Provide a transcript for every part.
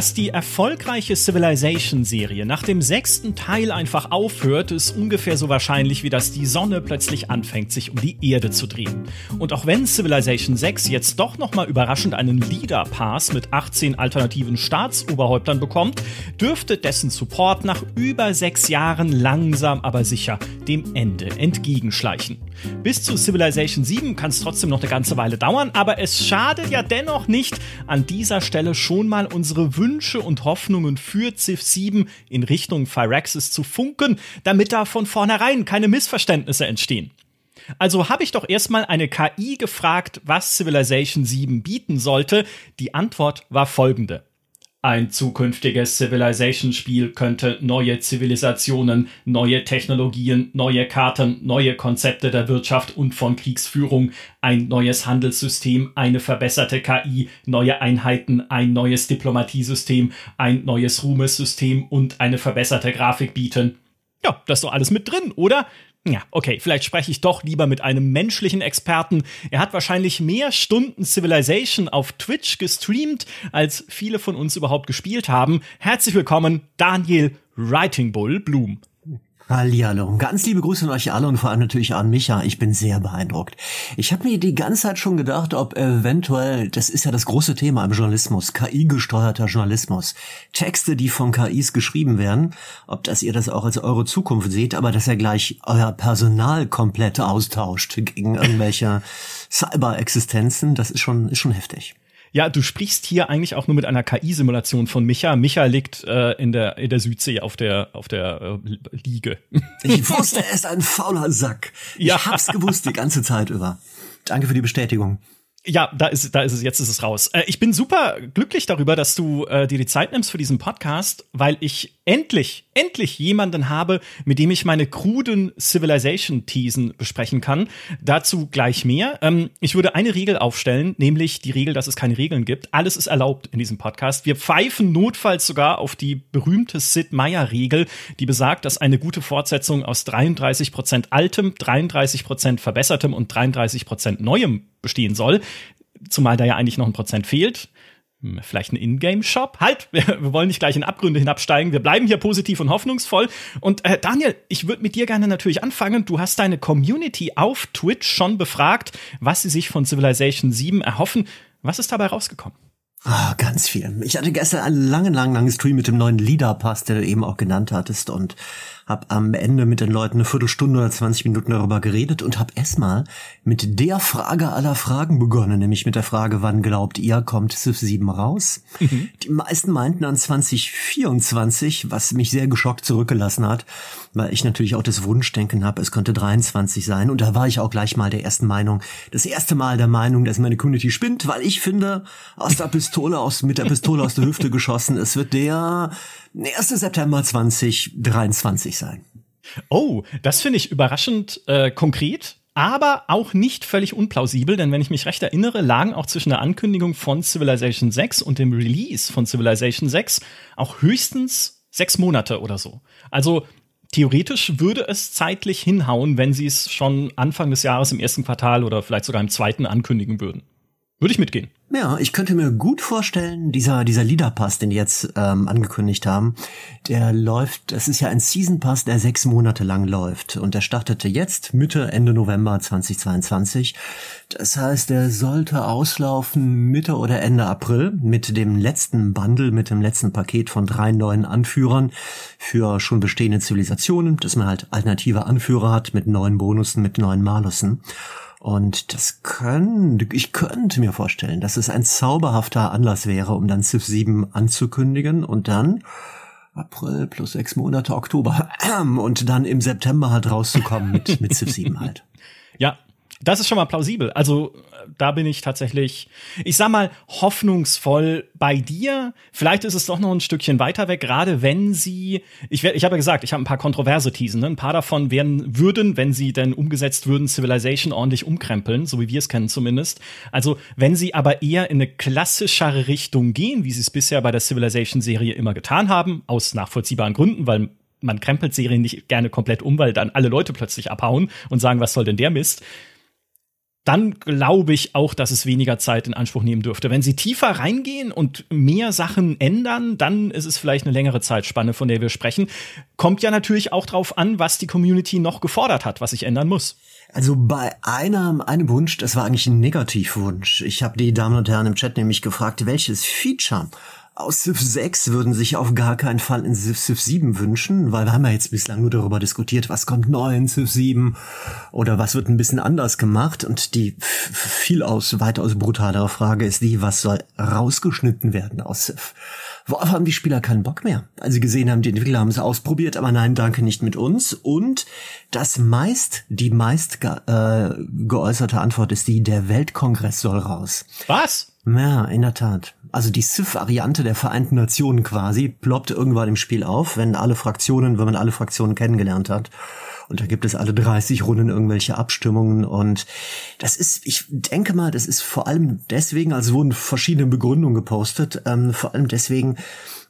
Dass die erfolgreiche Civilization-Serie nach dem sechsten Teil einfach aufhört, ist ungefähr so wahrscheinlich, wie dass die Sonne plötzlich anfängt, sich um die Erde zu drehen. Und auch wenn Civilization 6 jetzt doch nochmal überraschend einen Leader-Pass mit 18 alternativen Staatsoberhäuptern bekommt, dürfte dessen Support nach über sechs Jahren langsam aber sicher dem Ende entgegenschleichen. Bis zu Civilization 7 kann es trotzdem noch eine ganze Weile dauern, aber es schadet ja dennoch nicht, an dieser Stelle schon mal unsere Wünsche und Hoffnungen für Civ 7 in Richtung Firaxis zu funken, damit da von vornherein keine Missverständnisse entstehen. Also habe ich doch erstmal eine KI gefragt, was Civilization 7 bieten sollte. Die Antwort war folgende. Ein zukünftiges Civilization-Spiel könnte neue Zivilisationen, neue Technologien, neue Karten, neue Konzepte der Wirtschaft und von Kriegsführung, ein neues Handelssystem, eine verbesserte KI, neue Einheiten, ein neues Diplomatiesystem, ein neues Ruhmessystem und eine verbesserte Grafik bieten. Ja, das ist doch alles mit drin, oder? Ja, okay, vielleicht spreche ich doch lieber mit einem menschlichen Experten. Er hat wahrscheinlich mehr Stunden Civilization auf Twitch gestreamt, als viele von uns überhaupt gespielt haben. Herzlich willkommen, Daniel Writing Bull Bloom. Hallihallo. Ganz liebe Grüße an euch alle und vor allem natürlich an Micha. Ich bin sehr beeindruckt. Ich habe mir die ganze Zeit schon gedacht, ob eventuell, das ist ja das große Thema im Journalismus, KI-gesteuerter Journalismus. Texte, die von KIs geschrieben werden, ob das ihr das auch als eure Zukunft seht, aber dass ihr gleich euer Personal komplett austauscht gegen irgendwelche Cyber-Existenzen, das ist schon, ist schon heftig. Ja, du sprichst hier eigentlich auch nur mit einer KI-Simulation von Micha. Micha liegt äh, in, der, in der Südsee auf der, auf der äh, Liege. Ich wusste, er ist ein fauler Sack. Ich ja. hab's gewusst die ganze Zeit über. Danke für die Bestätigung. Ja, da ist, da ist es, jetzt ist es raus. Äh, ich bin super glücklich darüber, dass du äh, dir die Zeit nimmst für diesen Podcast, weil ich endlich, endlich jemanden habe, mit dem ich meine kruden Civilization-Thesen besprechen kann. Dazu gleich mehr. Ähm, ich würde eine Regel aufstellen, nämlich die Regel, dass es keine Regeln gibt. Alles ist erlaubt in diesem Podcast. Wir pfeifen notfalls sogar auf die berühmte Sid Meier-Regel, die besagt, dass eine gute Fortsetzung aus 33 Prozent altem, 33 Prozent verbessertem und 33 Prozent neuem bestehen soll. Zumal da ja eigentlich noch ein Prozent fehlt. Hm, vielleicht ein Ingame-Shop? Halt, wir, wollen nicht gleich in Abgründe hinabsteigen. Wir bleiben hier positiv und hoffnungsvoll. Und äh, Daniel, ich würde mit dir gerne natürlich anfangen. Du hast deine Community auf Twitch schon befragt, was sie sich von Civilization 7 erhoffen. Was ist dabei rausgekommen? Ah, ganz viel. Ich hatte gestern einen langen, langen, langen Stream mit dem neuen Leader-Pass, der du eben auch genannt hattest und habe am Ende mit den Leuten eine Viertelstunde oder 20 Minuten darüber geredet und habe erstmal mit der Frage aller Fragen begonnen, nämlich mit der Frage, wann glaubt ihr, kommt Civ 7 raus? Mhm. Die meisten meinten an 2024, was mich sehr geschockt zurückgelassen hat, weil ich natürlich auch das Wunschdenken habe, es könnte 23 sein und da war ich auch gleich mal der ersten Meinung, das erste Mal der Meinung, dass meine Community spinnt, weil ich finde, aus der Pistole aus mit der Pistole aus der Hüfte geschossen, es wird der 1. September 2023 sein. Oh, das finde ich überraschend äh, konkret aber auch nicht völlig unplausibel, denn wenn ich mich recht erinnere, lagen auch zwischen der Ankündigung von Civilization 6 und dem Release von Civilization 6 auch höchstens sechs Monate oder so. Also theoretisch würde es zeitlich hinhauen, wenn sie es schon Anfang des Jahres im ersten Quartal oder vielleicht sogar im zweiten ankündigen würden. Würde ich mitgehen. Ja, ich könnte mir gut vorstellen, dieser, dieser Leader-Pass, den die jetzt ähm, angekündigt haben, der läuft, das ist ja ein Season-Pass, der sechs Monate lang läuft. Und der startete jetzt Mitte, Ende November 2022. Das heißt, der sollte auslaufen Mitte oder Ende April mit dem letzten Bundle, mit dem letzten Paket von drei neuen Anführern für schon bestehende Zivilisationen, dass man halt alternative Anführer hat mit neuen Bonussen, mit neuen Malussen. Und das könnte, ich könnte mir vorstellen, dass es ein zauberhafter Anlass wäre, um dann Civ 7 anzukündigen und dann April plus sechs Monate Oktober und dann im September halt rauszukommen mit, mit Civ 7 halt. Ja, das ist schon mal plausibel. Also da bin ich tatsächlich, ich sag mal, hoffnungsvoll bei dir. Vielleicht ist es doch noch ein Stückchen weiter weg, gerade wenn sie, ich, ich habe ja gesagt, ich habe ein paar kontroverse Thesen. Ne? Ein paar davon werden, würden, wenn sie denn umgesetzt würden, Civilization ordentlich umkrempeln, so wie wir es kennen zumindest. Also wenn sie aber eher in eine klassischere Richtung gehen, wie sie es bisher bei der Civilization-Serie immer getan haben, aus nachvollziehbaren Gründen, weil man krempelt Serien nicht gerne komplett um, weil dann alle Leute plötzlich abhauen und sagen, was soll denn der Mist? Dann glaube ich auch, dass es weniger Zeit in Anspruch nehmen dürfte. Wenn sie tiefer reingehen und mehr Sachen ändern, dann ist es vielleicht eine längere Zeitspanne, von der wir sprechen. Kommt ja natürlich auch drauf an, was die Community noch gefordert hat, was sich ändern muss. Also bei einem, einem Wunsch, das war eigentlich ein Negativwunsch. Ich habe die Damen und Herren im Chat nämlich gefragt, welches Feature aus Civ 6 würden sich auf gar keinen Fall in Civ 7 wünschen, weil wir haben ja jetzt bislang nur darüber diskutiert, was kommt neu in Civ 7 oder was wird ein bisschen anders gemacht und die viel aus, weitaus brutalere Frage ist die, was soll rausgeschnitten werden aus Civ? Worauf haben die Spieler keinen Bock mehr? Als sie gesehen haben, die Entwickler haben es ausprobiert, aber nein, danke, nicht mit uns. Und das meist, die meist ge äh, geäußerte Antwort ist die, der Weltkongress soll raus. Was? Ja, in der Tat. Also die Civ-Variante der Vereinten Nationen quasi ploppt irgendwann im Spiel auf, wenn alle Fraktionen, wenn man alle Fraktionen kennengelernt hat. Und da gibt es alle 30 Runden irgendwelche Abstimmungen. Und das ist, ich denke mal, das ist vor allem deswegen, also wurden verschiedene Begründungen gepostet, ähm, vor allem deswegen,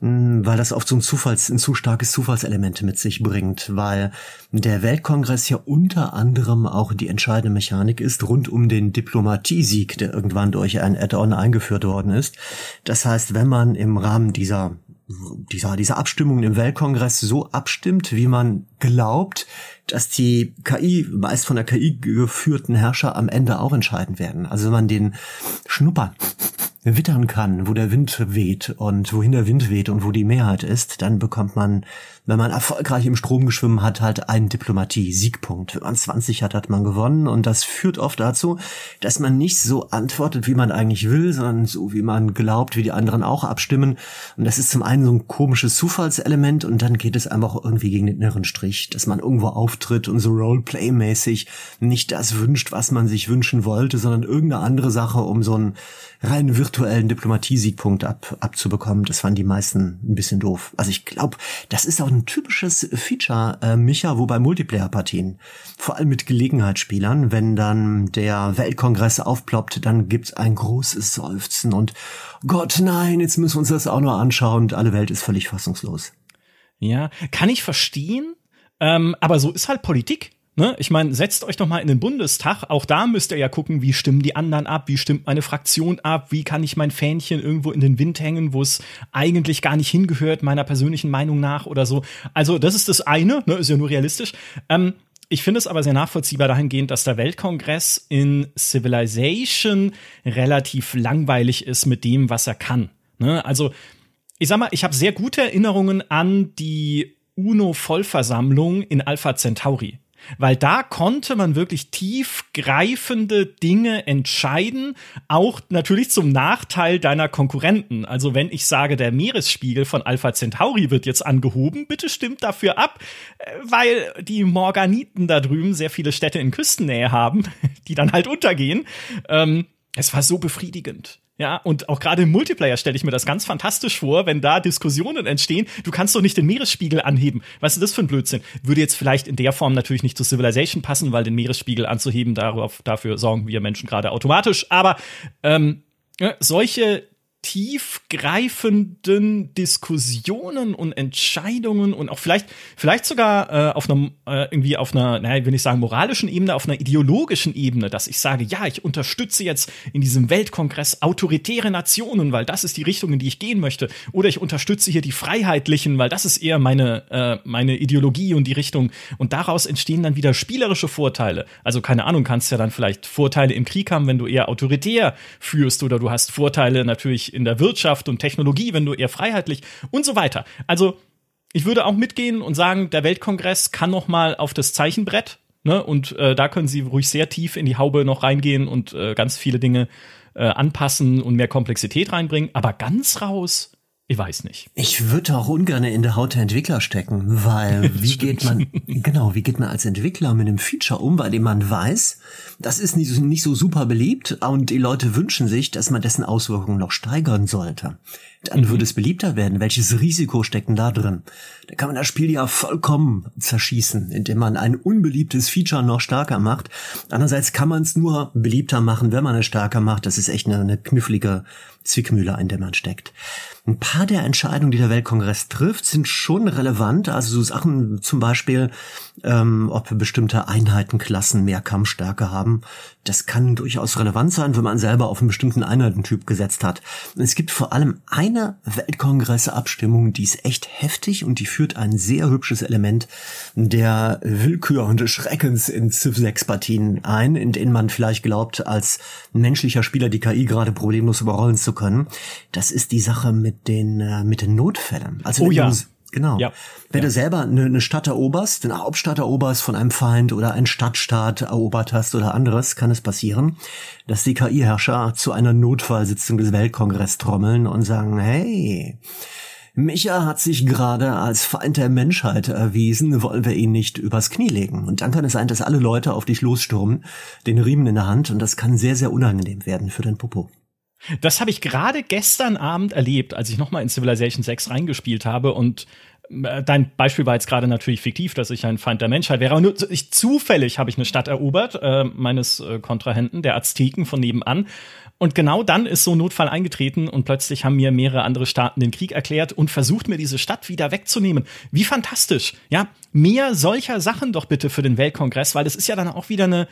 hm, weil das oft so ein Zufalls, ein zu starkes Zufallselement mit sich bringt, weil der Weltkongress ja unter anderem auch die entscheidende Mechanik ist rund um den Diplomatiesieg, der irgendwann durch ein Add-on eingeführt worden ist. Das heißt, wenn man im Rahmen dieser dieser, dieser Abstimmungen im Weltkongress so abstimmt, wie man glaubt, dass die KI, meist von der KI geführten Herrscher am Ende auch entscheiden werden. Also wenn man den Schnuppern wittern kann, wo der Wind weht und wohin der Wind weht und wo die Mehrheit ist, dann bekommt man, wenn man erfolgreich im Strom geschwimmen hat, halt einen Diplomatie-Siegpunkt. Wenn man 20 hat, hat man gewonnen und das führt oft dazu, dass man nicht so antwortet, wie man eigentlich will, sondern so, wie man glaubt, wie die anderen auch abstimmen. Und das ist zum einen so ein komisches Zufallselement und dann geht es einfach irgendwie gegen den inneren Strich, dass man irgendwo auftritt und so Roleplay-mäßig nicht das wünscht, was man sich wünschen wollte, sondern irgendeine andere Sache, um so ein rein virtuellen Diplomatiesiegpunkt ab, abzubekommen. Das fanden die meisten ein bisschen doof. Also ich glaube, das ist auch ein typisches Feature, äh, Micha, wo bei Multiplayer-Partien, vor allem mit Gelegenheitsspielern, wenn dann der Weltkongress aufploppt, dann gibt's ein großes Seufzen und Gott, nein, jetzt müssen wir uns das auch noch anschauen und alle Welt ist völlig fassungslos. Ja, kann ich verstehen, ähm, aber so ist halt Politik. Ne? Ich meine, setzt euch doch mal in den Bundestag. Auch da müsst ihr ja gucken, wie stimmen die anderen ab, wie stimmt meine Fraktion ab, wie kann ich mein Fähnchen irgendwo in den Wind hängen, wo es eigentlich gar nicht hingehört, meiner persönlichen Meinung nach oder so. Also, das ist das eine, ne? ist ja nur realistisch. Ähm, ich finde es aber sehr nachvollziehbar dahingehend, dass der Weltkongress in Civilization relativ langweilig ist mit dem, was er kann. Ne? Also, ich sag mal, ich habe sehr gute Erinnerungen an die UNO-Vollversammlung in Alpha Centauri. Weil da konnte man wirklich tiefgreifende Dinge entscheiden, auch natürlich zum Nachteil deiner Konkurrenten. Also wenn ich sage, der Meeresspiegel von Alpha Centauri wird jetzt angehoben, bitte stimmt dafür ab, äh, weil die Morganiten da drüben sehr viele Städte in Küstennähe haben, die dann halt untergehen. Ähm, es war so befriedigend. Ja, und auch gerade im Multiplayer stelle ich mir das ganz fantastisch vor, wenn da Diskussionen entstehen. Du kannst doch nicht den Meeresspiegel anheben. Was ist das für ein Blödsinn? Würde jetzt vielleicht in der Form natürlich nicht zu Civilization passen, weil den Meeresspiegel anzuheben, darauf, dafür sorgen wir Menschen gerade automatisch. Aber ähm, solche tiefgreifenden Diskussionen und Entscheidungen und auch vielleicht vielleicht sogar äh, auf einer äh, irgendwie auf einer naja, will ich sagen moralischen Ebene auf einer ideologischen Ebene dass ich sage ja ich unterstütze jetzt in diesem Weltkongress autoritäre Nationen weil das ist die Richtung in die ich gehen möchte. Oder ich unterstütze hier die Freiheitlichen weil das ist eher meine äh, meine Ideologie und die Richtung. Und daraus entstehen dann wieder spielerische Vorteile. Also keine Ahnung kannst ja dann vielleicht Vorteile im Krieg haben wenn du eher autoritär führst oder du hast Vorteile natürlich in der Wirtschaft und Technologie, wenn du eher freiheitlich und so weiter. Also ich würde auch mitgehen und sagen, der Weltkongress kann noch mal auf das Zeichenbrett, ne? Und äh, da können Sie ruhig sehr tief in die Haube noch reingehen und äh, ganz viele Dinge äh, anpassen und mehr Komplexität reinbringen. Aber ganz raus ich weiß nicht. Ich würde auch ungern in der Haut der Entwickler stecken, weil wie geht man, genau, wie geht man als Entwickler mit einem Feature um, bei dem man weiß, das ist nicht, nicht so super beliebt und die Leute wünschen sich, dass man dessen Auswirkungen noch steigern sollte. Dann mhm. würde es beliebter werden. Welches Risiko steckt denn da drin? Da kann man das Spiel ja vollkommen zerschießen, indem man ein unbeliebtes Feature noch stärker macht. Andererseits kann man es nur beliebter machen, wenn man es stärker macht. Das ist echt eine, eine knifflige Zwickmühle, in der man steckt. Ein paar der Entscheidungen, die der Weltkongress trifft, sind schon relevant. Also so Sachen zum Beispiel, ähm, ob bestimmte Einheitenklassen mehr Kampfstärke haben. Das kann durchaus relevant sein, wenn man selber auf einen bestimmten Einheitentyp gesetzt hat. Es gibt vor allem eine Weltkongressabstimmung, die ist echt heftig und die führt ein sehr hübsches Element der Willkür und des Schreckens in Civ 6 Partien ein, in denen man vielleicht glaubt, als menschlicher Spieler die KI gerade problemlos überrollen zu können. Das ist die Sache mit den, äh, mit den Notfällen. Also oh ja. Genau. Ja. Wenn ja. du selber eine, eine Stadt eroberst, eine Hauptstadt eroberst von einem Feind oder einen Stadtstaat erobert hast oder anderes, kann es passieren, dass die KI-Herrscher zu einer Notfallsitzung des Weltkongress trommeln und sagen, hey, Micha hat sich gerade als Feind der Menschheit erwiesen, wollen wir ihn nicht übers Knie legen. Und dann kann es sein, dass alle Leute auf dich losstürmen, den Riemen in der Hand, und das kann sehr, sehr unangenehm werden für dein Popo. Das habe ich gerade gestern Abend erlebt, als ich nochmal in Civilization 6 reingespielt habe und äh, Dein Beispiel war jetzt gerade natürlich fiktiv, dass ich ein Feind der Menschheit wäre. Aber nur ich, zufällig habe ich eine Stadt erobert, äh, meines äh, Kontrahenten, der Azteken von nebenan. Und genau dann ist so ein Notfall eingetreten und plötzlich haben mir mehrere andere Staaten den Krieg erklärt und versucht mir diese Stadt wieder wegzunehmen. Wie fantastisch. Ja, mehr solcher Sachen doch bitte für den Weltkongress, weil das ist ja dann auch wieder eine,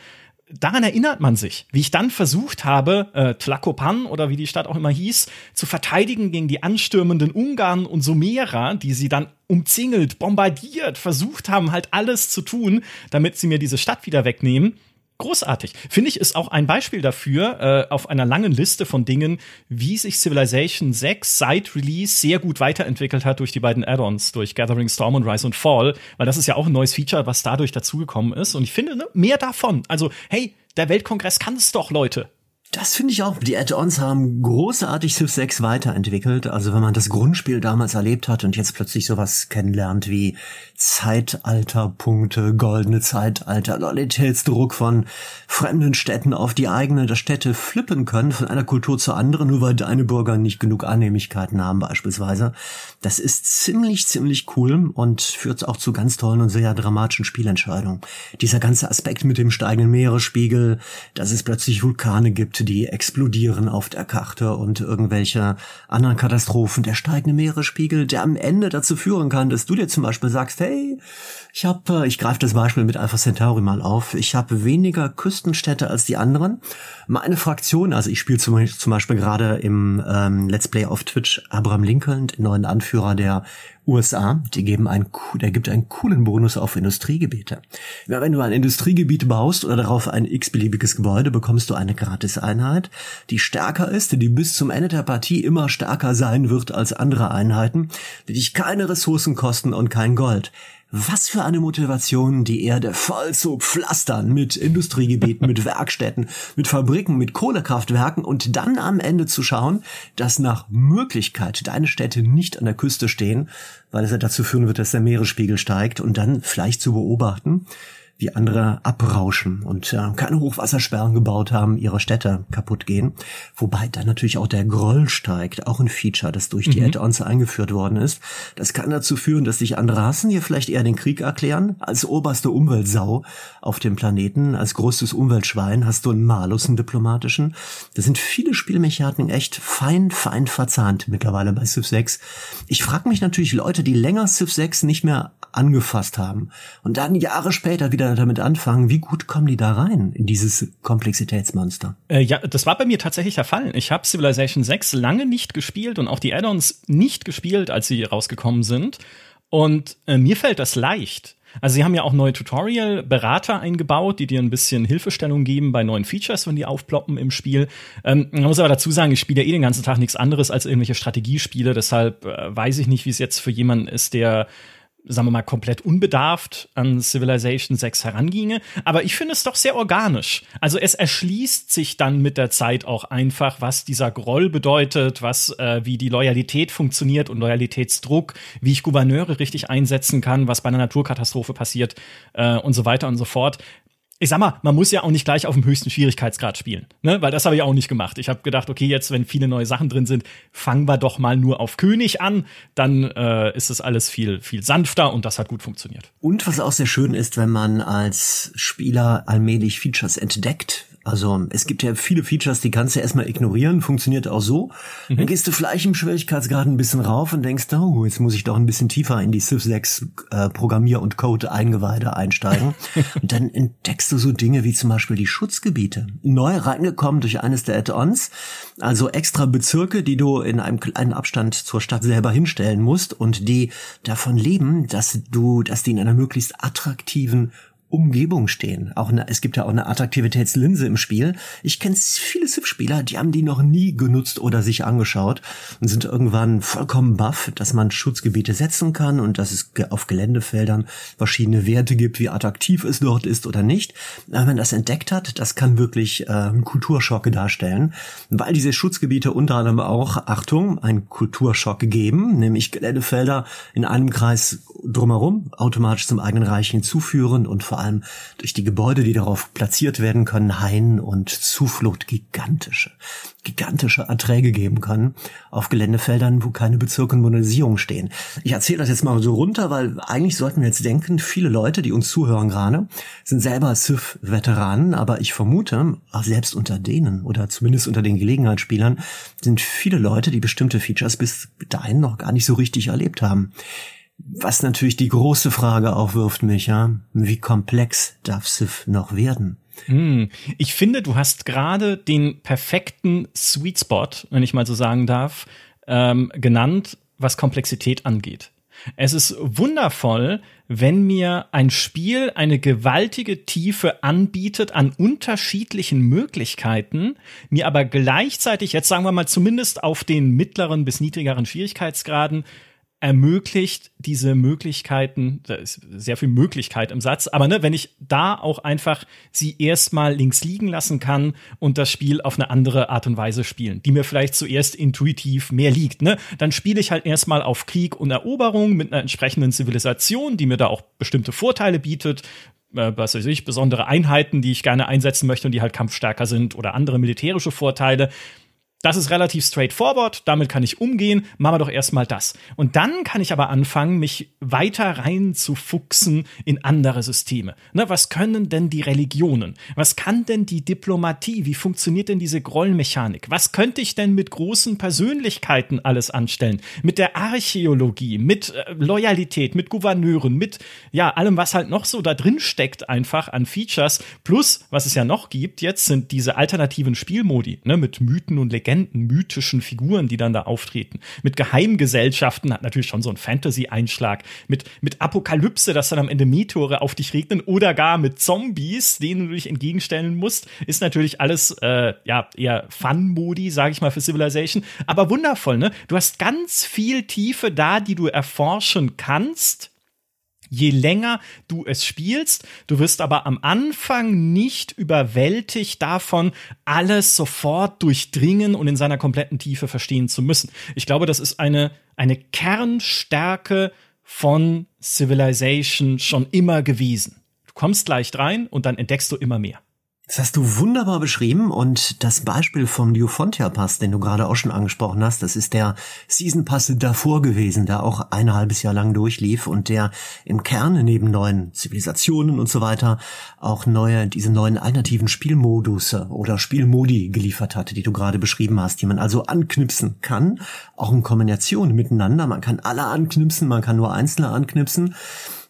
daran erinnert man sich, wie ich dann versucht habe, äh, Tlacopan oder wie die Stadt auch immer hieß, zu verteidigen gegen die anstürmenden Ungarn und Sumerer, die sie dann umzingelt, bombardiert, versucht haben, halt alles zu tun, damit sie mir diese Stadt wieder wegnehmen. Großartig. Finde ich, ist auch ein Beispiel dafür, äh, auf einer langen Liste von Dingen, wie sich Civilization 6 seit Release sehr gut weiterentwickelt hat durch die beiden Add-ons, durch Gathering Storm und Rise and Fall, weil das ist ja auch ein neues Feature, was dadurch dazugekommen ist. Und ich finde, ne, mehr davon. Also, hey, der Weltkongress kann es doch, Leute. Das finde ich auch. Die Add-ons haben großartig Civ 6 weiterentwickelt. Also wenn man das Grundspiel damals erlebt hat und jetzt plötzlich sowas kennenlernt wie Zeitalterpunkte, goldene Zeitalter, Loyalitätsdruck von fremden Städten auf die eigene, Städte flippen können von einer Kultur zur anderen, nur weil deine Bürger nicht genug Annehmlichkeiten haben beispielsweise. Das ist ziemlich, ziemlich cool und führt auch zu ganz tollen und sehr dramatischen Spielentscheidungen. Dieser ganze Aspekt mit dem steigenden Meeresspiegel, dass es plötzlich Vulkane gibt, die explodieren auf der Karte und irgendwelche anderen Katastrophen, der steigende Meeresspiegel, der am Ende dazu führen kann, dass du dir zum Beispiel sagst, hey, ich habe, ich greife das Beispiel mit Alpha Centauri mal auf, ich habe weniger Küstenstädte als die anderen. Meine Fraktion, also ich spiele zum, Beispiel gerade im ähm, Let's Play auf Twitch Abraham Lincoln, den neuen Anführer der USA, die geben einen, der gibt einen coolen Bonus auf Industriegebiete. Ja, wenn du ein Industriegebiet baust oder darauf ein x-beliebiges Gebäude, bekommst du eine Gratis-Einheit, die stärker ist, die bis zum Ende der Partie immer stärker sein wird als andere Einheiten, die dich keine Ressourcen kosten und kein Gold. Was für eine Motivation, die Erde voll zu pflastern mit Industriegebieten, mit Werkstätten, mit Fabriken, mit Kohlekraftwerken und dann am Ende zu schauen, dass nach Möglichkeit deine Städte nicht an der Küste stehen, weil es ja dazu führen wird, dass der Meeresspiegel steigt und dann vielleicht zu beobachten, wie andere abrauschen und äh, keine Hochwassersperren gebaut haben, ihre Städte kaputt gehen. Wobei dann natürlich auch der Groll steigt, auch ein Feature, das durch die mhm. Add-ons eingeführt worden ist. Das kann dazu führen, dass sich andere Rassen hier vielleicht eher den Krieg erklären. Als oberste Umweltsau auf dem Planeten, als größtes Umweltschwein hast du einen Malus, einen diplomatischen. Da sind viele Spielmechaniken echt fein, fein verzahnt mittlerweile bei Civ 6. Ich frage mich natürlich Leute, die länger Civ 6 nicht mehr angefasst haben und dann Jahre später wieder damit anfangen, wie gut kommen die da rein in dieses Komplexitätsmonster? Äh, ja, das war bei mir tatsächlich der Fall. Ich habe Civilization 6 lange nicht gespielt und auch die Add-ons nicht gespielt, als sie rausgekommen sind. Und äh, mir fällt das leicht. Also sie haben ja auch neue Tutorial-Berater eingebaut, die dir ein bisschen Hilfestellung geben bei neuen Features, wenn die aufploppen im Spiel. Ähm, man muss aber dazu sagen, ich spiele ja eh den ganzen Tag nichts anderes als irgendwelche Strategiespiele, deshalb äh, weiß ich nicht, wie es jetzt für jemanden ist, der sagen wir mal, komplett unbedarft an Civilization 6 heranginge. Aber ich finde es doch sehr organisch. Also es erschließt sich dann mit der Zeit auch einfach, was dieser Groll bedeutet, was, äh, wie die Loyalität funktioniert und Loyalitätsdruck, wie ich Gouverneure richtig einsetzen kann, was bei einer Naturkatastrophe passiert äh, und so weiter und so fort ich sag mal, man muss ja auch nicht gleich auf dem höchsten Schwierigkeitsgrad spielen, ne? Weil das habe ich auch nicht gemacht. Ich habe gedacht, okay, jetzt, wenn viele neue Sachen drin sind, fangen wir doch mal nur auf König an. Dann äh, ist es alles viel, viel sanfter und das hat gut funktioniert. Und was auch sehr schön ist, wenn man als Spieler allmählich Features entdeckt, Also es gibt ja viele Features, die kannst du erstmal ignorieren, funktioniert auch so. Mhm. Dann gehst du vielleicht im Schwierigkeitsgrad ein bisschen rauf und denkst, oh, jetzt muss ich doch ein bisschen tiefer in die Civ 6 äh, Programmier- und Code-Eingeweide einsteigen. und dann entdeckst du so Dinge wie zum Beispiel die Schutzgebiete. Neu reingekommen durch eines der Add-ons, also extra Bezirke, die du in einem kleinen Abstand zur Stadt selber hinstellen musst und die davon leben, dass du, dass die in einer möglichst attraktiven Umgebung stehen. Auch eine, es gibt ja auch eine Attraktivitätslinse im Spiel. Ich kenne viele Civ-Spieler, die haben die noch nie genutzt oder sich angeschaut und sind irgendwann vollkommen baff, dass man Schutzgebiete setzen kann und dass es auf Geländefeldern verschiedene Werte gibt, wie attraktiv es dort ist oder nicht. Wenn man das entdeckt hat, das kann wirklich äh, einen Kulturschock darstellen, weil diese Schutzgebiete unter anderem auch, Achtung, einen Kulturschock geben, nämlich Geländefelder in einem Kreis drumherum automatisch zum eigenen Reich hinzuführen und vor allem durch die Gebäude, die darauf platziert werden können, Hain und Zuflucht gigantische, gigantische Erträge geben können auf Geländefeldern, wo keine Bezirke und Modernisierung stehen. Ich erzähle das jetzt mal so runter, weil eigentlich sollten wir jetzt denken, viele Leute, die uns zuhören gerade, sind selber Civ-Veteranen, aber ich vermute, selbst unter denen oder zumindest unter den Gelegenheitsspielern sind viele Leute, die bestimmte Features bis dahin noch gar nicht so richtig erlebt haben. Was natürlich die große Frage aufwirft, Micha, wie komplex darf Civ noch werden? Hm. Ich finde, du hast gerade den perfekten Sweet Spot, wenn ich mal so sagen darf, ähm, genannt, was Komplexität angeht. Es ist wundervoll, wenn mir ein Spiel eine gewaltige Tiefe anbietet an unterschiedlichen Möglichkeiten, mir aber gleichzeitig, jetzt sagen wir mal zumindest auf den mittleren bis niedrigeren Schwierigkeitsgraden, ermöglicht diese Möglichkeiten, da ist sehr viel Möglichkeit im Satz, aber ne, wenn ich da auch einfach sie erstmal links liegen lassen kann und das Spiel auf eine andere Art und Weise spielen, die mir vielleicht zuerst intuitiv mehr liegt, ne, dann spiele ich halt erstmal auf Krieg und Eroberung mit einer entsprechenden Zivilisation, die mir da auch bestimmte Vorteile bietet, äh, was weiß ich, besondere Einheiten, die ich gerne einsetzen möchte und die halt kampfstärker sind oder andere militärische Vorteile. Das ist relativ straightforward, damit kann ich umgehen, machen wir doch erstmal das. Und dann kann ich aber anfangen, mich weiter reinzufuchsen in andere Systeme. Ne, was können denn die Religionen? Was kann denn die Diplomatie? Wie funktioniert denn diese Grollmechanik? Was könnte ich denn mit großen Persönlichkeiten alles anstellen? Mit der Archäologie, mit äh, Loyalität, mit Gouverneuren, mit ja, allem, was halt noch so da drin steckt, einfach an Features. Plus, was es ja noch gibt, jetzt sind diese alternativen Spielmodi, ne, mit Mythen und Legenden Legenden, mythischen Figuren, die dann da auftreten. Mit Geheimgesellschaften hat natürlich schon so ein Fantasy-Einschlag. Mit, mit Apokalypse, dass dann am Ende Meteore auf dich regnen oder gar mit Zombies, denen du dich entgegenstellen musst, ist natürlich alles äh, ja eher Fun-Modi, sage ich mal, für Civilization. Aber wundervoll, ne? Du hast ganz viel Tiefe da, die du erforschen kannst je länger du es spielst. Du wirst aber am Anfang nicht überwältigt davon, alles sofort durchdringen und in seiner kompletten Tiefe verstehen zu müssen. Ich glaube, das ist eine, eine Kernstärke von Civilization schon immer gewesen. Du kommst leicht rein und dann entdeckst du immer mehr. Das hast du wunderbar beschrieben und das Beispiel vom Newfontia Pass, den du gerade auch schon angesprochen hast, das ist der Season Pass davor gewesen, der auch ein halbes Jahr lang durchlief und der im Kern neben neuen Zivilisationen und so weiter auch neue, diese neuen alternativen Spielmodus oder Spielmodi geliefert hatte, die du gerade beschrieben hast, die man also anknipsen kann, auch in Kombination miteinander. Man kann alle anknipsen, man kann nur einzelne anknipsen.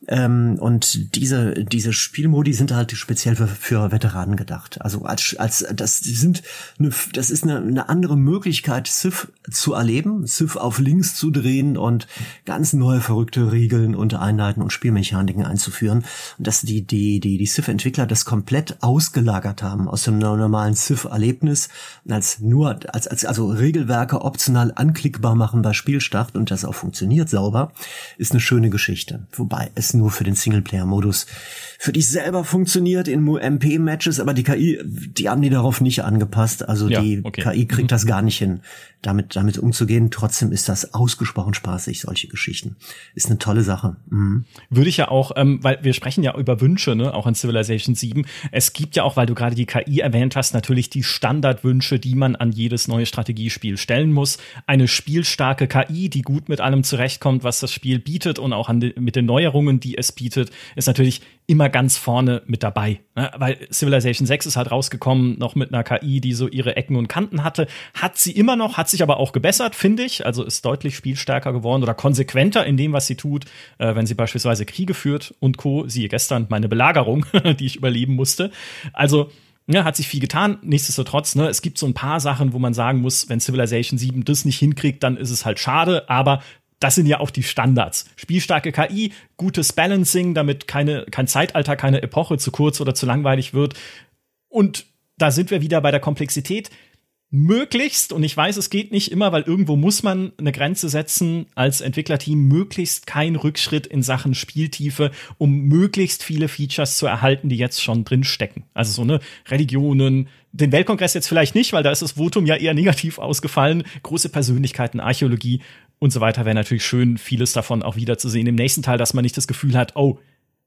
Ähm, und diese, diese Spielmodi sind halt speziell für, für Veteranen gedacht. Also als, als das sind eine, das ist eine, eine andere Möglichkeit, Civ zu erleben, Civ auf links zu drehen und ganz neue verrückte Regeln und Einheiten und Spielmechaniken einzuführen. Und dass die, die, die, die Civ-Entwickler das komplett ausgelagert haben aus dem normalen Civ-Erlebnis als nur, als, als, also Regelwerke optional anklickbar machen bei Spielstart und das auch funktioniert sauber, ist eine schöne Geschichte. Wobei es nur für den Singleplayer-Modus für dich selber funktioniert in MP-Matches, aber die KI, die haben die darauf nicht angepasst. Also ja, die okay. KI kriegt mhm. das gar nicht hin, damit, damit umzugehen. Trotzdem ist das ausgesprochen spaßig, solche Geschichten. Ist eine tolle Sache. Mhm. Würde ich ja auch, ähm, weil wir sprechen ja über Wünsche, ne, auch in Civilization 7. Es gibt ja auch, weil du gerade die KI erwähnt hast, natürlich die Standardwünsche, die man an jedes neue Strategiespiel stellen muss. Eine spielstarke KI, die gut mit allem zurechtkommt, was das Spiel bietet und auch an mit den Neuerungen, Optionen, es bietet, ist natürlich immer ganz vorne mit dabei. Ne? Weil Civilization 6 ist halt rausgekommen, noch mit einer KI, die so ihre Ecken und Kanten hatte. Hat sie immer noch, hat sich aber auch gebessert, finde ich. Also ist deutlich spielstärker geworden oder konsequenter in dem, was sie tut, äh, wenn sie beispielsweise Kriege führt und Co. Siehe gestern meine Belagerung, die ich überleben musste. Also ja, hat sich viel getan. Nichtsdestotrotz, ne, es gibt so ein paar Sachen, wo man sagen muss, wenn Civilization 7 das nicht hinkriegt, dann ist es halt schade, aber das sind ja auch die Standards. Spielstarke KI, gutes Balancing, damit keine, kein Zeitalter, keine Epoche zu kurz oder zu langweilig wird. Und da sind wir wieder bei der Komplexität möglichst, und ich weiß, es geht nicht immer, weil irgendwo muss man eine Grenze setzen als Entwicklerteam, möglichst kein Rückschritt in Sachen Spieltiefe, um möglichst viele Features zu erhalten, die jetzt schon drin stecken. Also so eine Religionen, den Weltkongress jetzt vielleicht nicht, weil da ist das Votum ja eher negativ ausgefallen. Große Persönlichkeiten, Archäologie und so weiter wäre natürlich schön, vieles davon auch wiederzusehen im nächsten Teil, dass man nicht das Gefühl hat, oh,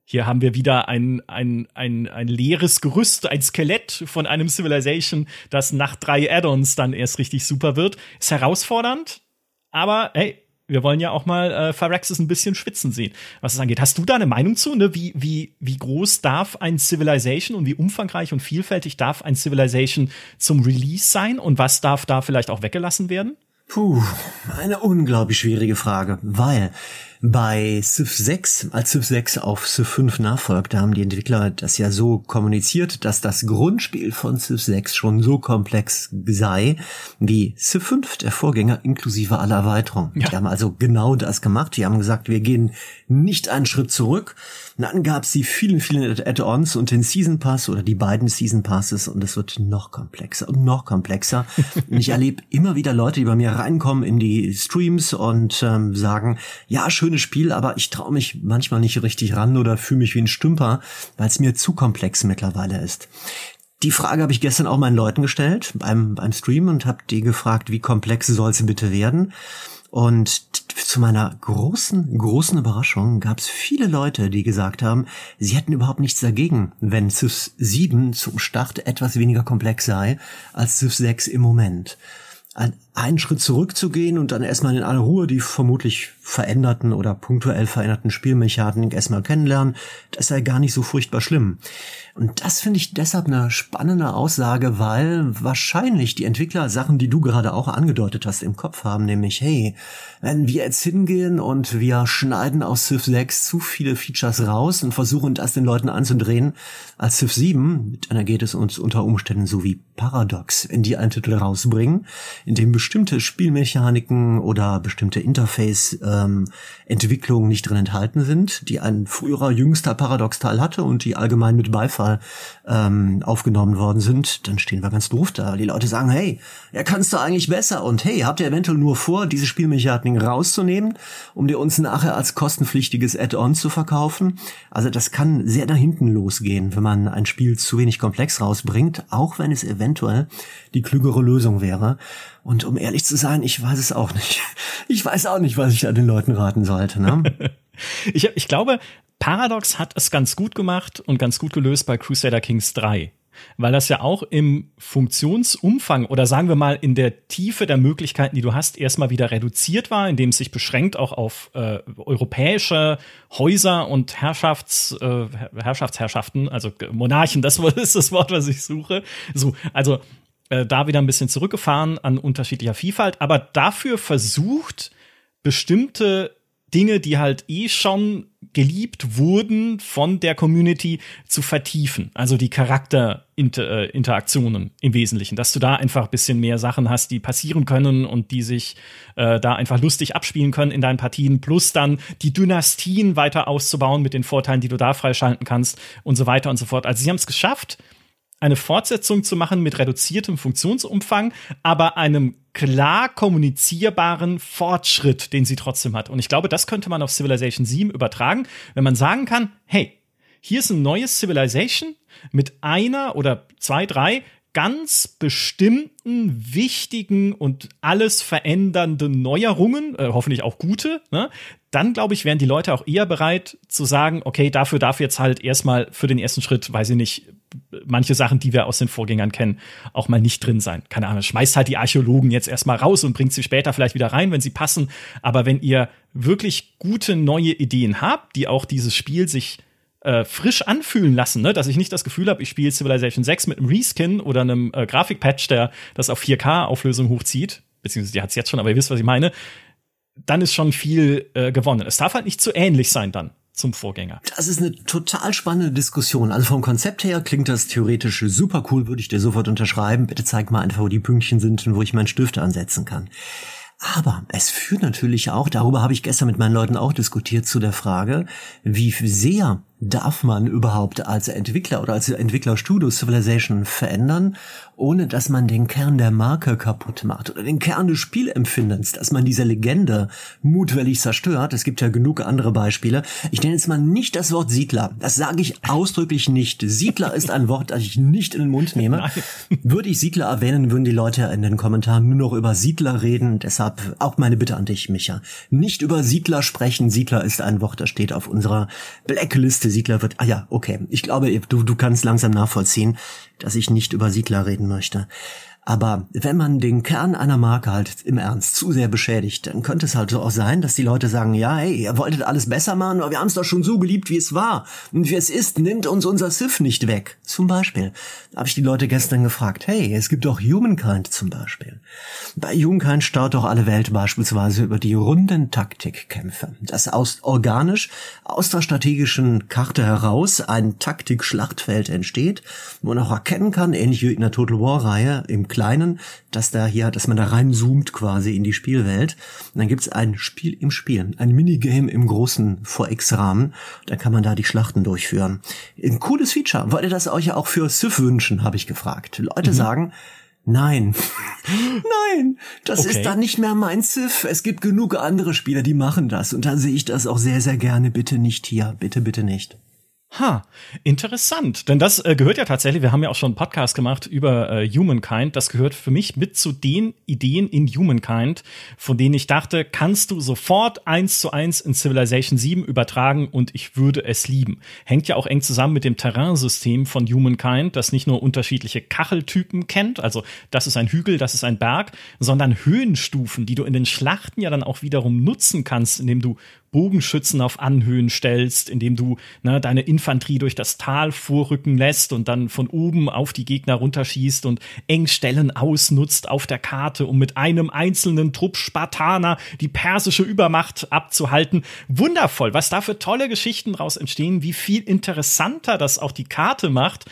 hier haben wir wieder ein, ein, ein, ein leeres Gerüst, ein Skelett von einem Civilization, das nach drei Add-ons dann erst richtig super wird. Ist herausfordernd, aber hey, wir wollen ja auch mal äh, Phyrexis ein bisschen schwitzen sehen, was es angeht. Hast du da eine Meinung zu? Ne? Wie, wie, wie groß darf ein Civilization und wie umfangreich und vielfältig darf ein Civilization zum Release sein und was darf da vielleicht auch weggelassen werden? Puh, eine unglaublich schwierige Frage, weil bei Civ 6, als Civ 6 auf Civ 5 nachfolgt, haben die Entwickler das ja so kommuniziert, dass das Grundspiel von Civ 6 schon so komplex sei wie Civ 5, der Vorgänger, inklusive aller Erweiterungen. Ja. Die haben also genau das gemacht. Die haben gesagt, wir gehen nicht einen Schritt zurück. Und dann gab es die vielen, vielen Add-ons und den Season Pass oder die beiden Season Passes und es wird noch komplexer und noch komplexer. und ich erlebe immer wieder Leute, die bei mir reinkommen in die Streams und ähm, sagen, ja, schön schönes Spiel, aber ich traue mich manchmal nicht richtig ran oder fühle mich wie ein Stümper, weil es mir zu komplex mittlerweile ist. Die Frage habe ich gestern auch meinen Leuten gestellt beim, beim Stream und habe die gefragt, wie komplex soll sie bitte werden? Und zu meiner großen, großen Überraschung gab es viele Leute, die gesagt haben, sie hätten überhaupt nichts dagegen, wenn Civ 7 zum Start etwas weniger komplex sei als Civ 6 im Moment einen Schritt zurückzugehen und dann erstmal in aller Ruhe die vermutlich veränderten oder punktuell veränderten Spielmechaniken erstmal kennenlernen, das sei gar nicht so furchtbar schlimm. Und das finde ich deshalb eine spannende Aussage, weil wahrscheinlich die Entwickler Sachen, die du gerade auch angedeutet hast, im Kopf haben, nämlich, hey, wenn wir jetzt hingehen und wir schneiden aus Civ 6 zu viele Features raus und versuchen das den Leuten anzudrehen, als Civ 7, dann geht es uns unter Umständen so wie Paradox, wenn die einen Titel rausbringen, in dem bestimmte Spielmechaniken oder bestimmte Interface-Entwicklungen ähm, nicht drin enthalten sind, die ein früherer jüngster Paradox-Teil hatte und die allgemein mit Beifall ähm, aufgenommen worden sind, dann stehen wir ganz doof da. Die Leute sagen, hey, er kannst du eigentlich besser und hey, habt ihr eventuell nur vor, diese Spielmechaniken rauszunehmen, um dir uns nachher als kostenpflichtiges Add-on zu verkaufen? Also das kann sehr nach hinten losgehen, wenn man ein Spiel zu wenig komplex rausbringt, auch wenn es eventuell die klügere Lösung wäre. Und um ehrlich zu sein, ich weiß es auch nicht. Ich weiß auch nicht, was ich da den Leuten raten sollte. Ne? ich, ich glaube, Paradox hat es ganz gut gemacht und ganz gut gelöst bei Crusader Kings 3 weil das ja auch im Funktionsumfang oder sagen wir mal in der Tiefe der Möglichkeiten, die du hast, erstmal wieder reduziert war, indem es sich beschränkt auch auf äh, europäische Häuser und Herrschafts, äh, Herrschaftsherrschaften, also Monarchen, das ist das Wort, was ich suche. So, also äh, da wieder ein bisschen zurückgefahren an unterschiedlicher Vielfalt, aber dafür versucht, bestimmte Dinge, die halt eh schon geliebt wurden von der Community zu vertiefen. Also die Charakterinteraktionen äh, im Wesentlichen, dass du da einfach ein bisschen mehr Sachen hast, die passieren können und die sich äh, da einfach lustig abspielen können in deinen Partien, plus dann die Dynastien weiter auszubauen mit den Vorteilen, die du da freischalten kannst und so weiter und so fort. Also sie haben es geschafft, eine Fortsetzung zu machen mit reduziertem Funktionsumfang, aber einem klar kommunizierbaren Fortschritt, den sie trotzdem hat. Und ich glaube, das könnte man auf Civilization 7 übertragen, wenn man sagen kann, hey, hier ist ein neues Civilization mit einer oder zwei, drei ganz bestimmten, wichtigen und alles verändernden Neuerungen, äh, hoffentlich auch gute, ne? dann glaube ich, wären die Leute auch eher bereit zu sagen, okay, dafür darf jetzt halt erstmal für den ersten Schritt, weiß ich nicht, manche Sachen, die wir aus den Vorgängern kennen, auch mal nicht drin sein. Keine Ahnung, schmeißt halt die Archäologen jetzt erstmal raus und bringt sie später vielleicht wieder rein, wenn sie passen. Aber wenn ihr wirklich gute neue Ideen habt, die auch dieses Spiel sich äh, frisch anfühlen lassen, ne? dass ich nicht das Gefühl habe, ich spiele Civilization 6 mit einem Reskin oder einem äh, Grafikpatch, der das auf 4K-Auflösung hochzieht, beziehungsweise die hat es jetzt schon, aber ihr wisst, was ich meine, dann ist schon viel äh, gewonnen. Es darf halt nicht zu ähnlich sein dann zum Vorgänger. Das ist eine total spannende Diskussion. Also vom Konzept her klingt das theoretisch super cool, würde ich dir sofort unterschreiben. Bitte zeig mal einfach, wo die Pünktchen sind und wo ich meinen Stift ansetzen kann. Aber es führt natürlich auch, darüber habe ich gestern mit meinen Leuten auch diskutiert, zu der Frage, wie sehr darf man überhaupt als Entwickler oder als Entwicklerstudio Civilization verändern, ohne dass man den Kern der Marke kaputt macht oder den Kern des Spielempfindens, dass man diese Legende mutwillig zerstört. Es gibt ja genug andere Beispiele. Ich nenne jetzt mal nicht das Wort Siedler. Das sage ich ausdrücklich nicht. Siedler ist ein Wort, das ich nicht in den Mund nehme. Würde ich Siedler erwähnen, würden die Leute in den Kommentaren nur noch über Siedler reden. Deshalb auch meine Bitte an dich, Micha. Nicht über Siedler sprechen. Siedler ist ein Wort, das steht auf unserer Blackliste Siedler wird. Ah ja, okay. Ich glaube, du, du kannst langsam nachvollziehen, dass ich nicht über Siedler reden möchte. Aber wenn man den Kern einer Marke halt im Ernst zu sehr beschädigt, dann könnte es halt so auch sein, dass die Leute sagen, ja, hey, ihr wolltet alles besser machen, aber wir haben es doch schon so geliebt, wie es war. Und wie es ist, nimmt uns unser Sif nicht weg. Zum Beispiel habe ich die Leute gestern gefragt, hey, es gibt doch Humankind zum Beispiel. Bei Humankind staut doch alle Welt beispielsweise über die runden Taktikkämpfe. Das aus organisch aus der strategischen Karte heraus ein Taktik-Schlachtfeld entsteht, wo man auch erkennen kann, ähnlich wie in der Total War-Reihe, im Kleinen, dass da hier, dass man da reinzoomt quasi in die Spielwelt. Und dann gibt's ein Spiel im Spielen, ein Minigame im großen 4X-Rahmen. Da kann man da die Schlachten durchführen. Ein cooles Feature. Wollt ihr das euch ja auch für Sif wünschen, habe ich gefragt. Leute mhm. sagen, Nein. Nein, das okay. ist dann nicht mehr mein Sif. Es gibt genug andere Spieler, die machen das. Und da sehe ich das auch sehr, sehr gerne. Bitte nicht hier. Bitte, bitte nicht. Ha, interessant. Denn das äh, gehört ja tatsächlich, wir haben ja auch schon einen Podcast gemacht über äh, Humankind. Das gehört für mich mit zu den Ideen in Humankind, von denen ich dachte, kannst du sofort eins zu eins in Civilization 7 übertragen und ich würde es lieben. Hängt ja auch eng zusammen mit dem Terrainsystem von Humankind, das nicht nur unterschiedliche Kacheltypen kennt, also das ist ein Hügel, das ist ein Berg, sondern Höhenstufen, die du in den Schlachten ja dann auch wiederum nutzen kannst, indem du Bogenschützen auf Anhöhen stellst, indem du ne, deine Infanterie durch das Tal vorrücken lässt und dann von oben auf die Gegner runterschießt und Engstellen ausnutzt auf der Karte, um mit einem einzelnen Trupp Spartaner die persische Übermacht abzuhalten. Wundervoll, was da für tolle Geschichten draus entstehen, wie viel interessanter das auch die Karte macht.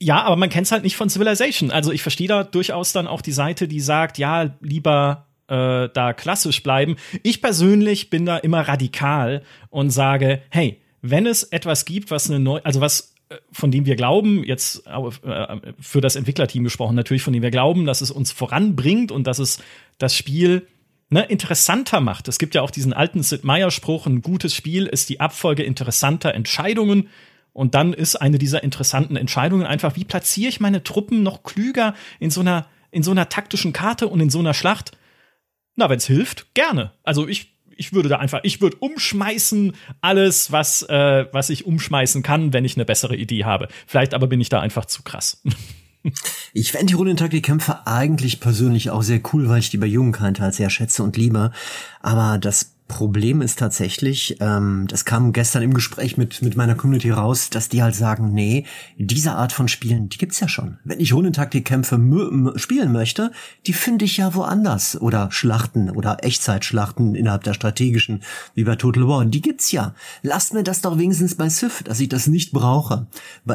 Ja, aber man kennt es halt nicht von Civilization. Also ich verstehe da durchaus dann auch die Seite, die sagt, ja, lieber äh, da klassisch bleiben. Ich persönlich bin da immer radikal und sage, hey, wenn es etwas gibt, was eine neue, also was äh, von dem wir glauben, jetzt äh, für das Entwicklerteam gesprochen, natürlich von dem wir glauben, dass es uns voranbringt und dass es das Spiel ne, interessanter macht. Es gibt ja auch diesen alten Sid Meier-Spruch, ein gutes Spiel ist die Abfolge interessanter Entscheidungen. Und dann ist eine dieser interessanten Entscheidungen einfach, wie platziere ich meine Truppen noch klüger in so einer, in so einer taktischen Karte und in so einer Schlacht? Na, wenn es hilft, gerne. Also ich, ich würde da einfach, ich würde umschmeißen alles, was, äh, was ich umschmeißen kann, wenn ich eine bessere Idee habe. Vielleicht aber bin ich da einfach zu krass. Ich fände die Rundentaktikkämpfe eigentlich persönlich auch sehr cool, weil ich die bei Jugendkind halt sehr schätze und liebe. Aber das Problem ist tatsächlich, ähm, das kam gestern im Gespräch mit, mit meiner Community raus, dass die halt sagen, nee, diese Art von Spielen, die gibt's ja schon. Wenn ich Rundentaktikkämpfe spielen möchte, die finde ich ja woanders. Oder Schlachten oder Echtzeitschlachten innerhalb der strategischen, wie bei Total War, die gibt's ja. Lasst mir das doch wenigstens bei Sif, dass ich das nicht brauche.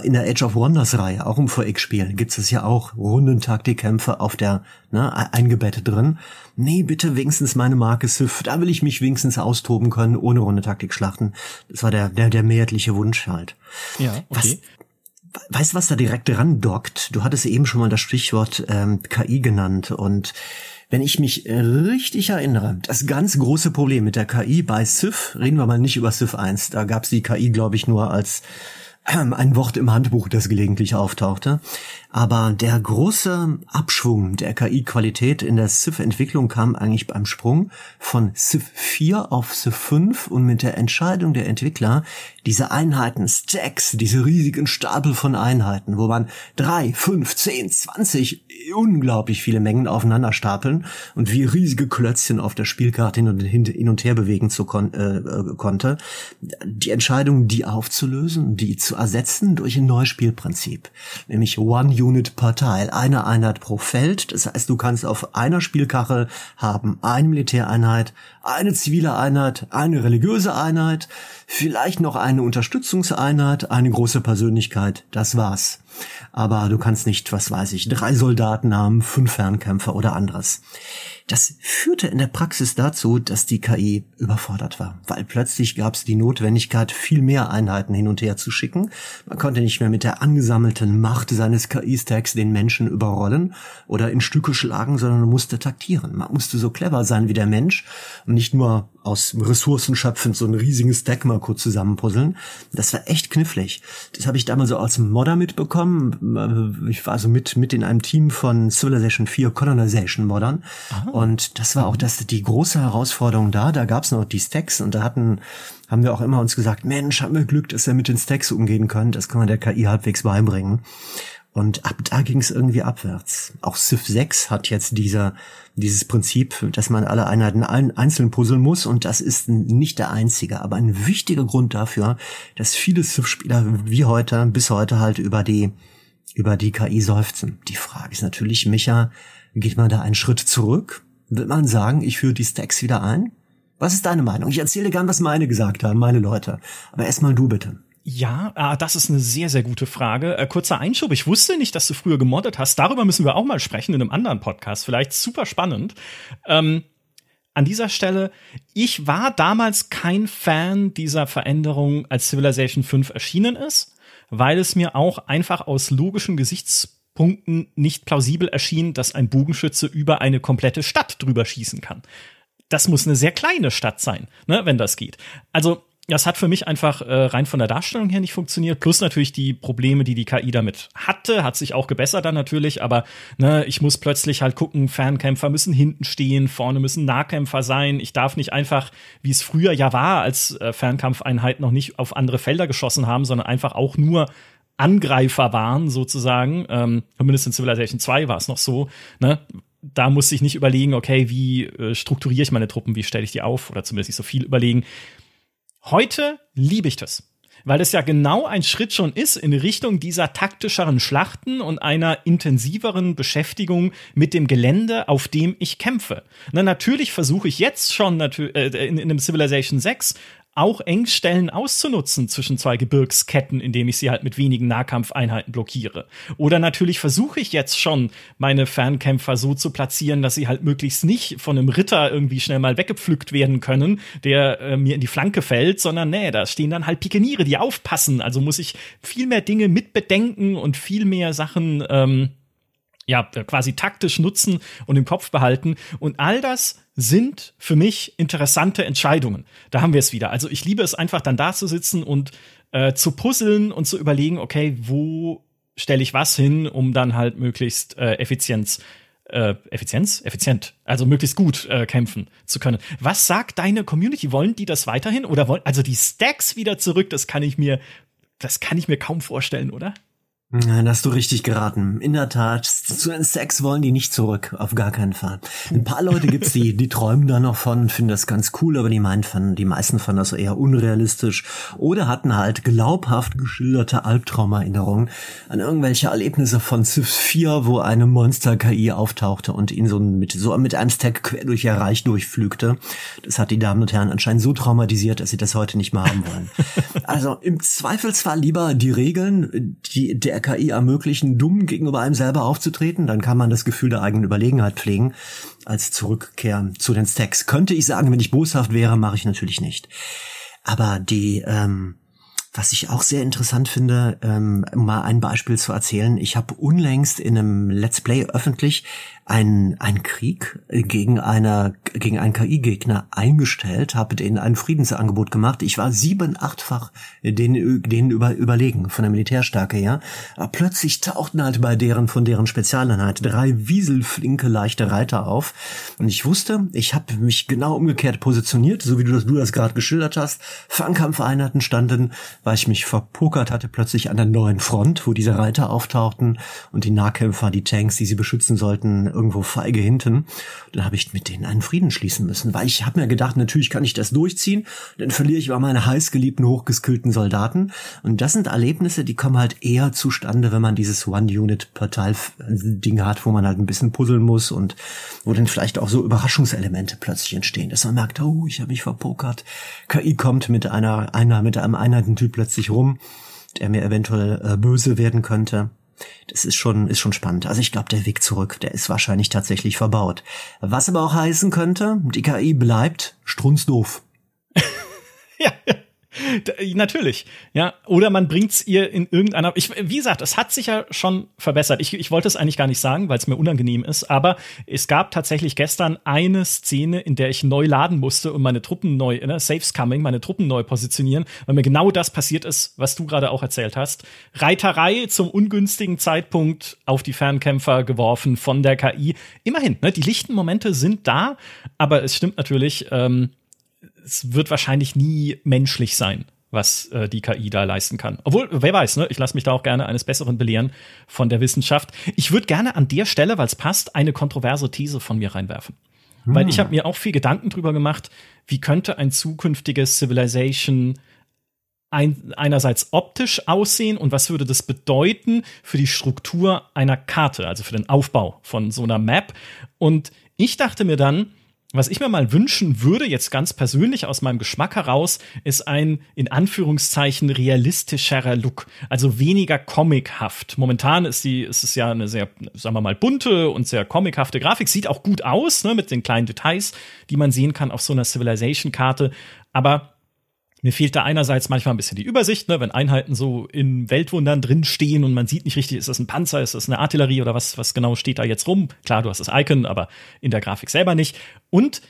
In der Age of Wonders Reihe, auch im 4X-Spiel, gibt's es ja auch Rundentaktikkämpfe auf der, ne, eingebettet drin. Nee, bitte wenigstens meine Marke Sif, da will ich mich wenigstens austoben können ohne Runde Taktikschlachten. Das war der, der, der mehrheitliche Wunsch halt. Ja, okay. Was, weißt du, was da direkt dran dockt? Du hattest eben schon mal das Stichwort ähm, KI genannt und wenn ich mich richtig erinnere, das ganz große Problem mit der KI bei Civ, reden wir mal nicht über Civ 1, da gab's die KI, glaube ich, nur als ein Wort im Handbuch, das gelegentlich auftauchte. Aber der große Abschwung der KI-Qualität in der Civ-Entwicklung kam eigentlich beim Sprung von Civ 4 auf Civ 5 und mit der Entscheidung der Entwickler, diese Einheiten, Stacks, diese riesigen Stapel von Einheiten, wo man drei, fünf, zehn, zwanzig, unglaublich viele Mengen aufeinander stapeln und wie riesige Klötzchen auf der Spielkarte hin und, hin und her bewegen zu kon äh, äh, konnte. Die Entscheidung, die aufzulösen, die zu ersetzen durch ein neues Spielprinzip, nämlich One Unit per Tile, eine Einheit pro Feld. Das heißt, du kannst auf einer Spielkachel haben eine Militäreinheit, eine zivile Einheit, eine religiöse Einheit, vielleicht noch eine Unterstützungseinheit, eine große Persönlichkeit. Das war's. Aber du kannst nicht, was weiß ich, drei Soldaten haben, fünf Fernkämpfer oder anderes. Das führte in der Praxis dazu, dass die KI überfordert war, weil plötzlich gab es die Notwendigkeit, viel mehr Einheiten hin und her zu schicken. Man konnte nicht mehr mit der angesammelten Macht seines KI-Stacks den Menschen überrollen oder in Stücke schlagen, sondern man musste taktieren. Man musste so clever sein wie der Mensch und nicht nur aus Ressourcen schöpfend so einen riesigen Stack mal kurz zusammenpuzzeln. Das war echt knifflig. Das habe ich damals so als Modder mitbekommen. Ich war so mit, mit in einem Team von Civilization 4 Colonization Moddern. Und das war auch das, die große Herausforderung da. Da gab's noch die Stacks und da hatten, haben wir auch immer uns gesagt, Mensch, haben wir Glück, dass wir mit den Stacks umgehen können. Das kann man der KI halbwegs beibringen. Und ab da ging es irgendwie abwärts. Auch Civ 6 hat jetzt dieser, dieses Prinzip, dass man alle Einheiten einzeln puzzeln muss und das ist nicht der einzige, aber ein wichtiger Grund dafür, dass viele Civ-Spieler wie heute, bis heute halt über die, über die KI seufzen. Die Frage ist natürlich, Micha, geht man da einen Schritt zurück? Will man sagen, ich führe die Stacks wieder ein? Was ist deine Meinung? Ich erzähle gern, was meine gesagt haben, meine Leute. Aber erstmal du bitte. Ja, ah, das ist eine sehr, sehr gute Frage. Äh, kurzer Einschub. Ich wusste nicht, dass du früher gemoddet hast. Darüber müssen wir auch mal sprechen in einem anderen Podcast. Vielleicht super spannend. Ähm, an dieser Stelle, ich war damals kein Fan dieser Veränderung, als Civilization 5 erschienen ist, weil es mir auch einfach aus logischen Gesichtspunkten nicht plausibel erschien, dass ein Bogenschütze über eine komplette Stadt drüber schießen kann. Das muss eine sehr kleine Stadt sein, ne, wenn das geht. Also das hat für mich einfach äh, rein von der Darstellung her nicht funktioniert. Plus natürlich die Probleme, die die KI damit hatte, hat sich auch gebessert dann natürlich. Aber ne, ich muss plötzlich halt gucken, Fernkämpfer müssen hinten stehen, vorne müssen Nahkämpfer sein. Ich darf nicht einfach, wie es früher ja war, als äh, Fernkampfeinheiten noch nicht auf andere Felder geschossen haben, sondern einfach auch nur Angreifer waren sozusagen. Ähm, zumindest in Civilization 2 war es noch so. Ne? da musste ich nicht überlegen, okay, wie äh, strukturiere ich meine Truppen, wie stelle ich die auf, oder zumindest nicht so viel überlegen. Heute liebe ich das. Weil es ja genau ein Schritt schon ist in Richtung dieser taktischeren Schlachten und einer intensiveren Beschäftigung mit dem Gelände, auf dem ich kämpfe. Na, natürlich versuche ich jetzt schon äh, in, in einem Civilization 6 auch Engstellen auszunutzen zwischen zwei Gebirgsketten, indem ich sie halt mit wenigen Nahkampfeinheiten blockiere. Oder natürlich versuche ich jetzt schon, meine Fernkämpfer so zu platzieren, dass sie halt möglichst nicht von einem Ritter irgendwie schnell mal weggepflückt werden können, der äh, mir in die Flanke fällt, sondern nee, da stehen dann halt Pikeniere, die aufpassen. Also muss ich viel mehr Dinge mitbedenken und viel mehr Sachen ähm, ja, quasi taktisch nutzen und im Kopf behalten. Und all das sind für mich interessante Entscheidungen. Da haben wir es wieder. Also ich liebe es einfach dann da zu sitzen und äh, zu puzzeln und zu überlegen, okay, wo stelle ich was hin, um dann halt möglichst äh, Effizienz äh, Effizienz? Effizient, also möglichst gut äh, kämpfen zu können. Was sagt deine Community? Wollen die das weiterhin oder wollen also die Stacks wieder zurück? Das kann ich mir, das kann ich mir kaum vorstellen, oder? Nein, hast du richtig geraten. In der Tat, zu Sex wollen die nicht zurück, auf gar keinen Fall. Ein paar Leute gibt's, die, die träumen da noch von, finden das ganz cool, aber die meinen, fanden, die meisten fanden das eher unrealistisch oder hatten halt glaubhaft geschilderte Albtraumerinnerungen an irgendwelche Erlebnisse von Civ 4, wo eine Monster-KI auftauchte und ihn so mit, so mit einem Stack quer durch ihr Reich durchflügte. Das hat die Damen und Herren anscheinend so traumatisiert, dass sie das heute nicht mehr haben wollen. Also im Zweifelsfall lieber die Regeln, die, der KI ermöglichen, dumm gegenüber einem selber aufzutreten, dann kann man das Gefühl der eigenen Überlegenheit pflegen, als Zurückkehr zu den Stacks. Könnte ich sagen, wenn ich boshaft wäre, mache ich natürlich nicht. Aber die, ähm, Was ich auch sehr interessant finde, ähm, mal ein Beispiel zu erzählen. Ich habe unlängst in einem Let's Play öffentlich einen, einen Krieg gegen einer gegen einen KI-Gegner eingestellt, habe denen ein Friedensangebot gemacht. Ich war sieben, achtfach denen, denen über, überlegen von der Militärstärke her. Aber plötzlich tauchten halt bei deren von deren Spezialeinheit drei wieselflinke leichte Reiter auf und ich wusste, ich habe mich genau umgekehrt positioniert, so wie du das, du das gerade geschildert hast. Fernkampfeinheiten standen weil ich mich verpokert hatte, plötzlich an der neuen Front, wo diese Reiter auftauchten und die Nahkämpfer, die Tanks, die sie beschützen sollten, irgendwo feige hinten. Dann habe ich mit denen einen Frieden schließen müssen, weil ich habe mir gedacht, natürlich kann ich das durchziehen, dann verliere ich aber meine heißgeliebten, hochgeskillten Soldaten. Und das sind Erlebnisse, die kommen halt eher zustande, wenn man dieses One-Unit-Portal-Ding hat, wo man halt ein bisschen puzzeln muss und wo dann vielleicht auch so Überraschungselemente plötzlich entstehen, dass man merkt, oh, ich habe mich verpokert. KI kommt mit einer, einer mit einem Einheitentyp plötzlich rum, der mir eventuell äh, böse werden könnte. Das ist schon, ist schon spannend. Also ich glaube, der Weg zurück, der ist wahrscheinlich tatsächlich verbaut. Was aber auch heißen könnte, die KI bleibt strunzdoof. ja, ja. Natürlich, ja. Oder man bringt's ihr in irgendeiner. Ich, wie gesagt, es hat sich ja schon verbessert. Ich, ich wollte es eigentlich gar nicht sagen, weil es mir unangenehm ist, aber es gab tatsächlich gestern eine Szene, in der ich neu laden musste und meine Truppen neu, ne, Saves coming, meine Truppen neu positionieren, weil mir genau das passiert ist, was du gerade auch erzählt hast. Reiterei zum ungünstigen Zeitpunkt auf die Fernkämpfer geworfen von der KI. Immerhin, ne, die lichten Momente sind da, aber es stimmt natürlich. Ähm, es wird wahrscheinlich nie menschlich sein, was äh, die KI da leisten kann. Obwohl, wer weiß, ne? Ich lasse mich da auch gerne eines Besseren belehren von der Wissenschaft. Ich würde gerne an der Stelle, weil es passt, eine kontroverse These von mir reinwerfen. Hm. Weil ich habe mir auch viel Gedanken drüber gemacht, wie könnte ein zukünftiges Civilization ein, einerseits optisch aussehen und was würde das bedeuten für die Struktur einer Karte, also für den Aufbau von so einer Map. Und ich dachte mir dann, was ich mir mal wünschen würde, jetzt ganz persönlich aus meinem Geschmack heraus, ist ein in Anführungszeichen realistischerer Look, also weniger comichaft. Momentan ist die ist es ja eine sehr, sagen wir mal, bunte und sehr comichafte Grafik, sieht auch gut aus, ne, mit den kleinen Details, die man sehen kann auf so einer Civilization-Karte, aber mir fehlt da einerseits manchmal ein bisschen die Übersicht, ne, wenn Einheiten so in Weltwundern drinstehen und man sieht nicht richtig, ist das ein Panzer, ist das eine Artillerie oder was, was genau steht da jetzt rum. Klar, du hast das Icon, aber in der Grafik selber nicht. Und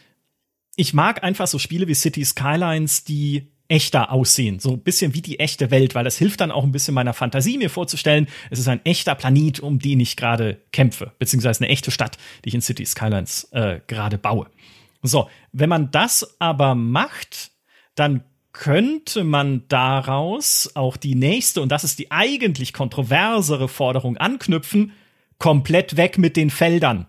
ich mag einfach so Spiele wie City Skylines, die echter aussehen, so ein bisschen wie die echte Welt, weil das hilft dann auch ein bisschen meiner Fantasie, mir vorzustellen, es ist ein echter Planet, um den ich gerade kämpfe, beziehungsweise eine echte Stadt, die ich in City Skylines äh, gerade baue. So, wenn man das aber macht, dann könnte man daraus auch die nächste, und das ist die eigentlich kontroversere Forderung anknüpfen, komplett weg mit den Feldern.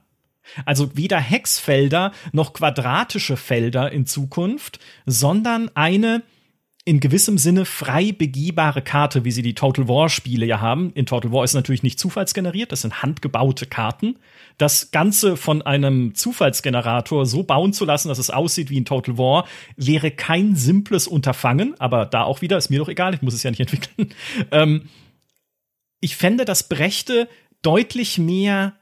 Also weder Hexfelder noch quadratische Felder in Zukunft, sondern eine in gewissem Sinne frei begehbare Karte, wie sie die Total War Spiele ja haben. In Total War ist natürlich nicht zufallsgeneriert, das sind handgebaute Karten. Das Ganze von einem Zufallsgenerator so bauen zu lassen, dass es aussieht wie in Total War, wäre kein simples Unterfangen, aber da auch wieder, ist mir doch egal, ich muss es ja nicht entwickeln. Ähm, ich fände, das brächte deutlich mehr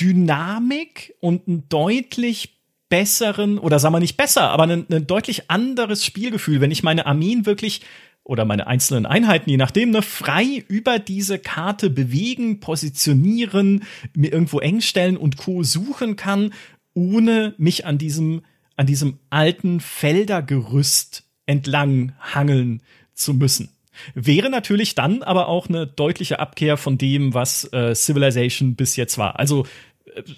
Dynamik und ein deutlich besseren, oder sagen wir nicht besser, aber ein, ein deutlich anderes Spielgefühl, wenn ich meine Armeen wirklich oder meine einzelnen Einheiten, je nachdem, ne, frei über diese Karte bewegen, positionieren, mir irgendwo eng stellen und Co. suchen kann, ohne mich an diesem, an diesem alten Feldergerüst entlang hangeln zu müssen. Wäre natürlich dann aber auch eine deutliche Abkehr von dem, was äh, Civilization bis jetzt war. Also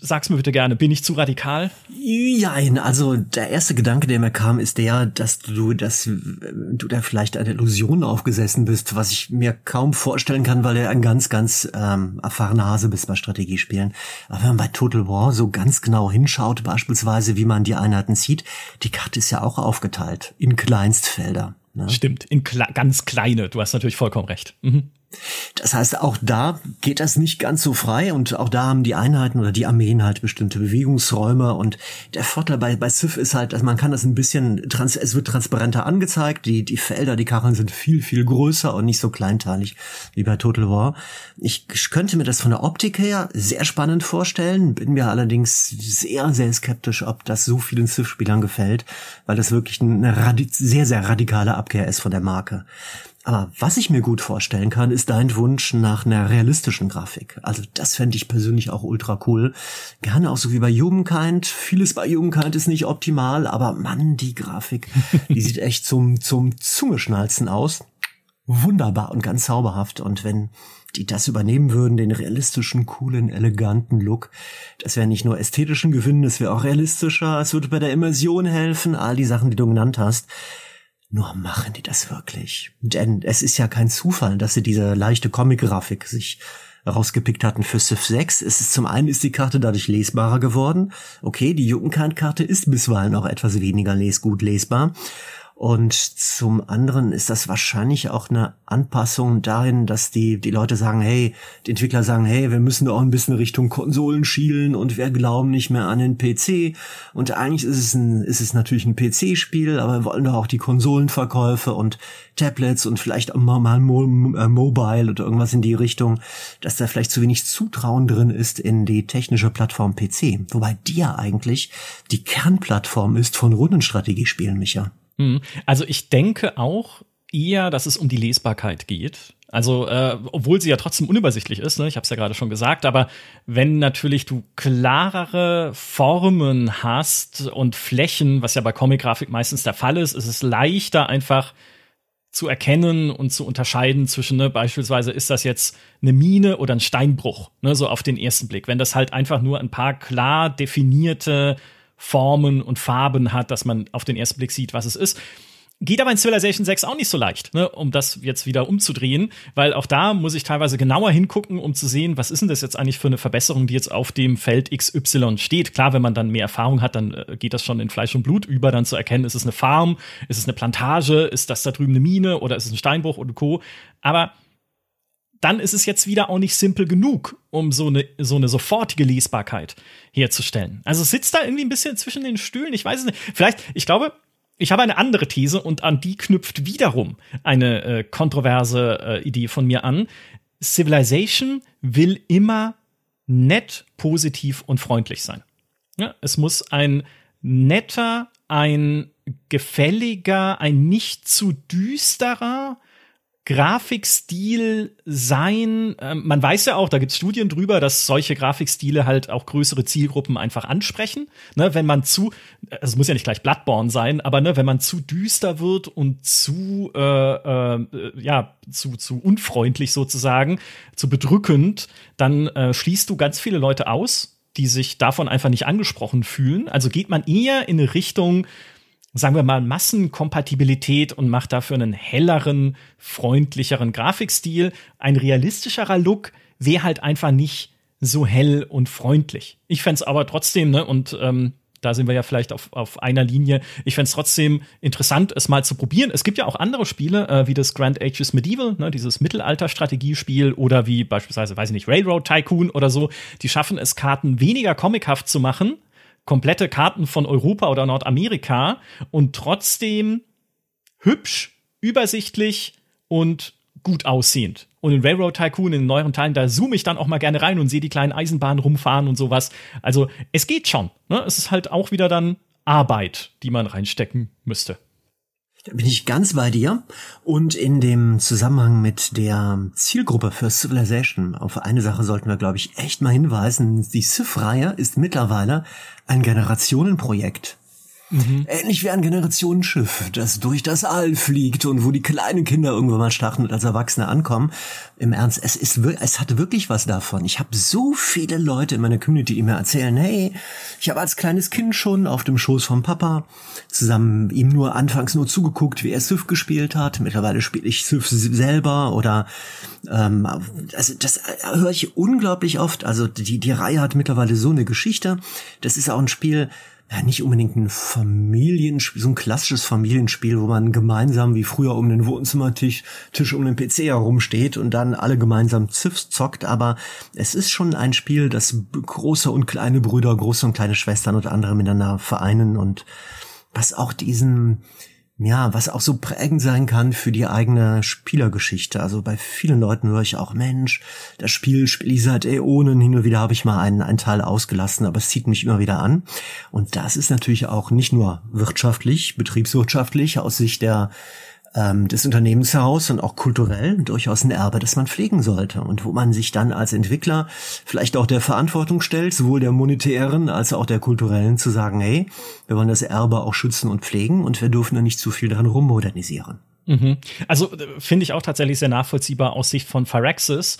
sag's mir bitte gerne, bin ich zu radikal? Nein, also der erste Gedanke, der mir kam, ist der, dass du, dass du da vielleicht eine Illusion aufgesessen bist, was ich mir kaum vorstellen kann, weil du ein ganz, ganz ähm, erfahrener Hase bist bei Strategiespielen. Aber wenn man bei Total War so ganz genau hinschaut, beispielsweise, wie man die Einheiten sieht, die Karte ist ja auch aufgeteilt in Kleinstfelder. Ne? Stimmt, in kle ganz kleine. Du hast natürlich vollkommen recht. Mhm. Das heißt, auch da geht das nicht ganz so frei und auch da haben die Einheiten oder die Armeen halt bestimmte Bewegungsräume und der Vorteil bei, bei Civ ist halt, dass man kann das ein bisschen, trans es wird transparenter angezeigt, die, die Felder, die Kacheln sind viel, viel größer und nicht so kleinteilig wie bei Total War. Ich könnte mir das von der Optik her sehr spannend vorstellen, bin mir allerdings sehr, sehr skeptisch, ob das so vielen Civ-Spielern gefällt, weil das wirklich eine sehr, sehr radikale Abkehr ist von der Marke. Aber was ich mir gut vorstellen kann, ist dein Wunsch nach einer realistischen Grafik. Also das fände ich persönlich auch ultra cool. Gerne auch so wie bei Humankind. Vieles bei Humankind ist nicht optimal, aber Mann, die Grafik, die sieht echt zum, zum Zungeschnalzen aus. Wunderbar und ganz zauberhaft. Und wenn die das übernehmen würden, den realistischen, coolen, eleganten Look, das wäre nicht nur ästhetischen Gewinn, es wäre auch realistischer, es würde bei der Immersion helfen, all die Sachen, die du genannt hast. Nur machen die das wirklich? Denn es ist ja kein Zufall, dass sie diese leichte Comic-Grafik sich rausgepickt hatten für Civ 6. Es ist zum einen ist die Karte dadurch lesbarer geworden. Okay, die Juckenkant-Karte ist bisweilen auch etwas weniger lesgut lesbar. Und zum anderen ist das wahrscheinlich auch eine Anpassung dahin, dass die, die Leute sagen, hey, die Entwickler sagen, hey, wir müssen da auch ein bisschen Richtung Konsolen schielen und wir glauben nicht mehr an den PC. Und eigentlich ist es ein, ist es natürlich ein PC-Spiel, aber wir wollen doch auch die Konsolenverkäufe und Tablets und vielleicht auch mal Mo äh, Mobile oder irgendwas in die Richtung, dass da vielleicht zu wenig Zutrauen drin ist in die technische Plattform PC. Wobei die ja eigentlich die Kernplattform ist von Rundenstrategiespielen, Micha. Hm. Also ich denke auch eher, dass es um die Lesbarkeit geht. Also, äh, obwohl sie ja trotzdem unübersichtlich ist, ne? ich habe es ja gerade schon gesagt, aber wenn natürlich du klarere Formen hast und Flächen, was ja bei Comic-Grafik meistens der Fall ist, ist es leichter einfach zu erkennen und zu unterscheiden zwischen, ne, beispielsweise ist das jetzt eine Mine oder ein Steinbruch, ne, so auf den ersten Blick. Wenn das halt einfach nur ein paar klar definierte Formen und Farben hat, dass man auf den ersten Blick sieht, was es ist. Geht aber in Civilization 6 auch nicht so leicht, ne, um das jetzt wieder umzudrehen, weil auch da muss ich teilweise genauer hingucken, um zu sehen, was ist denn das jetzt eigentlich für eine Verbesserung, die jetzt auf dem Feld XY steht. Klar, wenn man dann mehr Erfahrung hat, dann äh, geht das schon in Fleisch und Blut über, dann zu erkennen, ist es eine Farm, ist es eine Plantage, ist das da drüben eine Mine oder ist es ein Steinbruch und Co. Aber dann ist es jetzt wieder auch nicht simpel genug, um so eine, so eine sofortige Lesbarkeit herzustellen. Also sitzt da irgendwie ein bisschen zwischen den Stühlen. Ich weiß es nicht. Vielleicht, ich glaube, ich habe eine andere These und an die knüpft wiederum eine äh, kontroverse äh, Idee von mir an. Civilization will immer nett, positiv und freundlich sein. Ja, es muss ein netter, ein gefälliger, ein nicht zu düsterer, Grafikstil sein. Ähm, man weiß ja auch, da gibt es Studien drüber, dass solche Grafikstile halt auch größere Zielgruppen einfach ansprechen. Ne, wenn man zu, es muss ja nicht gleich Bloodborne sein, aber ne, wenn man zu düster wird und zu, äh, äh, ja, zu, zu unfreundlich sozusagen, zu bedrückend, dann äh, schließt du ganz viele Leute aus, die sich davon einfach nicht angesprochen fühlen. Also geht man eher in eine Richtung, sagen wir mal, Massenkompatibilität und macht dafür einen helleren, freundlicheren Grafikstil. Ein realistischerer Look wäre halt einfach nicht so hell und freundlich. Ich fände aber trotzdem, ne, und ähm, da sind wir ja vielleicht auf, auf einer Linie. Ich fände trotzdem interessant, es mal zu probieren. Es gibt ja auch andere Spiele, äh, wie das Grand Ages Medieval, ne, dieses Mittelalter-Strategiespiel, oder wie beispielsweise, weiß ich nicht, Railroad Tycoon oder so. Die schaffen es, Karten weniger comichaft zu machen, komplette Karten von Europa oder Nordamerika und trotzdem hübsch, übersichtlich und gut aussehend. Und in Railroad Tycoon, in den neueren Teilen, da zoome ich dann auch mal gerne rein und sehe die kleinen Eisenbahnen rumfahren und sowas. Also es geht schon. Ne? Es ist halt auch wieder dann Arbeit, die man reinstecken müsste. Da bin ich ganz bei dir. Und in dem Zusammenhang mit der Zielgruppe für Civilization, auf eine Sache sollten wir, glaube ich, echt mal hinweisen. Die Civ-Reihe ist mittlerweile ein Generationenprojekt. Mhm. Ähnlich wie ein Generationenschiff, das durch das All fliegt und wo die kleinen Kinder irgendwann mal starten und als Erwachsene ankommen. Im Ernst, es ist, es hat wirklich was davon. Ich habe so viele Leute in meiner Community, die mir erzählen, hey, ich habe als kleines Kind schon auf dem Schoß vom Papa zusammen ihm nur anfangs nur zugeguckt, wie er Civ gespielt hat. Mittlerweile spiele ich Civ selber oder ähm, also das höre ich unglaublich oft. Also die die Reihe hat mittlerweile so eine Geschichte. Das ist auch ein Spiel ja, nicht unbedingt ein Familienspiel, so ein klassisches Familienspiel, wo man gemeinsam wie früher um den Wohnzimmertisch Tisch um den PC herumsteht und dann alle gemeinsam Ziffs zockt, aber es ist schon ein Spiel, das große und kleine Brüder, große und kleine Schwestern und andere miteinander vereinen. Und was auch diesen ja, was auch so prägend sein kann für die eigene Spielergeschichte. Also bei vielen Leuten höre ich auch, Mensch, das Spiel spiele ich seit Äonen, hin und wieder habe ich mal einen, einen Teil ausgelassen, aber es zieht mich immer wieder an. Und das ist natürlich auch nicht nur wirtschaftlich, betriebswirtschaftlich aus Sicht der ähm, des Unternehmens heraus und auch kulturell durchaus ein Erbe, das man pflegen sollte und wo man sich dann als Entwickler vielleicht auch der Verantwortung stellt, sowohl der monetären als auch der kulturellen, zu sagen, hey, wir wollen das Erbe auch schützen und pflegen und wir dürfen da nicht zu viel dran rummodernisieren. Mhm. Also äh, finde ich auch tatsächlich sehr nachvollziehbar aus Sicht von Phyrexis.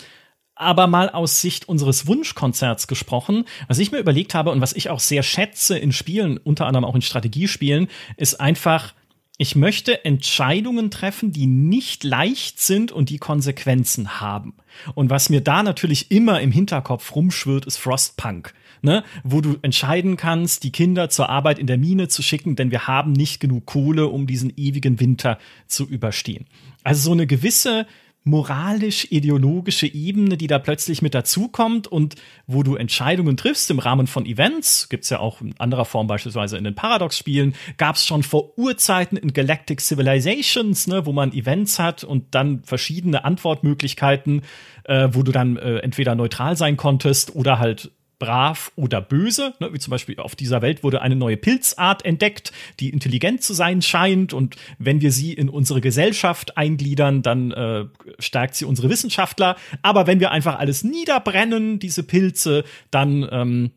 Aber mal aus Sicht unseres Wunschkonzerts gesprochen, was ich mir überlegt habe und was ich auch sehr schätze in Spielen, unter anderem auch in Strategiespielen, ist einfach ich möchte Entscheidungen treffen, die nicht leicht sind und die Konsequenzen haben. Und was mir da natürlich immer im Hinterkopf rumschwirrt, ist Frostpunk. Ne, wo du entscheiden kannst, die Kinder zur Arbeit in der Mine zu schicken, denn wir haben nicht genug Kohle, um diesen ewigen Winter zu überstehen. Also so eine gewisse moralisch-ideologische Ebene, die da plötzlich mit dazukommt und wo du Entscheidungen triffst im Rahmen von Events, gibt's ja auch in anderer Form beispielsweise in den Paradox-Spielen, gab's schon vor Urzeiten in Galactic Civilizations, ne, wo man Events hat und dann verschiedene Antwortmöglichkeiten, äh, wo du dann äh, entweder neutral sein konntest oder halt brav oder böse, ne, wie zum Beispiel auf dieser Welt wurde eine neue Pilzart entdeckt, die intelligent zu sein scheint und wenn wir sie in unsere Gesellschaft eingliedern, dann äh, stärkt sie unsere Wissenschaftler. Aber wenn wir einfach alles niederbrennen, diese Pilze, dann ähm,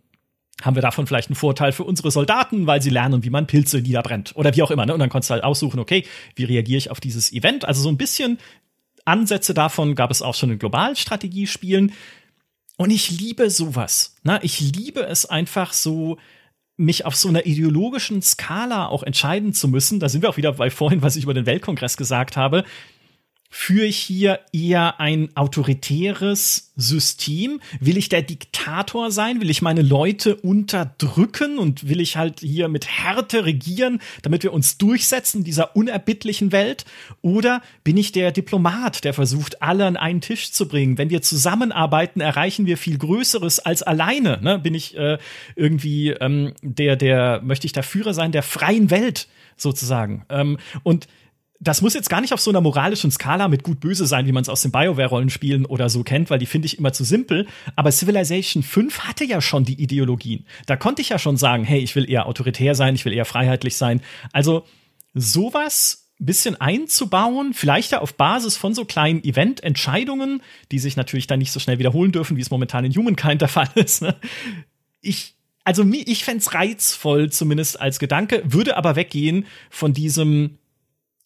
haben wir davon vielleicht einen Vorteil für unsere Soldaten, weil sie lernen, wie man Pilze niederbrennt oder wie auch immer. Ne? Und dann konntest du halt aussuchen, okay, wie reagiere ich auf dieses Event? Also so ein bisschen Ansätze davon gab es auch schon in Globalstrategiespielen. Und ich liebe sowas. Na, ich liebe es einfach so, mich auf so einer ideologischen Skala auch entscheiden zu müssen. Da sind wir auch wieder bei vorhin, was ich über den Weltkongress gesagt habe Führe ich hier eher ein autoritäres System? Will ich der Diktator sein? Will ich meine Leute unterdrücken und will ich halt hier mit Härte regieren, damit wir uns durchsetzen in dieser unerbittlichen Welt? Oder bin ich der Diplomat, der versucht, alle an einen Tisch zu bringen? Wenn wir zusammenarbeiten, erreichen wir viel Größeres als alleine. Ne? Bin ich äh, irgendwie ähm, der, der, möchte ich der Führer sein der freien Welt sozusagen? Ähm, und das muss jetzt gar nicht auf so einer moralischen Skala mit gut-böse sein, wie man es aus den BioWare-Rollenspielen oder so kennt, weil die finde ich immer zu simpel. Aber Civilization 5 hatte ja schon die Ideologien. Da konnte ich ja schon sagen, hey, ich will eher autoritär sein, ich will eher freiheitlich sein. Also sowas bisschen einzubauen, vielleicht auf Basis von so kleinen Event-Entscheidungen, die sich natürlich dann nicht so schnell wiederholen dürfen, wie es momentan in Humankind der Fall ist. Ne? Ich, also ich fände reizvoll, zumindest als Gedanke, würde aber weggehen von diesem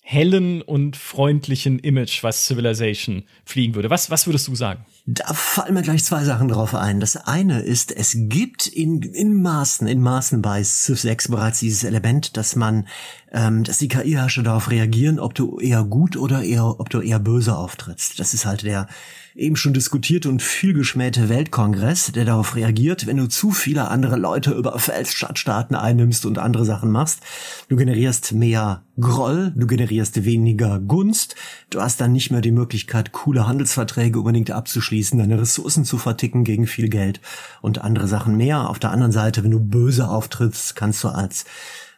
hellen und freundlichen Image, was Civilization fliegen würde. Was, was würdest du sagen? Da fallen mir gleich zwei Sachen drauf ein. Das eine ist, es gibt in, in Maßen, in Maßen bei Civ 6 bereits dieses Element, dass man, ähm, dass die KI-Herrscher darauf reagieren, ob du eher gut oder eher, ob du eher böse auftrittst. Das ist halt der, eben schon diskutierte und vielgeschmähte Weltkongress, der darauf reagiert, wenn du zu viele andere Leute überfällst, Stadtstaaten einnimmst und andere Sachen machst. Du generierst mehr Groll, du generierst weniger Gunst, du hast dann nicht mehr die Möglichkeit, coole Handelsverträge unbedingt abzuschließen, deine Ressourcen zu verticken gegen viel Geld und andere Sachen mehr. Auf der anderen Seite, wenn du böse auftrittst, kannst du als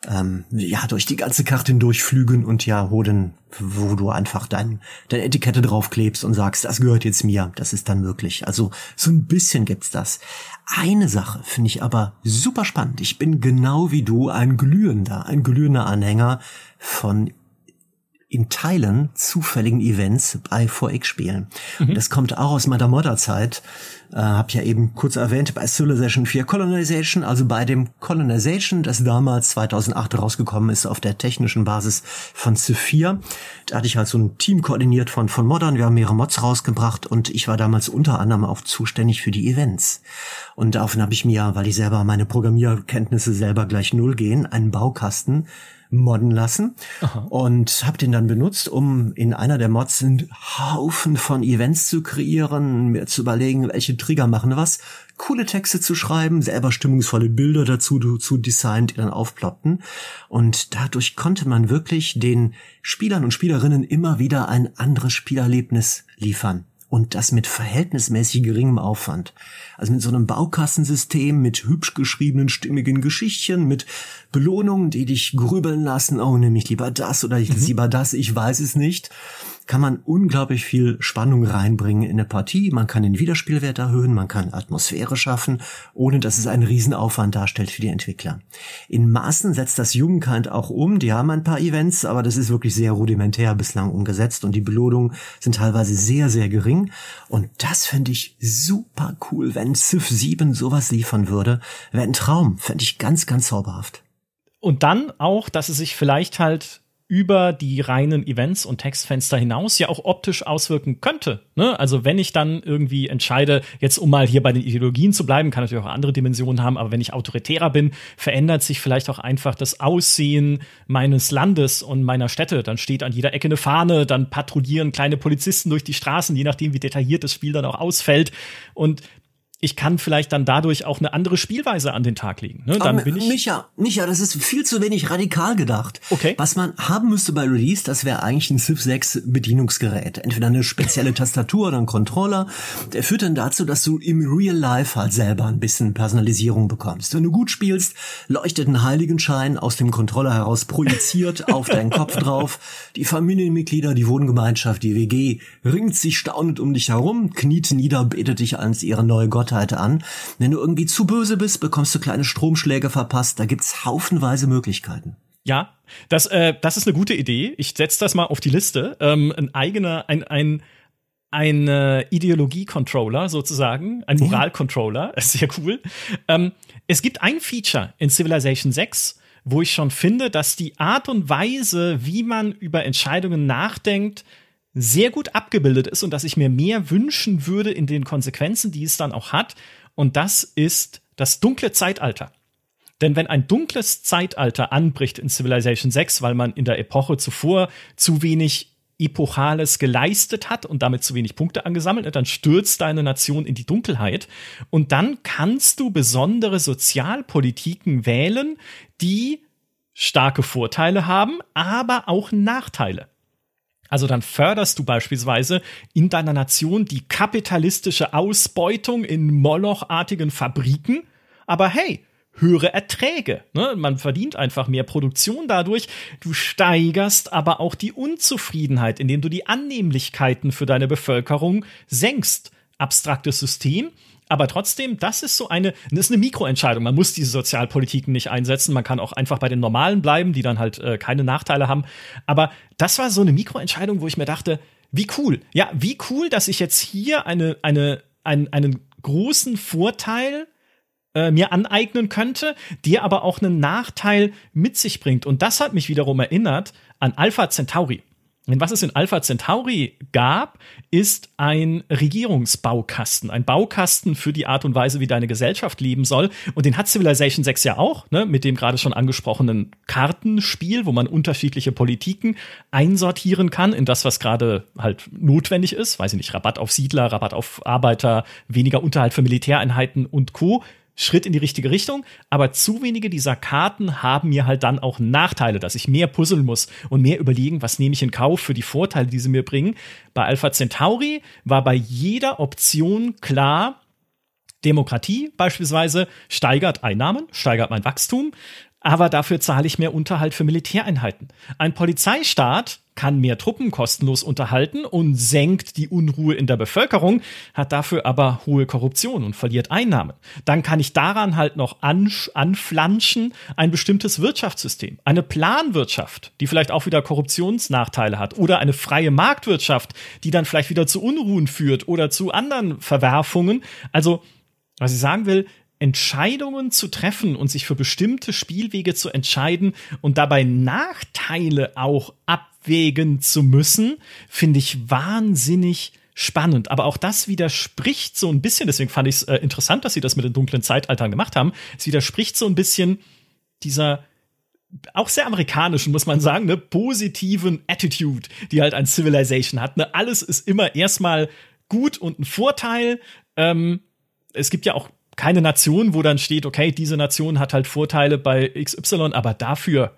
ähm, ja durch die ganze Karte hindurchflügen und ja Hoden, wo du einfach dein, deine Etikette draufklebst und sagst, das gehört jetzt mir. Das ist dann möglich. Also so ein bisschen gibt's das. Eine Sache finde ich aber super spannend. Ich bin genau wie du ein glühender, ein glühender Anhänger von in Teilen zufälligen Events bei 4X-Spielen. Mhm. Das kommt auch aus meiner Modderzeit. Äh, hab ja eben kurz erwähnt, bei Civilization 4 Colonization, also bei dem Colonization, das damals 2008 rausgekommen ist auf der technischen Basis von Civ 4. Da hatte ich halt so ein Team koordiniert von, von Moddern. Wir haben mehrere Mods rausgebracht und ich war damals unter anderem auch zuständig für die Events. Und davon habe ich mir, weil ich selber meine Programmierkenntnisse selber gleich null gehen, einen Baukasten modden lassen Aha. und habe den dann benutzt, um in einer der Mods einen Haufen von Events zu kreieren, mir zu überlegen, welche Trigger machen was, coole Texte zu schreiben, selber stimmungsvolle Bilder dazu zu designen, die dann aufploppten. Und dadurch konnte man wirklich den Spielern und Spielerinnen immer wieder ein anderes Spielerlebnis liefern und das mit verhältnismäßig geringem Aufwand. Also mit so einem Baukastensystem, mit hübsch geschriebenen, stimmigen Geschichtchen, mit Belohnungen, die dich grübeln lassen, oh, nehme ich lieber das oder ich mhm. lieber das, ich weiß es nicht. Kann man unglaublich viel Spannung reinbringen in eine Partie. Man kann den Wiederspielwert erhöhen, man kann Atmosphäre schaffen, ohne dass es einen Riesenaufwand darstellt für die Entwickler. In Maßen setzt das Jugendkind auch um. Die haben ein paar Events, aber das ist wirklich sehr rudimentär bislang umgesetzt und die Belohnungen sind teilweise sehr, sehr gering. Und das fände ich super cool, wenn Civ 7 sowas liefern würde. Wäre ein Traum, fände ich ganz, ganz zauberhaft. Und dann auch, dass es sich vielleicht halt über die reinen Events und Textfenster hinaus ja auch optisch auswirken könnte. Ne? Also wenn ich dann irgendwie entscheide, jetzt um mal hier bei den Ideologien zu bleiben, kann natürlich auch andere Dimensionen haben, aber wenn ich autoritärer bin, verändert sich vielleicht auch einfach das Aussehen meines Landes und meiner Städte. Dann steht an jeder Ecke eine Fahne, dann patrouillieren kleine Polizisten durch die Straßen, je nachdem, wie detailliert das Spiel dann auch ausfällt. Und ich kann vielleicht dann dadurch auch eine andere Spielweise an den Tag legen. Ne? Dann bin ich Micha, Micha, das ist viel zu wenig radikal gedacht. Okay. Was man haben müsste bei Release, das wäre eigentlich ein Civ 6 Bedienungsgerät. Entweder eine spezielle Tastatur oder ein Controller. Der führt dann dazu, dass du im Real Life halt selber ein bisschen Personalisierung bekommst. Wenn du gut spielst, leuchtet ein Heiligenschein aus dem Controller heraus projiziert auf deinen Kopf drauf. Die Familienmitglieder, die Wohngemeinschaft, die WG ringt sich staunend um dich herum, kniet nieder, betet dich als ihre neue Gott Gottheit an. Wenn du irgendwie zu böse bist, bekommst du kleine Stromschläge verpasst. Da gibt's haufenweise Möglichkeiten. Ja, das, äh, das ist eine gute Idee. Ich setze das mal auf die Liste. Ähm, ein eigener, ein, ein, ein äh, Ideologie-Controller sozusagen, ein Moral-Controller, ist sehr cool. Ähm, es gibt ein Feature in Civilization 6, wo ich schon finde, dass die Art und Weise, wie man über Entscheidungen nachdenkt, sehr gut abgebildet ist und dass ich mir mehr wünschen würde in den Konsequenzen, die es dann auch hat. Und das ist das dunkle Zeitalter. Denn wenn ein dunkles Zeitalter anbricht in Civilization 6, weil man in der Epoche zuvor zu wenig Epochales geleistet hat und damit zu wenig Punkte angesammelt hat, dann stürzt deine Nation in die Dunkelheit. Und dann kannst du besondere Sozialpolitiken wählen, die starke Vorteile haben, aber auch Nachteile. Also dann förderst du beispielsweise in deiner Nation die kapitalistische Ausbeutung in Molochartigen Fabriken, aber hey, höhere Erträge. Ne? Man verdient einfach mehr Produktion dadurch. Du steigerst aber auch die Unzufriedenheit, indem du die Annehmlichkeiten für deine Bevölkerung senkst. Abstraktes System, aber trotzdem, das ist so eine, das ist eine Mikroentscheidung. Man muss diese Sozialpolitiken nicht einsetzen. Man kann auch einfach bei den normalen bleiben, die dann halt äh, keine Nachteile haben. Aber das war so eine Mikroentscheidung, wo ich mir dachte, wie cool. Ja, wie cool, dass ich jetzt hier eine, eine, einen, einen großen Vorteil äh, mir aneignen könnte, der aber auch einen Nachteil mit sich bringt. Und das hat mich wiederum erinnert an Alpha Centauri. Denn was es in Alpha Centauri gab, ist ein Regierungsbaukasten, ein Baukasten für die Art und Weise, wie deine Gesellschaft leben soll. Und den hat Civilization 6 ja auch, ne, mit dem gerade schon angesprochenen Kartenspiel, wo man unterschiedliche Politiken einsortieren kann in das, was gerade halt notwendig ist. Weiß ich nicht, Rabatt auf Siedler, Rabatt auf Arbeiter, weniger Unterhalt für Militäreinheiten und Co. Schritt in die richtige Richtung, aber zu wenige dieser Karten haben mir halt dann auch Nachteile, dass ich mehr puzzeln muss und mehr überlegen, was nehme ich in Kauf für die Vorteile, die sie mir bringen. Bei Alpha Centauri war bei jeder Option klar, Demokratie beispielsweise steigert Einnahmen, steigert mein Wachstum, aber dafür zahle ich mehr Unterhalt für Militäreinheiten. Ein Polizeistaat kann mehr Truppen kostenlos unterhalten und senkt die Unruhe in der Bevölkerung, hat dafür aber hohe Korruption und verliert Einnahmen. Dann kann ich daran halt noch anflanschen ein bestimmtes Wirtschaftssystem, eine Planwirtschaft, die vielleicht auch wieder Korruptionsnachteile hat oder eine freie Marktwirtschaft, die dann vielleicht wieder zu Unruhen führt oder zu anderen Verwerfungen. Also, was ich sagen will, Entscheidungen zu treffen und sich für bestimmte Spielwege zu entscheiden und dabei Nachteile auch abwägen zu müssen, finde ich wahnsinnig spannend. Aber auch das widerspricht so ein bisschen, deswegen fand ich es äh, interessant, dass sie das mit den dunklen Zeitaltern gemacht haben. Es widerspricht so ein bisschen dieser auch sehr amerikanischen, muss man sagen, ne, positiven Attitude, die halt ein Civilization hat. Ne? Alles ist immer erstmal gut und ein Vorteil. Ähm, es gibt ja auch keine Nation, wo dann steht, okay, diese Nation hat halt Vorteile bei XY, aber dafür,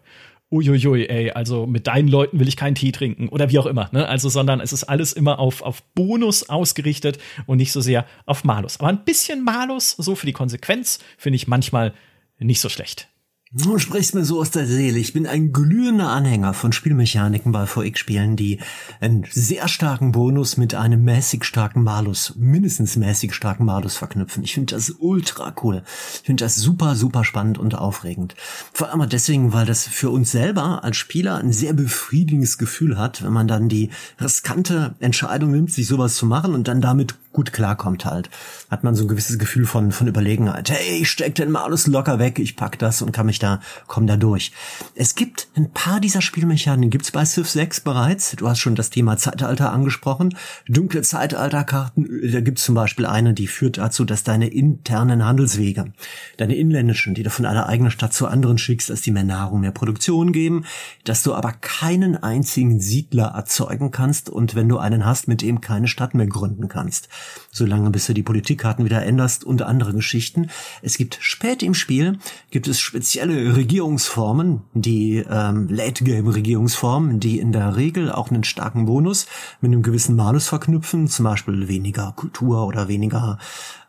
uiuiui, ey, also mit deinen Leuten will ich keinen Tee trinken oder wie auch immer, ne? Also, sondern es ist alles immer auf, auf Bonus ausgerichtet und nicht so sehr auf Malus. Aber ein bisschen Malus, so für die Konsequenz, finde ich manchmal nicht so schlecht. Du sprichst mir so aus der Seele. Ich bin ein glühender Anhänger von Spielmechaniken bei VX-Spielen, die einen sehr starken Bonus mit einem mäßig starken Malus, mindestens mäßig starken Malus verknüpfen. Ich finde das ultra cool. Ich finde das super, super spannend und aufregend. Vor allem deswegen, weil das für uns selber als Spieler ein sehr befriedigendes Gefühl hat, wenn man dann die riskante Entscheidung nimmt, sich sowas zu machen und dann damit gut klarkommt halt. Hat man so ein gewisses Gefühl von, von Überlegenheit. Hey, ich steck den Malus locker weg, ich pack das und kann mich da, komm da durch. Es gibt ein paar dieser Spielmechaniken, gibt's bei Civ 6 bereits. Du hast schon das Thema Zeitalter angesprochen. Dunkle Zeitalterkarten, da gibt's zum Beispiel eine, die führt dazu, dass deine internen Handelswege, deine inländischen, die du von einer eigenen Stadt zur anderen schickst, dass die mehr Nahrung, mehr Produktion geben, dass du aber keinen einzigen Siedler erzeugen kannst und wenn du einen hast, mit dem keine Stadt mehr gründen kannst solange bis du die Politikkarten wieder änderst und andere Geschichten. Es gibt spät im Spiel gibt es spezielle Regierungsformen, die ähm, Late-Game-Regierungsformen, die in der Regel auch einen starken Bonus mit einem gewissen Malus verknüpfen, zum Beispiel weniger Kultur oder weniger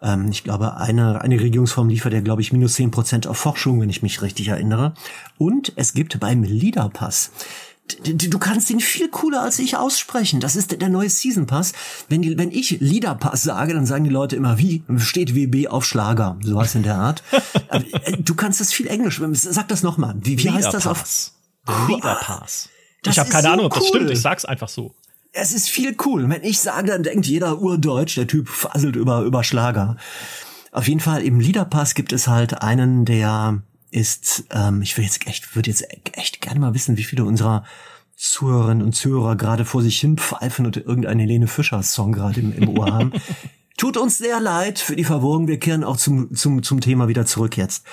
ähm, ich glaube, eine, eine Regierungsform liefert ja, glaube ich, minus zehn Prozent auf Forschung, wenn ich mich richtig erinnere. Und es gibt beim Leaderpass du kannst ihn viel cooler als ich aussprechen. Das ist der neue Season Pass. Wenn, die, wenn ich Leader-Pass sage, dann sagen die Leute immer, wie steht WB auf Schlager, sowas in der Art. Äh, du kannst das viel Englisch. Sag das nochmal. Wie, wie heißt das auf Leader-Pass? Ich habe keine so Ahnung, ob das cool. stimmt. Ich sag's einfach so. Es ist viel cool. Wenn ich sage, dann denkt jeder Urdeutsch, der Typ faselt über, über Schlager. Auf jeden Fall im Leader-Pass gibt es halt einen, der ist, ähm, ich will jetzt echt, würde jetzt echt gerne mal wissen, wie viele unserer Zuhörerinnen und Zuhörer gerade vor sich hin pfeifen und irgendeinen Helene Fischer Song gerade im, im Ohr haben. Tut uns sehr leid für die Verwirrung. Wir kehren auch zum, zum, zum Thema wieder zurück jetzt.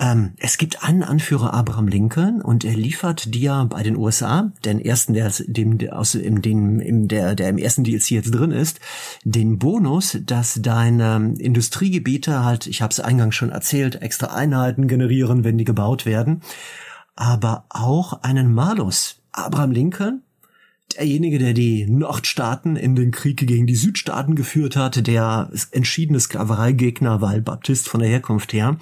Ähm, es gibt einen Anführer Abraham Lincoln und er liefert dir bei den USA, den ersten, der dem aus im, dem, im, der, der im ersten DLC jetzt drin ist, den Bonus, dass deine Industriegebiete halt, ich habe es eingangs schon erzählt, extra Einheiten generieren, wenn die gebaut werden, aber auch einen Malus. Abraham Lincoln derjenige, der die Nordstaaten in den Krieg gegen die Südstaaten geführt hat, der entschiedene Sklavereigegner, weil Baptist von der Herkunft her,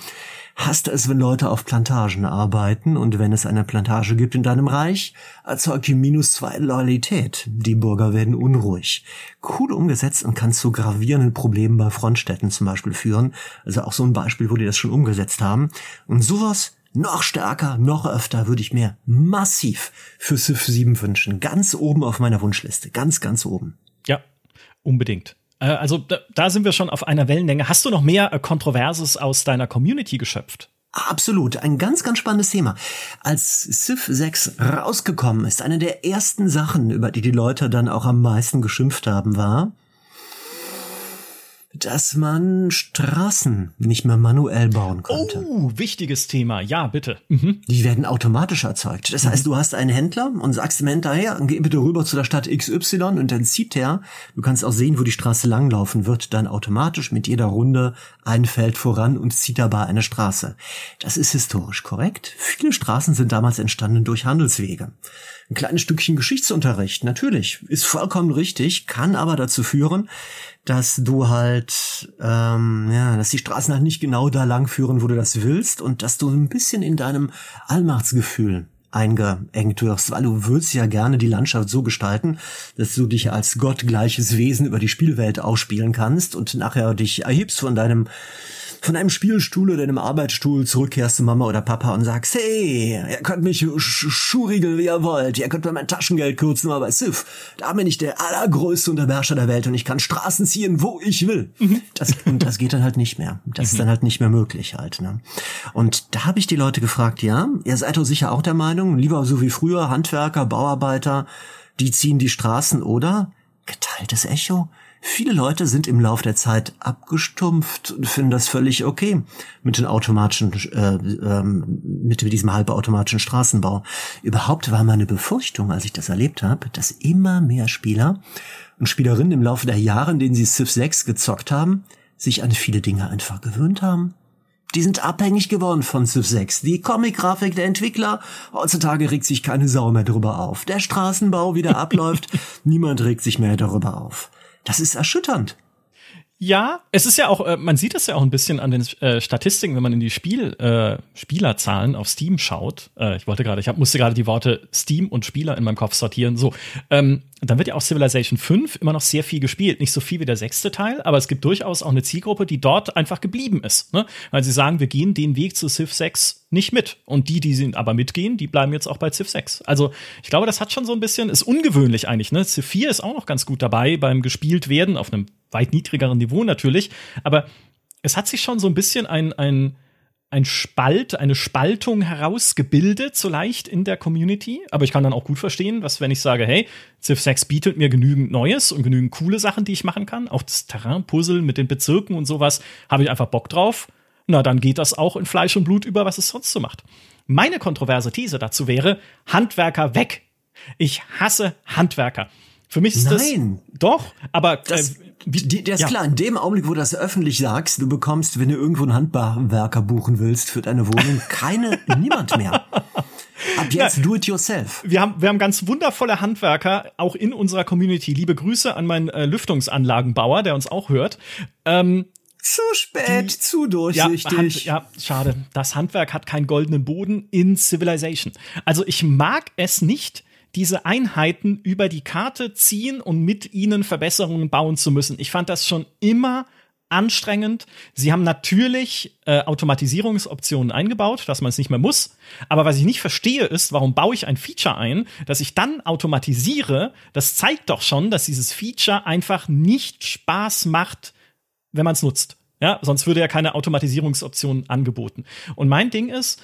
hasst es, wenn Leute auf Plantagen arbeiten und wenn es eine Plantage gibt in deinem Reich, erzeugt die minus zwei Loyalität. Die Bürger werden unruhig. Cool umgesetzt und kann zu gravierenden Problemen bei Frontstädten zum Beispiel führen. Also auch so ein Beispiel, wo die das schon umgesetzt haben. Und sowas noch stärker, noch öfter würde ich mir massiv für Civ 7 wünschen. Ganz oben auf meiner Wunschliste. Ganz, ganz oben. Ja, unbedingt. Äh, also da, da, sind wir schon auf einer Wellenlänge. Hast du noch mehr äh, Kontroverses aus deiner Community geschöpft? Absolut, ein ganz, ganz spannendes Thema. Als Civ 6 rausgekommen ist, eine der ersten Sachen, über die die Leute dann auch am meisten geschimpft haben, war, dass man Straßen nicht mehr manuell bauen konnte. Oh, wichtiges Thema. Ja, bitte. Mhm. Die werden automatisch erzeugt. Das mhm. heißt, du hast einen Händler und sagst ihm hinterher, geh bitte rüber zu der Stadt XY und dann zieht er, du kannst auch sehen, wo die Straße langlaufen wird, dann automatisch mit jeder Runde ein Feld voran und zieht dabei eine Straße. Das ist historisch korrekt. Viele Straßen sind damals entstanden durch Handelswege ein kleines Stückchen Geschichtsunterricht, natürlich, ist vollkommen richtig, kann aber dazu führen, dass du halt, ähm, ja, dass die Straßen halt nicht genau da lang führen, wo du das willst und dass du ein bisschen in deinem Allmachtsgefühl eingeengt wirst, weil du würdest ja gerne die Landschaft so gestalten, dass du dich als gottgleiches Wesen über die Spielwelt ausspielen kannst und nachher dich erhebst von deinem von einem Spielstuhl oder einem Arbeitsstuhl zurückkehrst zu Mama oder Papa und sagst, hey, ihr könnt mich sch schurigeln, wie ihr wollt, ihr könnt mir mein Taschengeld kürzen, aber Sif, da bin ich der allergrößte Unterbeherrscher der Welt und ich kann Straßen ziehen, wo ich will. Mhm. Das, und das geht dann halt nicht mehr. Das mhm. ist dann halt nicht mehr möglich halt. Ne? Und da habe ich die Leute gefragt, ja, ihr seid doch sicher auch der Meinung, lieber so wie früher, Handwerker, Bauarbeiter, die ziehen die Straßen, oder? Geteiltes Echo. Viele Leute sind im Lauf der Zeit abgestumpft und finden das völlig okay mit den automatischen, äh, ähm, mit diesem halbautomatischen Straßenbau. Überhaupt war meine Befürchtung, als ich das erlebt habe, dass immer mehr Spieler und Spielerinnen im Laufe der Jahre, in denen sie Civ 6 gezockt haben, sich an viele Dinge einfach gewöhnt haben. Die sind abhängig geworden von Civ 6. Die Comic-Grafik der Entwickler, heutzutage regt sich keine Sau mehr darüber auf. Der Straßenbau wieder abläuft, niemand regt sich mehr darüber auf. Das ist erschütternd. Ja, es ist ja auch, äh, man sieht es ja auch ein bisschen an den äh, Statistiken, wenn man in die Spiel, äh, Spielerzahlen auf Steam schaut. Äh, ich wollte gerade, ich hab, musste gerade die Worte Steam und Spieler in meinem Kopf sortieren. So, ähm, dann wird ja auch Civilization 5 immer noch sehr viel gespielt. Nicht so viel wie der sechste Teil, aber es gibt durchaus auch eine Zielgruppe, die dort einfach geblieben ist. Ne? Weil sie sagen, wir gehen den Weg zu Civ 6 nicht mit. Und die, die sind aber mitgehen, die bleiben jetzt auch bei Civ 6. Also ich glaube, das hat schon so ein bisschen, ist ungewöhnlich eigentlich. Ne? Civ 4 ist auch noch ganz gut dabei beim gespielt werden auf einem weit niedrigeren Niveau natürlich, aber es hat sich schon so ein bisschen ein, ein, ein Spalt, eine Spaltung herausgebildet, so leicht in der Community. Aber ich kann dann auch gut verstehen, was, wenn ich sage, hey, Civ 6 bietet mir genügend Neues und genügend coole Sachen, die ich machen kann. Auch das Terrain-Puzzle mit den Bezirken und sowas, habe ich einfach Bock drauf. Na, dann geht das auch in Fleisch und Blut über, was es sonst so macht. Meine kontroverse These dazu wäre, Handwerker weg. Ich hasse Handwerker. Für mich ist Nein. das doch, aber das, äh, die, der ist ja. klar, in dem Augenblick, wo du das öffentlich sagst, du bekommst, wenn du irgendwo einen Handwerker buchen willst für deine Wohnung, keine, niemand mehr. Ab jetzt do it yourself. Wir haben, wir haben ganz wundervolle Handwerker, auch in unserer Community. Liebe Grüße an meinen äh, Lüftungsanlagenbauer, der uns auch hört. Ähm, zu spät, die, zu durchsichtig. Ja, Hand, ja, schade. Das Handwerk hat keinen goldenen Boden in Civilization. Also ich mag es nicht, diese Einheiten über die Karte ziehen und mit ihnen Verbesserungen bauen zu müssen. Ich fand das schon immer anstrengend. Sie haben natürlich äh, Automatisierungsoptionen eingebaut, dass man es nicht mehr muss. Aber was ich nicht verstehe, ist, warum baue ich ein Feature ein, das ich dann automatisiere? Das zeigt doch schon, dass dieses Feature einfach nicht Spaß macht, wenn man es nutzt. Ja, sonst würde ja keine Automatisierungsoption angeboten. Und mein Ding ist,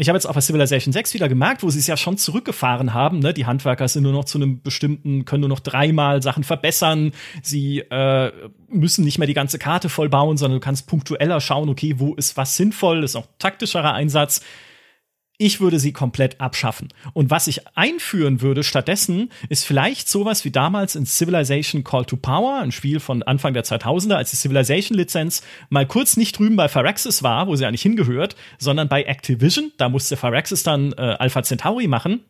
ich habe jetzt auch bei Civilization 6 wieder gemerkt, wo sie es ja schon zurückgefahren haben. Ne? Die Handwerker sind nur noch zu einem bestimmten, können nur noch dreimal Sachen verbessern. Sie äh, müssen nicht mehr die ganze Karte voll bauen, sondern du kannst punktueller schauen, okay, wo ist was sinnvoll, ist auch taktischerer Einsatz. Ich würde sie komplett abschaffen. Und was ich einführen würde stattdessen, ist vielleicht sowas wie damals in Civilization Call to Power, ein Spiel von Anfang der 2000er, als die Civilization-Lizenz mal kurz nicht drüben bei Phyrexis war, wo sie eigentlich hingehört, sondern bei Activision. Da musste Phyrexis dann äh, Alpha Centauri machen.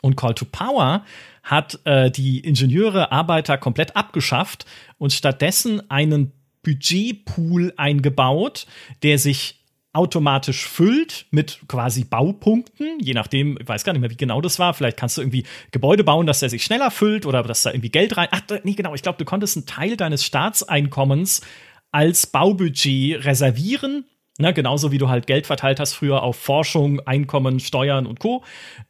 Und Call to Power hat äh, die Ingenieure, Arbeiter komplett abgeschafft und stattdessen einen Budgetpool eingebaut, der sich automatisch füllt mit quasi Baupunkten, je nachdem, ich weiß gar nicht mehr, wie genau das war. Vielleicht kannst du irgendwie Gebäude bauen, dass der sich schneller füllt oder dass da irgendwie Geld rein. Ach, nee, genau, ich glaube, du konntest einen Teil deines Staatseinkommens als Baubudget reservieren. Ne, genauso wie du halt Geld verteilt hast früher auf Forschung, Einkommen, Steuern und Co.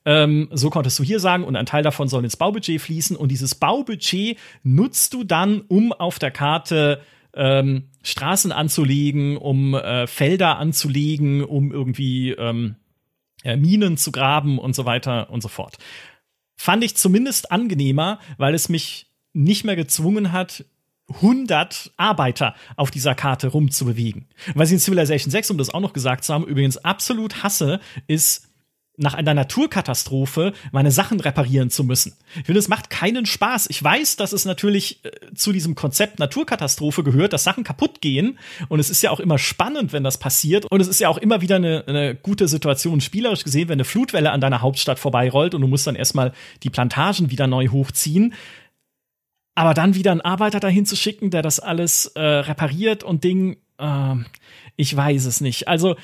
Ähm, so konntest du hier sagen, und ein Teil davon soll ins Baubudget fließen. Und dieses Baubudget nutzt du dann, um auf der Karte ähm, Straßen anzulegen, um äh, Felder anzulegen, um irgendwie ähm, äh, Minen zu graben und so weiter und so fort. Fand ich zumindest angenehmer, weil es mich nicht mehr gezwungen hat, 100 Arbeiter auf dieser Karte rumzubewegen. Was ich in Civilization 6, um das auch noch gesagt zu haben, übrigens absolut hasse, ist nach einer Naturkatastrophe meine Sachen reparieren zu müssen. Ich finde, es macht keinen Spaß. Ich weiß, dass es natürlich äh, zu diesem Konzept Naturkatastrophe gehört, dass Sachen kaputt gehen. Und es ist ja auch immer spannend, wenn das passiert. Und es ist ja auch immer wieder eine, eine gute Situation, spielerisch gesehen, wenn eine Flutwelle an deiner Hauptstadt vorbeirollt und du musst dann erstmal die Plantagen wieder neu hochziehen. Aber dann wieder einen Arbeiter dahin zu schicken, der das alles äh, repariert und Ding, äh, ich weiß es nicht. Also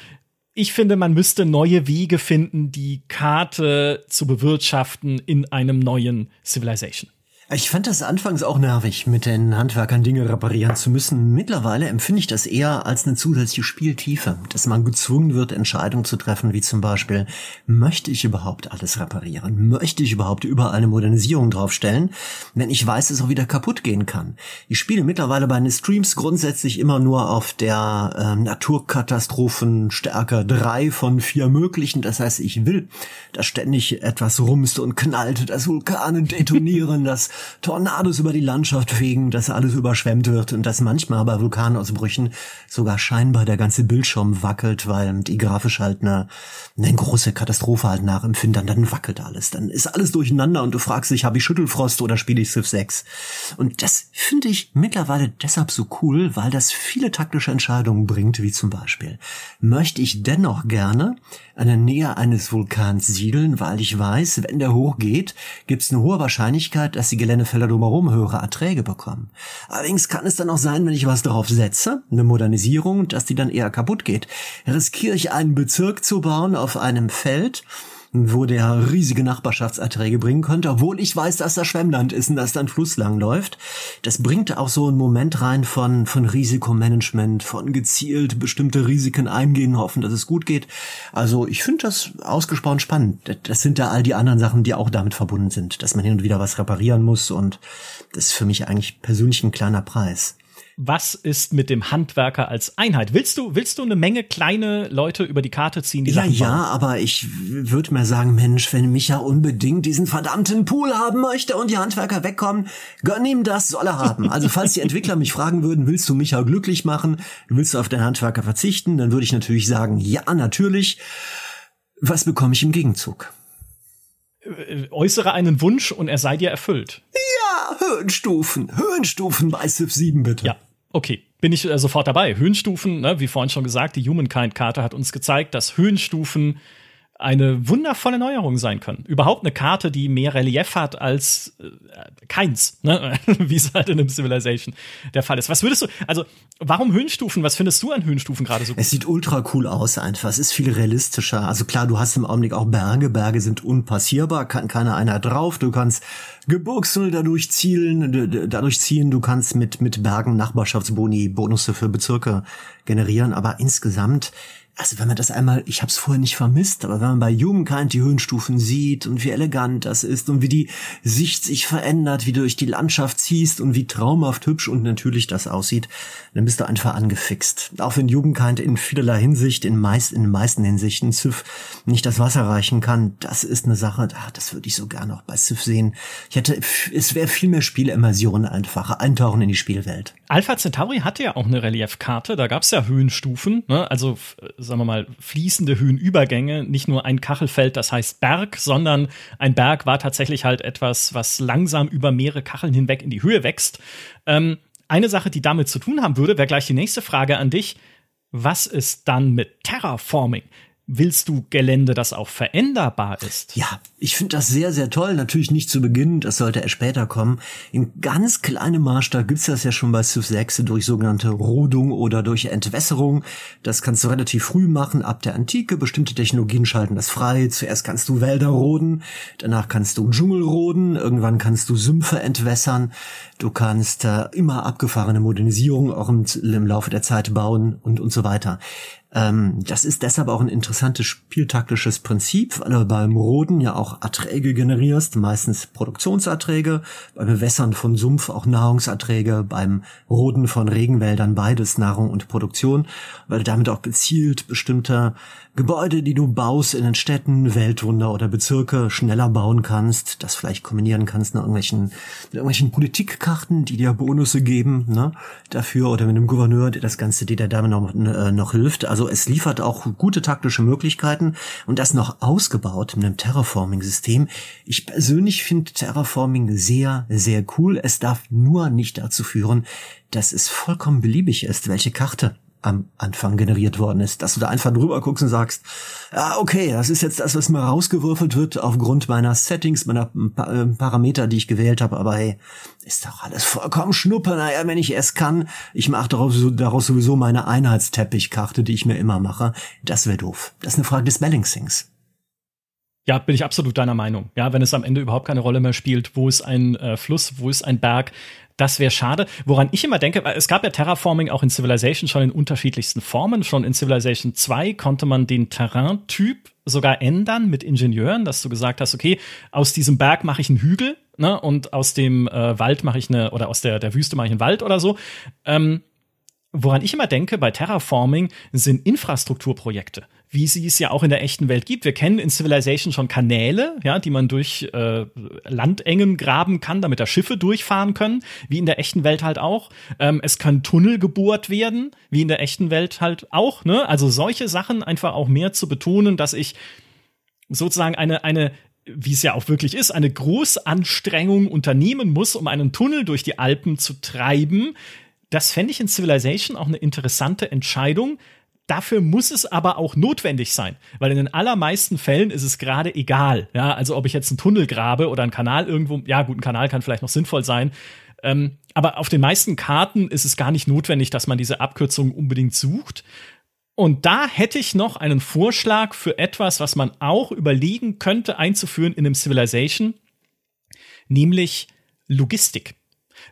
ich finde, man müsste neue Wege finden, die Karte zu bewirtschaften in einem neuen Civilization. Ich fand das anfangs auch nervig, mit den Handwerkern Dinge reparieren zu müssen. Mittlerweile empfinde ich das eher als eine zusätzliche Spieltiefe, dass man gezwungen wird, Entscheidungen zu treffen, wie zum Beispiel, möchte ich überhaupt alles reparieren? Möchte ich überhaupt überall eine Modernisierung draufstellen, wenn ich weiß, dass es auch wieder kaputt gehen kann? Ich spiele mittlerweile bei den Streams grundsätzlich immer nur auf der äh, Naturkatastrophenstärke drei von vier möglichen. Das heißt, ich will, dass ständig etwas rumst und knallt, dass Vulkane detonieren, dass Tornados über die Landschaft fegen, dass alles überschwemmt wird und dass manchmal bei Vulkanausbrüchen sogar scheinbar der ganze Bildschirm wackelt, weil die grafisch halt eine, eine große Katastrophe halt nachempfinden, dann wackelt alles. Dann ist alles durcheinander und du fragst dich, habe ich Schüttelfrost oder spiele ich Civ 6? Und das finde ich mittlerweile deshalb so cool, weil das viele taktische Entscheidungen bringt, wie zum Beispiel, möchte ich dennoch gerne an der Nähe eines Vulkans siedeln, weil ich weiß, wenn der hochgeht, gibt es eine hohe Wahrscheinlichkeit, dass die Geländefelder drumherum höhere Erträge bekommen. Allerdings kann es dann auch sein, wenn ich was drauf setze, eine Modernisierung, dass die dann eher kaputt geht. Riskiere ich einen Bezirk zu bauen auf einem Feld, wo der riesige Nachbarschaftserträge bringen könnte, obwohl ich weiß, dass das Schwemmland ist und dass da ein Fluss lang läuft. Das bringt auch so einen Moment rein von, von Risikomanagement, von gezielt bestimmte Risiken eingehen, hoffen, dass es gut geht. Also ich finde das ausgesprochen spannend. Das sind ja all die anderen Sachen, die auch damit verbunden sind, dass man hin und wieder was reparieren muss und das ist für mich eigentlich persönlich ein kleiner Preis was ist mit dem Handwerker als Einheit? Willst du, willst du eine Menge kleine Leute über die Karte ziehen, die Ja, Sachen ja, aber ich würde mir sagen, Mensch, wenn Micha unbedingt diesen verdammten Pool haben möchte und die Handwerker wegkommen, gönn ihm das, soll er haben. Also falls die Entwickler mich fragen würden, willst du Micha glücklich machen? Willst du auf den Handwerker verzichten? Dann würde ich natürlich sagen, ja, natürlich. Was bekomme ich im Gegenzug? Äh, äußere einen Wunsch und er sei dir erfüllt. Ja, Höhenstufen. Höhenstufen bei Civ 7 bitte. Ja, okay. Bin ich äh, sofort dabei. Höhenstufen, ne, wie vorhin schon gesagt, die Humankind-Karte hat uns gezeigt, dass Höhenstufen eine wundervolle Neuerung sein können. Überhaupt eine Karte, die mehr Relief hat als äh, keins, ne? wie es halt in einem Civilization der Fall ist. Was würdest du, also warum Höhenstufen? Was findest du an Höhenstufen gerade so gut? Es sieht ultra cool aus einfach. Es ist viel realistischer. Also klar, du hast im Augenblick auch Berge. Berge sind unpassierbar, kann keiner einer drauf. Du kannst Gebirgsel dadurch zielen, dadurch ziehen. Du kannst mit, mit Bergen Nachbarschaftsboni, Bonusse für Bezirke generieren. Aber insgesamt also wenn man das einmal, ich habe es vorher nicht vermisst, aber wenn man bei Jugendkind die Höhenstufen sieht und wie elegant das ist und wie die Sicht sich verändert, wie du durch die Landschaft ziehst und wie traumhaft hübsch und natürlich das aussieht, dann bist du einfach angefixt. Auch wenn Jugendkind in vielerlei Hinsicht, in, meist, in den meisten Hinsichten Civ nicht das Wasser reichen kann, das ist eine Sache, ach, das würde ich so gerne auch bei Civ sehen. Ich hätte, es wäre viel mehr Spielimmersion einfacher, eintauchen in die Spielwelt. Alpha Centauri hatte ja auch eine Reliefkarte, da gab es ja Höhenstufen, ne? also sagen wir mal, fließende Höhenübergänge, nicht nur ein Kachelfeld, das heißt Berg, sondern ein Berg war tatsächlich halt etwas, was langsam über mehrere Kacheln hinweg in die Höhe wächst. Ähm, eine Sache, die damit zu tun haben würde, wäre gleich die nächste Frage an dich. Was ist dann mit Terraforming? Willst du Gelände, das auch veränderbar ist? Ja, ich finde das sehr, sehr toll. Natürlich nicht zu Beginn, das sollte erst später kommen. In ganz kleinem Maßstab gibt's das ja schon bei Civ 6 durch sogenannte Rodung oder durch Entwässerung. Das kannst du relativ früh machen, ab der Antike. Bestimmte Technologien schalten das frei. Zuerst kannst du Wälder roden, danach kannst du Dschungel roden, irgendwann kannst du Sümpfe entwässern. Du kannst äh, immer abgefahrene Modernisierung auch im, im Laufe der Zeit bauen und, und so weiter. Ähm, das ist deshalb auch ein interessantes spieltaktisches Prinzip, weil du beim Roden ja auch Erträge generierst, meistens Produktionserträge, beim Bewässern von Sumpf auch Nahrungserträge, beim Roden von Regenwäldern beides Nahrung und Produktion, weil du damit auch gezielt bestimmte Gebäude, die du baust in den Städten, Weltwunder oder Bezirke schneller bauen kannst, das vielleicht kombinieren kannst mit irgendwelchen, mit irgendwelchen Politikkarten, die dir Bonusse geben, ne, dafür oder mit einem Gouverneur, der das Ganze, dir der Dame noch, äh, noch hilft. Also es liefert auch gute taktische Möglichkeiten und das noch ausgebaut mit einem Terraforming-System. Ich persönlich finde Terraforming sehr, sehr cool. Es darf nur nicht dazu führen, dass es vollkommen beliebig ist, welche Karte am Anfang generiert worden ist, dass du da einfach drüber guckst und sagst, ja, okay, das ist jetzt das, was mir rausgewürfelt wird aufgrund meiner Settings, meiner äh, Parameter, die ich gewählt habe, aber hey, ist doch alles vollkommen schnuppe, naja, wenn ich es kann, ich mache daraus, daraus sowieso meine Einheitsteppichkarte, die ich mir immer mache, das wäre doof. Das ist eine Frage des Balancings. Ja, bin ich absolut deiner Meinung. Ja, wenn es am Ende überhaupt keine Rolle mehr spielt, wo ist ein äh, Fluss, wo ist ein Berg, das wäre schade. Woran ich immer denke, es gab ja Terraforming auch in Civilization schon in unterschiedlichsten Formen. Schon in Civilization 2 konnte man den Terraintyp sogar ändern mit Ingenieuren, dass du gesagt hast, okay, aus diesem Berg mache ich einen Hügel, ne, und aus dem äh, Wald mache ich eine, oder aus der, der Wüste mache ich einen Wald oder so. Ähm, woran ich immer denke bei Terraforming sind Infrastrukturprojekte wie sie es ja auch in der echten Welt gibt. Wir kennen in Civilization schon Kanäle, ja, die man durch äh, Landengen graben kann, damit da Schiffe durchfahren können, wie in der echten Welt halt auch. Ähm, es können Tunnel gebohrt werden, wie in der echten Welt halt auch. Ne? Also solche Sachen einfach auch mehr zu betonen, dass ich sozusagen eine eine wie es ja auch wirklich ist, eine Großanstrengung unternehmen muss, um einen Tunnel durch die Alpen zu treiben. Das fände ich in Civilization auch eine interessante Entscheidung, Dafür muss es aber auch notwendig sein, weil in den allermeisten Fällen ist es gerade egal. Ja, also ob ich jetzt einen Tunnel grabe oder einen Kanal irgendwo, ja gut, ein Kanal kann vielleicht noch sinnvoll sein, ähm, aber auf den meisten Karten ist es gar nicht notwendig, dass man diese Abkürzung unbedingt sucht. Und da hätte ich noch einen Vorschlag für etwas, was man auch überlegen könnte einzuführen in einem Civilization, nämlich Logistik.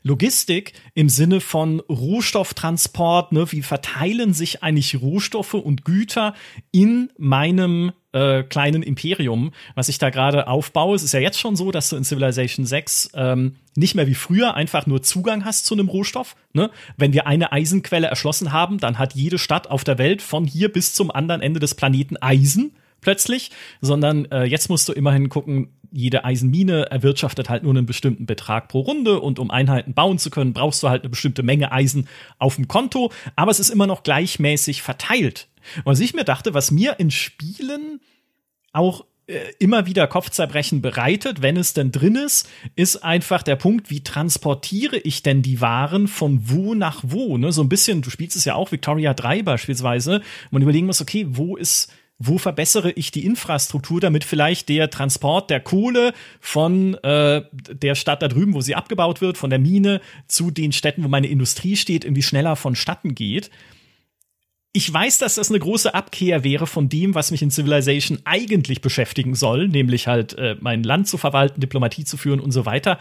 Logistik im Sinne von Rohstofftransport, ne, wie verteilen sich eigentlich Rohstoffe und Güter in meinem äh, kleinen Imperium, was ich da gerade aufbaue. Es ist ja jetzt schon so, dass du in Civilization 6 ähm, nicht mehr wie früher einfach nur Zugang hast zu einem Rohstoff. Ne? Wenn wir eine Eisenquelle erschlossen haben, dann hat jede Stadt auf der Welt von hier bis zum anderen Ende des Planeten Eisen plötzlich, sondern äh, jetzt musst du immerhin gucken, jede Eisenmine erwirtschaftet halt nur einen bestimmten Betrag pro Runde und um Einheiten bauen zu können, brauchst du halt eine bestimmte Menge Eisen auf dem Konto, aber es ist immer noch gleichmäßig verteilt. Was ich mir dachte, was mir in Spielen auch äh, immer wieder Kopfzerbrechen bereitet, wenn es denn drin ist, ist einfach der Punkt, wie transportiere ich denn die Waren von wo nach wo? Ne? So ein bisschen, du spielst es ja auch, Victoria 3 beispielsweise, man überlegen muss, okay, wo ist wo verbessere ich die Infrastruktur, damit vielleicht der Transport der Kohle von äh, der Stadt da drüben, wo sie abgebaut wird, von der Mine zu den Städten, wo meine Industrie steht, irgendwie schneller vonstatten geht. Ich weiß, dass das eine große Abkehr wäre von dem, was mich in Civilization eigentlich beschäftigen soll, nämlich halt äh, mein Land zu verwalten, Diplomatie zu führen und so weiter.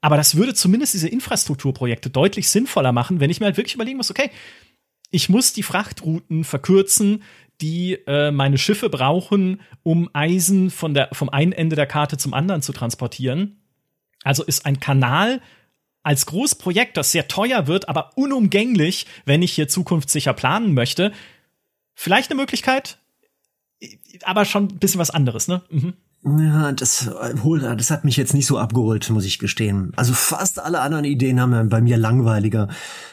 Aber das würde zumindest diese Infrastrukturprojekte deutlich sinnvoller machen, wenn ich mir halt wirklich überlegen muss, okay, ich muss die Frachtrouten verkürzen, die äh, meine Schiffe brauchen, um Eisen von der, vom einen Ende der Karte zum anderen zu transportieren. Also ist ein Kanal als Großprojekt, das sehr teuer wird, aber unumgänglich, wenn ich hier zukunftssicher planen möchte, vielleicht eine Möglichkeit, aber schon ein bisschen was anderes, ne? Mhm. Ja, das, das hat mich jetzt nicht so abgeholt, muss ich gestehen. Also fast alle anderen Ideen haben bei mir langweiliger,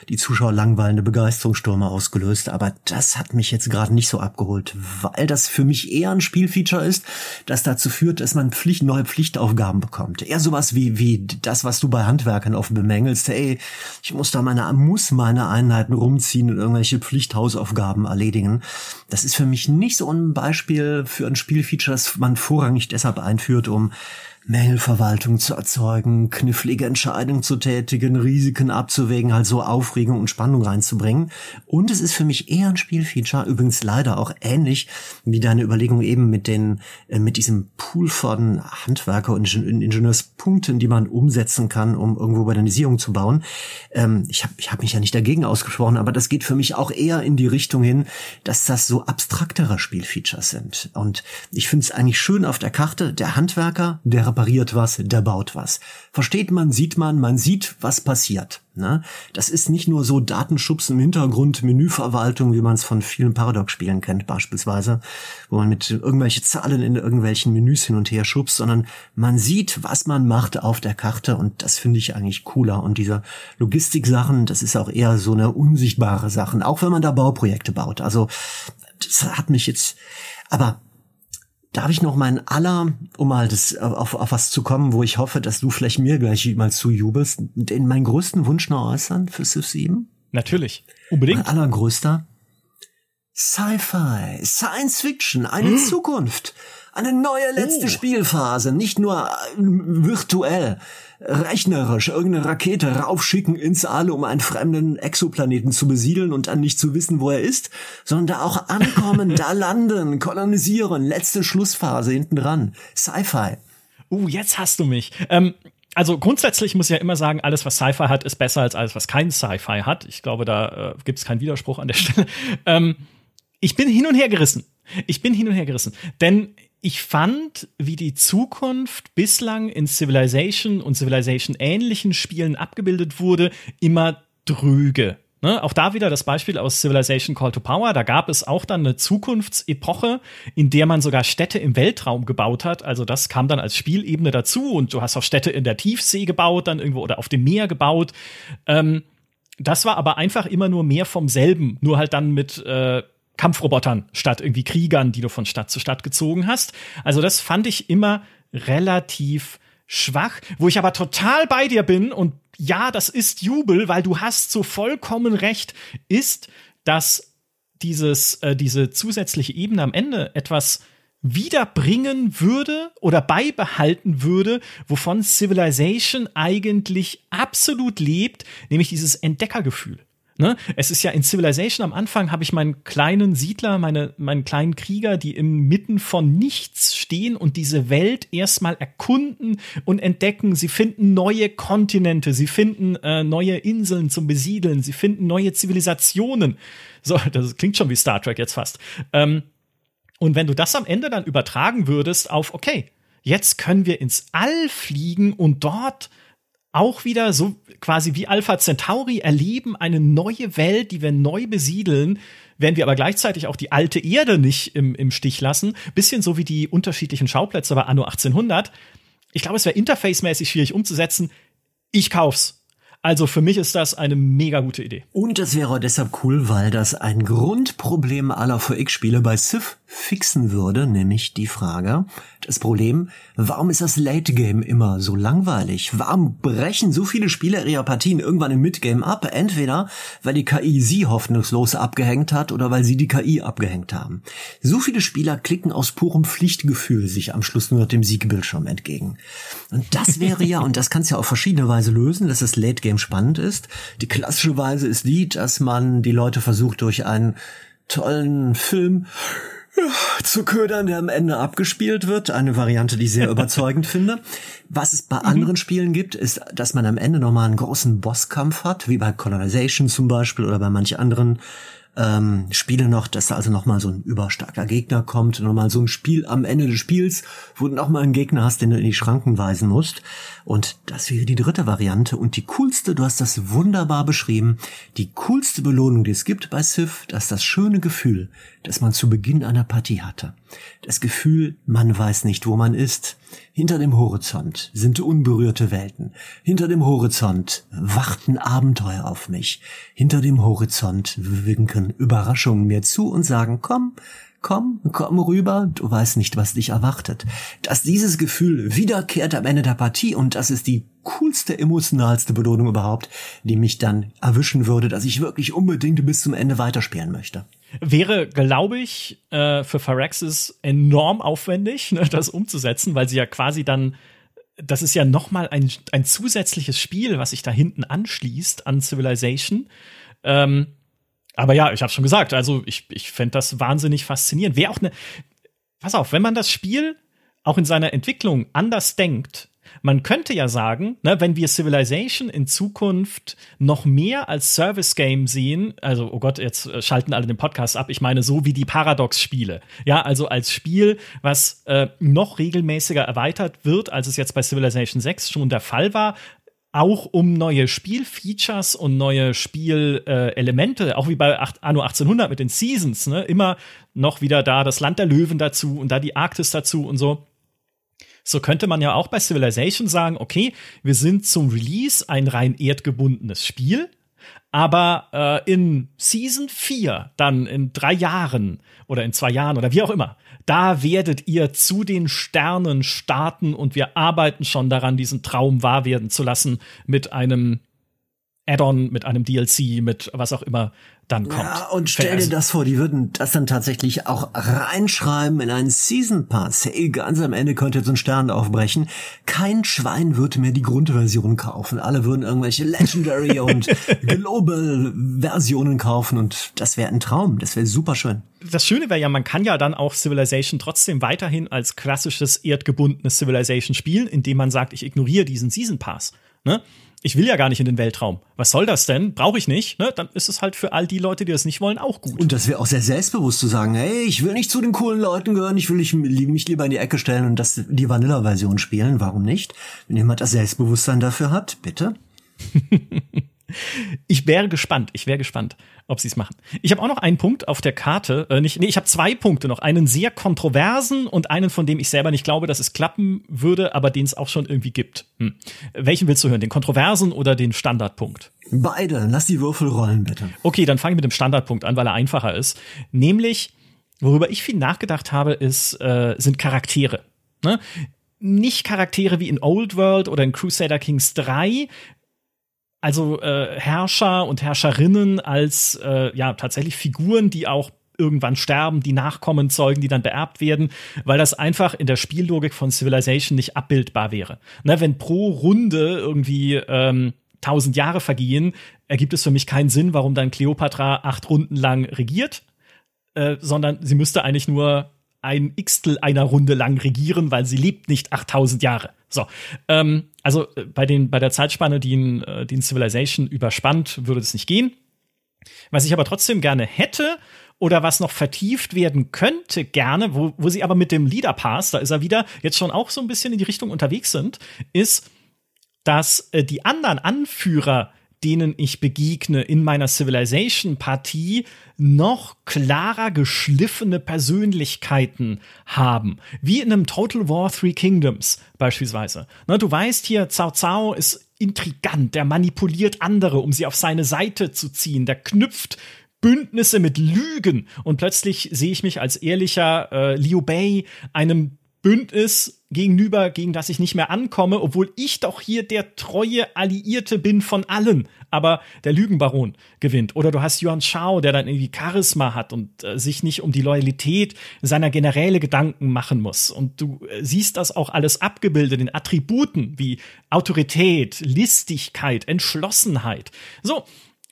die Zuschauer langweilende Begeisterungsstürme ausgelöst, aber das hat mich jetzt gerade nicht so abgeholt, weil das für mich eher ein Spielfeature ist, das dazu führt, dass man Pflicht, neue Pflichtaufgaben bekommt. Eher sowas wie, wie das, was du bei Handwerkern oft bemängelst. Ey, ich muss da meine, muss meine Einheiten rumziehen und irgendwelche Pflichthausaufgaben erledigen. Das ist für mich nicht so ein Beispiel für ein Spielfeature, das man vorrangig deshalb einführt, um Mailverwaltung zu erzeugen, knifflige Entscheidungen zu tätigen, Risiken abzuwägen, halt so Aufregung und Spannung reinzubringen. Und es ist für mich eher ein Spielfeature, übrigens leider auch ähnlich wie deine Überlegung eben mit den, äh, mit diesem Pool von Handwerker und Ingenieurspunkten, die man umsetzen kann, um irgendwo Modernisierung zu bauen. Ähm, ich habe ich hab mich ja nicht dagegen ausgesprochen, aber das geht für mich auch eher in die Richtung hin, dass das so abstraktere Spielfeatures sind. Und ich finde es eigentlich schön auf der Karte, der Handwerker, der repariert was, der baut was. Versteht man, sieht man, man sieht, was passiert. Ne? Das ist nicht nur so Datenschubs im Hintergrund, Menüverwaltung, wie man es von vielen Paradox-Spielen kennt beispielsweise, wo man mit irgendwelche Zahlen in irgendwelchen Menüs hin und her schubst, sondern man sieht, was man macht auf der Karte und das finde ich eigentlich cooler. Und diese Logistik-Sachen, das ist auch eher so eine unsichtbare Sachen, auch wenn man da Bauprojekte baut. Also das hat mich jetzt, aber Darf ich noch mein aller, um mal das, auf, auf was zu kommen, wo ich hoffe, dass du vielleicht mir gleich mal zujubelst, den meinen größten Wunsch noch äußern für Civ 7? Natürlich. Unbedingt. Mein allergrößter. Sci-Fi, Science Fiction, eine hm. Zukunft, eine neue letzte oh. Spielphase, nicht nur äh, virtuell, rechnerisch irgendeine Rakete raufschicken ins All, um einen fremden Exoplaneten zu besiedeln und dann nicht zu wissen, wo er ist, sondern da auch ankommen, da landen, kolonisieren, letzte Schlussphase hinten dran. Sci-Fi. Uh, jetzt hast du mich. Ähm also grundsätzlich muss ich ja immer sagen, alles, was Sci-Fi hat, ist besser als alles, was kein Sci-Fi hat. Ich glaube, da äh, gibt es keinen Widerspruch an der Stelle. Ähm, ich bin hin und her gerissen. Ich bin hin und her gerissen. Denn ich fand, wie die Zukunft bislang in Civilization und Civilization ähnlichen Spielen abgebildet wurde, immer drüge. Ne? Auch da wieder das Beispiel aus Civilization Call to Power. Da gab es auch dann eine Zukunftsepoche, in der man sogar Städte im Weltraum gebaut hat. Also das kam dann als Spielebene dazu und du hast auch Städte in der Tiefsee gebaut, dann irgendwo oder auf dem Meer gebaut. Ähm, das war aber einfach immer nur mehr vom selben, nur halt dann mit äh, Kampfrobotern statt irgendwie Kriegern, die du von Stadt zu Stadt gezogen hast. Also das fand ich immer relativ schwach, wo ich aber total bei dir bin und ja, das ist Jubel, weil du hast so vollkommen recht, ist, dass dieses, äh, diese zusätzliche Ebene am Ende etwas wiederbringen würde oder beibehalten würde, wovon Civilization eigentlich absolut lebt, nämlich dieses Entdeckergefühl. Ne? Es ist ja in Civilization am Anfang habe ich meinen kleinen Siedler, meine, meinen kleinen Krieger, die inmitten von nichts stehen und diese Welt erstmal erkunden und entdecken. Sie finden neue Kontinente, sie finden äh, neue Inseln zum Besiedeln, sie finden neue Zivilisationen. So, das klingt schon wie Star Trek jetzt fast. Ähm, und wenn du das am Ende dann übertragen würdest auf, okay, jetzt können wir ins All fliegen und dort auch wieder so quasi wie Alpha Centauri erleben eine neue Welt, die wir neu besiedeln, werden wir aber gleichzeitig auch die alte Erde nicht im, im Stich lassen. Bisschen so wie die unterschiedlichen Schauplätze bei Anno 1800. Ich glaube, es wäre interfacemäßig schwierig umzusetzen. Ich kauf's. Also für mich ist das eine mega gute Idee. Und es wäre deshalb cool, weil das ein Grundproblem aller VX-Spiele bei Civ fixen würde, nämlich die Frage, das Problem, warum ist das Late Game immer so langweilig? Warum brechen so viele Spieler ihre Partien irgendwann im Midgame ab? Entweder, weil die KI sie hoffnungslos abgehängt hat oder weil sie die KI abgehängt haben. So viele Spieler klicken aus purem Pflichtgefühl sich am Schluss nur dem Siegbildschirm entgegen. Und das wäre ja, und das kannst du ja auf verschiedene Weise lösen, dass das Late Game spannend ist. Die klassische Weise ist die, dass man die Leute versucht durch einen tollen Film zu ködern, der am Ende abgespielt wird. Eine Variante, die ich sehr überzeugend finde. Was es bei mhm. anderen Spielen gibt, ist, dass man am Ende nochmal einen großen Bosskampf hat, wie bei Colonization zum Beispiel oder bei manch anderen ähm, Spiele noch, dass da also nochmal so ein überstarker Gegner kommt, nochmal so ein Spiel am Ende des Spiels, wo du nochmal einen Gegner hast, den du in die Schranken weisen musst. Und das wäre die dritte Variante und die coolste, du hast das wunderbar beschrieben, die coolste Belohnung, die es gibt bei Civ, das ist das schöne Gefühl, das man zu Beginn einer Partie hatte. Das Gefühl, man weiß nicht, wo man ist. Hinter dem Horizont sind unberührte Welten. Hinter dem Horizont warten Abenteuer auf mich. Hinter dem Horizont winken Überraschungen mir zu und sagen, komm, komm, komm rüber, du weißt nicht, was dich erwartet. Dass dieses Gefühl wiederkehrt am Ende der Partie und das ist die coolste, emotionalste Belohnung überhaupt, die mich dann erwischen würde, dass ich wirklich unbedingt bis zum Ende weiterspielen möchte. Wäre, glaube ich, äh, für Phyrexis enorm aufwendig, ne, das umzusetzen, weil sie ja quasi dann das ist ja noch mal ein, ein zusätzliches Spiel, was sich da hinten anschließt an Civilization. Ähm, aber ja, ich habe schon gesagt, also ich, ich fände das wahnsinnig faszinierend. Wäre auch eine. Pass auf, wenn man das Spiel auch in seiner Entwicklung anders denkt, man könnte ja sagen, ne, wenn wir Civilization in Zukunft noch mehr als Service Game sehen, also oh Gott, jetzt äh, schalten alle den Podcast ab. Ich meine so wie die Paradox Spiele, ja, also als Spiel, was äh, noch regelmäßiger erweitert wird, als es jetzt bei Civilization 6 schon der Fall war, auch um neue Spielfeatures und neue Spielelemente, äh, auch wie bei Anno 1800 mit den Seasons, ne, immer noch wieder da das Land der Löwen dazu und da die Arktis dazu und so. So könnte man ja auch bei Civilization sagen, okay, wir sind zum Release ein rein erdgebundenes Spiel, aber äh, in Season 4, dann in drei Jahren oder in zwei Jahren oder wie auch immer, da werdet ihr zu den Sternen starten und wir arbeiten schon daran, diesen Traum wahr werden zu lassen mit einem Add-on, mit einem DLC, mit was auch immer dann kommt. Ja, und stell dir das vor, die würden das dann tatsächlich auch reinschreiben in einen Season Pass. Hey, ganz am Ende könnte jetzt ein Stern aufbrechen. Kein Schwein würde mehr die Grundversion kaufen. Alle würden irgendwelche Legendary und Global Versionen kaufen und das wäre ein Traum. Das wäre super schön. Das Schöne wäre ja, man kann ja dann auch Civilization trotzdem weiterhin als klassisches erdgebundenes Civilization spielen, indem man sagt, ich ignoriere diesen Season Pass. Ne? Ich will ja gar nicht in den Weltraum. Was soll das denn? Brauche ich nicht. Ne? Dann ist es halt für all die Leute, die das nicht wollen, auch gut. Und das wäre auch sehr selbstbewusst zu sagen, hey, ich will nicht zu den coolen Leuten gehören, ich will mich, mich lieber in die Ecke stellen und das die Vanilla-Version spielen. Warum nicht? Wenn jemand das Selbstbewusstsein dafür hat, bitte. ich wäre gespannt. Ich wäre gespannt ob sie es machen. Ich habe auch noch einen Punkt auf der Karte. Äh, nicht, nee, ich habe zwei Punkte noch. Einen sehr kontroversen und einen, von dem ich selber nicht glaube, dass es klappen würde, aber den es auch schon irgendwie gibt. Hm. Welchen willst du hören? Den kontroversen oder den Standardpunkt? Beide. Lass die Würfel rollen, bitte. Okay, dann fange ich mit dem Standardpunkt an, weil er einfacher ist. Nämlich, worüber ich viel nachgedacht habe, ist, äh, sind Charaktere. Ne? Nicht Charaktere wie in Old World oder in Crusader Kings 3, also äh, Herrscher und Herrscherinnen als äh, ja tatsächlich Figuren, die auch irgendwann sterben, die Nachkommen zeugen, die dann beerbt werden, weil das einfach in der Spiellogik von Civilization nicht abbildbar wäre. Ne, wenn pro Runde irgendwie ähm, tausend Jahre vergehen, ergibt es für mich keinen Sinn, warum dann Cleopatra acht Runden lang regiert, äh, sondern sie müsste eigentlich nur ein Xtel einer Runde lang regieren, weil sie lebt nicht 8000 Jahre. So, ähm, also äh, bei, den, bei der Zeitspanne, die in, äh, die in Civilization überspannt, würde das nicht gehen. Was ich aber trotzdem gerne hätte oder was noch vertieft werden könnte, gerne, wo, wo sie aber mit dem Leader Pass, da ist er wieder, jetzt schon auch so ein bisschen in die Richtung unterwegs sind, ist, dass äh, die anderen Anführer denen ich begegne in meiner Civilization-Partie, noch klarer geschliffene Persönlichkeiten haben. Wie in einem Total War Three Kingdoms beispielsweise. Ne, du weißt hier, Cao Cao ist intrigant, der manipuliert andere, um sie auf seine Seite zu ziehen, der knüpft Bündnisse mit Lügen und plötzlich sehe ich mich als ehrlicher äh, Liu Bei einem Bündnis gegenüber, gegen das ich nicht mehr ankomme, obwohl ich doch hier der treue Alliierte bin von allen. Aber der Lügenbaron gewinnt. Oder du hast Yuan Shao, der dann irgendwie Charisma hat und äh, sich nicht um die Loyalität seiner Generäle Gedanken machen muss. Und du äh, siehst das auch alles abgebildet in Attributen wie Autorität, Listigkeit, Entschlossenheit. So,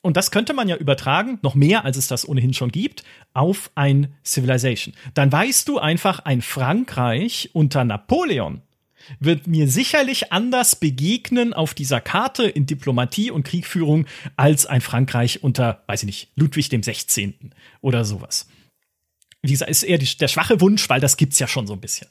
und das könnte man ja übertragen, noch mehr als es das ohnehin schon gibt, auf ein Civilization. Dann weißt du einfach, ein Frankreich unter Napoleon wird mir sicherlich anders begegnen auf dieser Karte in Diplomatie und Kriegführung als ein Frankreich unter, weiß ich nicht, Ludwig dem 16. oder sowas. Wie gesagt, ist eher die, der schwache Wunsch, weil das gibt's ja schon so ein bisschen.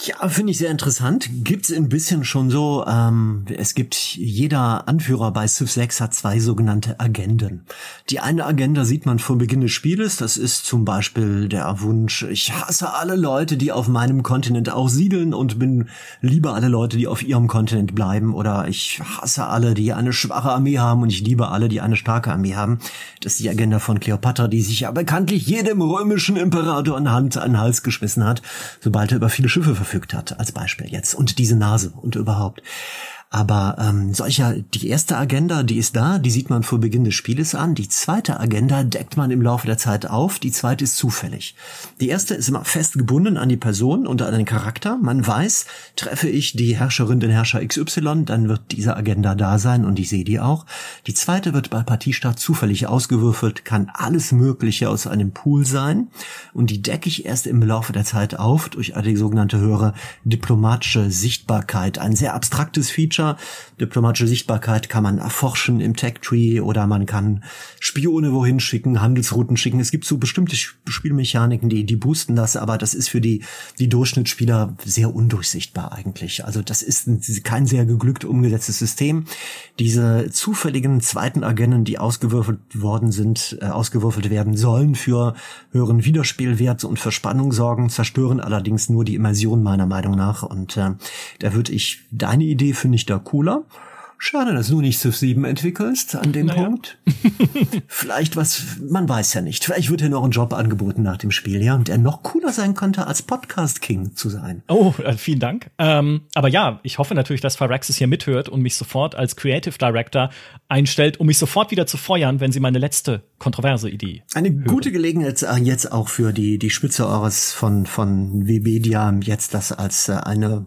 Ja, finde ich sehr interessant. Gibt's ein bisschen schon so, ähm, es gibt, jeder Anführer bei Civ 6 hat zwei sogenannte Agenden. Die eine Agenda sieht man vor Beginn des Spieles, das ist zum Beispiel der Wunsch, ich hasse alle Leute, die auf meinem Kontinent auch siedeln und bin lieber alle Leute, die auf ihrem Kontinent bleiben oder ich hasse alle, die eine schwache Armee haben und ich liebe alle, die eine starke Armee haben. Das ist die Agenda von Cleopatra, die sich ja bekanntlich jedem römischen Imperator an Hand an den Hals geschmissen hat, sobald er über viele Schiffe verfügt hat, als Beispiel jetzt. Und diese Nase und überhaupt. Aber ähm, solcher, die erste Agenda, die ist da, die sieht man vor Beginn des Spieles an. Die zweite Agenda deckt man im Laufe der Zeit auf. Die zweite ist zufällig. Die erste ist immer fest gebunden an die Person und an den Charakter. Man weiß, treffe ich die Herrscherin, den Herrscher XY, dann wird diese Agenda da sein und ich sehe die auch. Die zweite wird bei Partiestart zufällig ausgewürfelt, kann alles Mögliche aus einem Pool sein und die decke ich erst im Laufe der Zeit auf durch eine sogenannte höhere diplomatische Sichtbarkeit. Ein sehr abstraktes Feature Feature. Diplomatische Sichtbarkeit kann man erforschen im Tech-Tree oder man kann Spione wohin schicken, Handelsrouten schicken. Es gibt so bestimmte Spielmechaniken, die, die boosten das, aber das ist für die, die Durchschnittsspieler sehr undurchsichtbar eigentlich. Also das ist ein, kein sehr geglückt umgesetztes System. Diese zufälligen zweiten Agenten, die ausgewürfelt worden sind, äh, ausgewürfelt werden sollen für höheren Wiederspielwert und für Spannung sorgen, zerstören allerdings nur die Immersion meiner Meinung nach. Und äh, da würde ich deine Idee finde ich da cooler. Schade, dass du nicht Civ 7 entwickelst an dem naja. Punkt. Vielleicht was, man weiß ja nicht. Vielleicht wird dir noch ein Job angeboten nach dem Spiel, ja, der noch cooler sein könnte, als Podcast King zu sein. Oh, äh, vielen Dank. Ähm, aber ja, ich hoffe natürlich, dass Phyrexis hier mithört und mich sofort als Creative Director einstellt, um mich sofort wieder zu feuern, wenn sie meine letzte kontroverse Idee. Eine hören. gute Gelegenheit äh, jetzt auch für die, die Spitze eures von, von Webedia jetzt das als äh, eine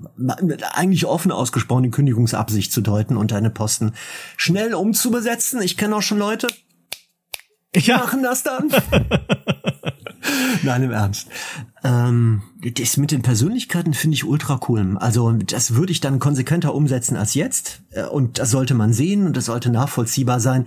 eigentlich offen ausgesprochene Kündigungsabsicht zu deuten und seine Posten schnell umzubesetzen. Ich kenne auch schon Leute, ja. machen das dann. Nein, im Ernst. Ähm, das mit den Persönlichkeiten finde ich ultra cool. Also das würde ich dann konsequenter umsetzen als jetzt. Äh, und das sollte man sehen und das sollte nachvollziehbar sein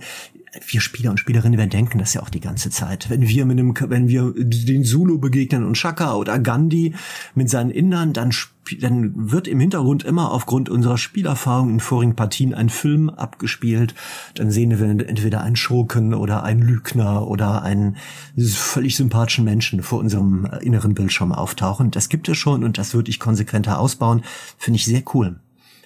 wir Spieler und Spielerinnen, wir denken das ja auch die ganze Zeit. Wenn wir mit einem, wenn wir den Zulu begegnen und Shaka oder Gandhi mit seinen Innern, dann, dann wird im Hintergrund immer aufgrund unserer Spielerfahrung in vorigen Partien ein Film abgespielt. Dann sehen wir entweder einen Schurken oder einen Lügner oder einen völlig sympathischen Menschen vor unserem inneren Bildschirm auftauchen. Das gibt es schon und das würde ich konsequenter ausbauen. Finde ich sehr cool.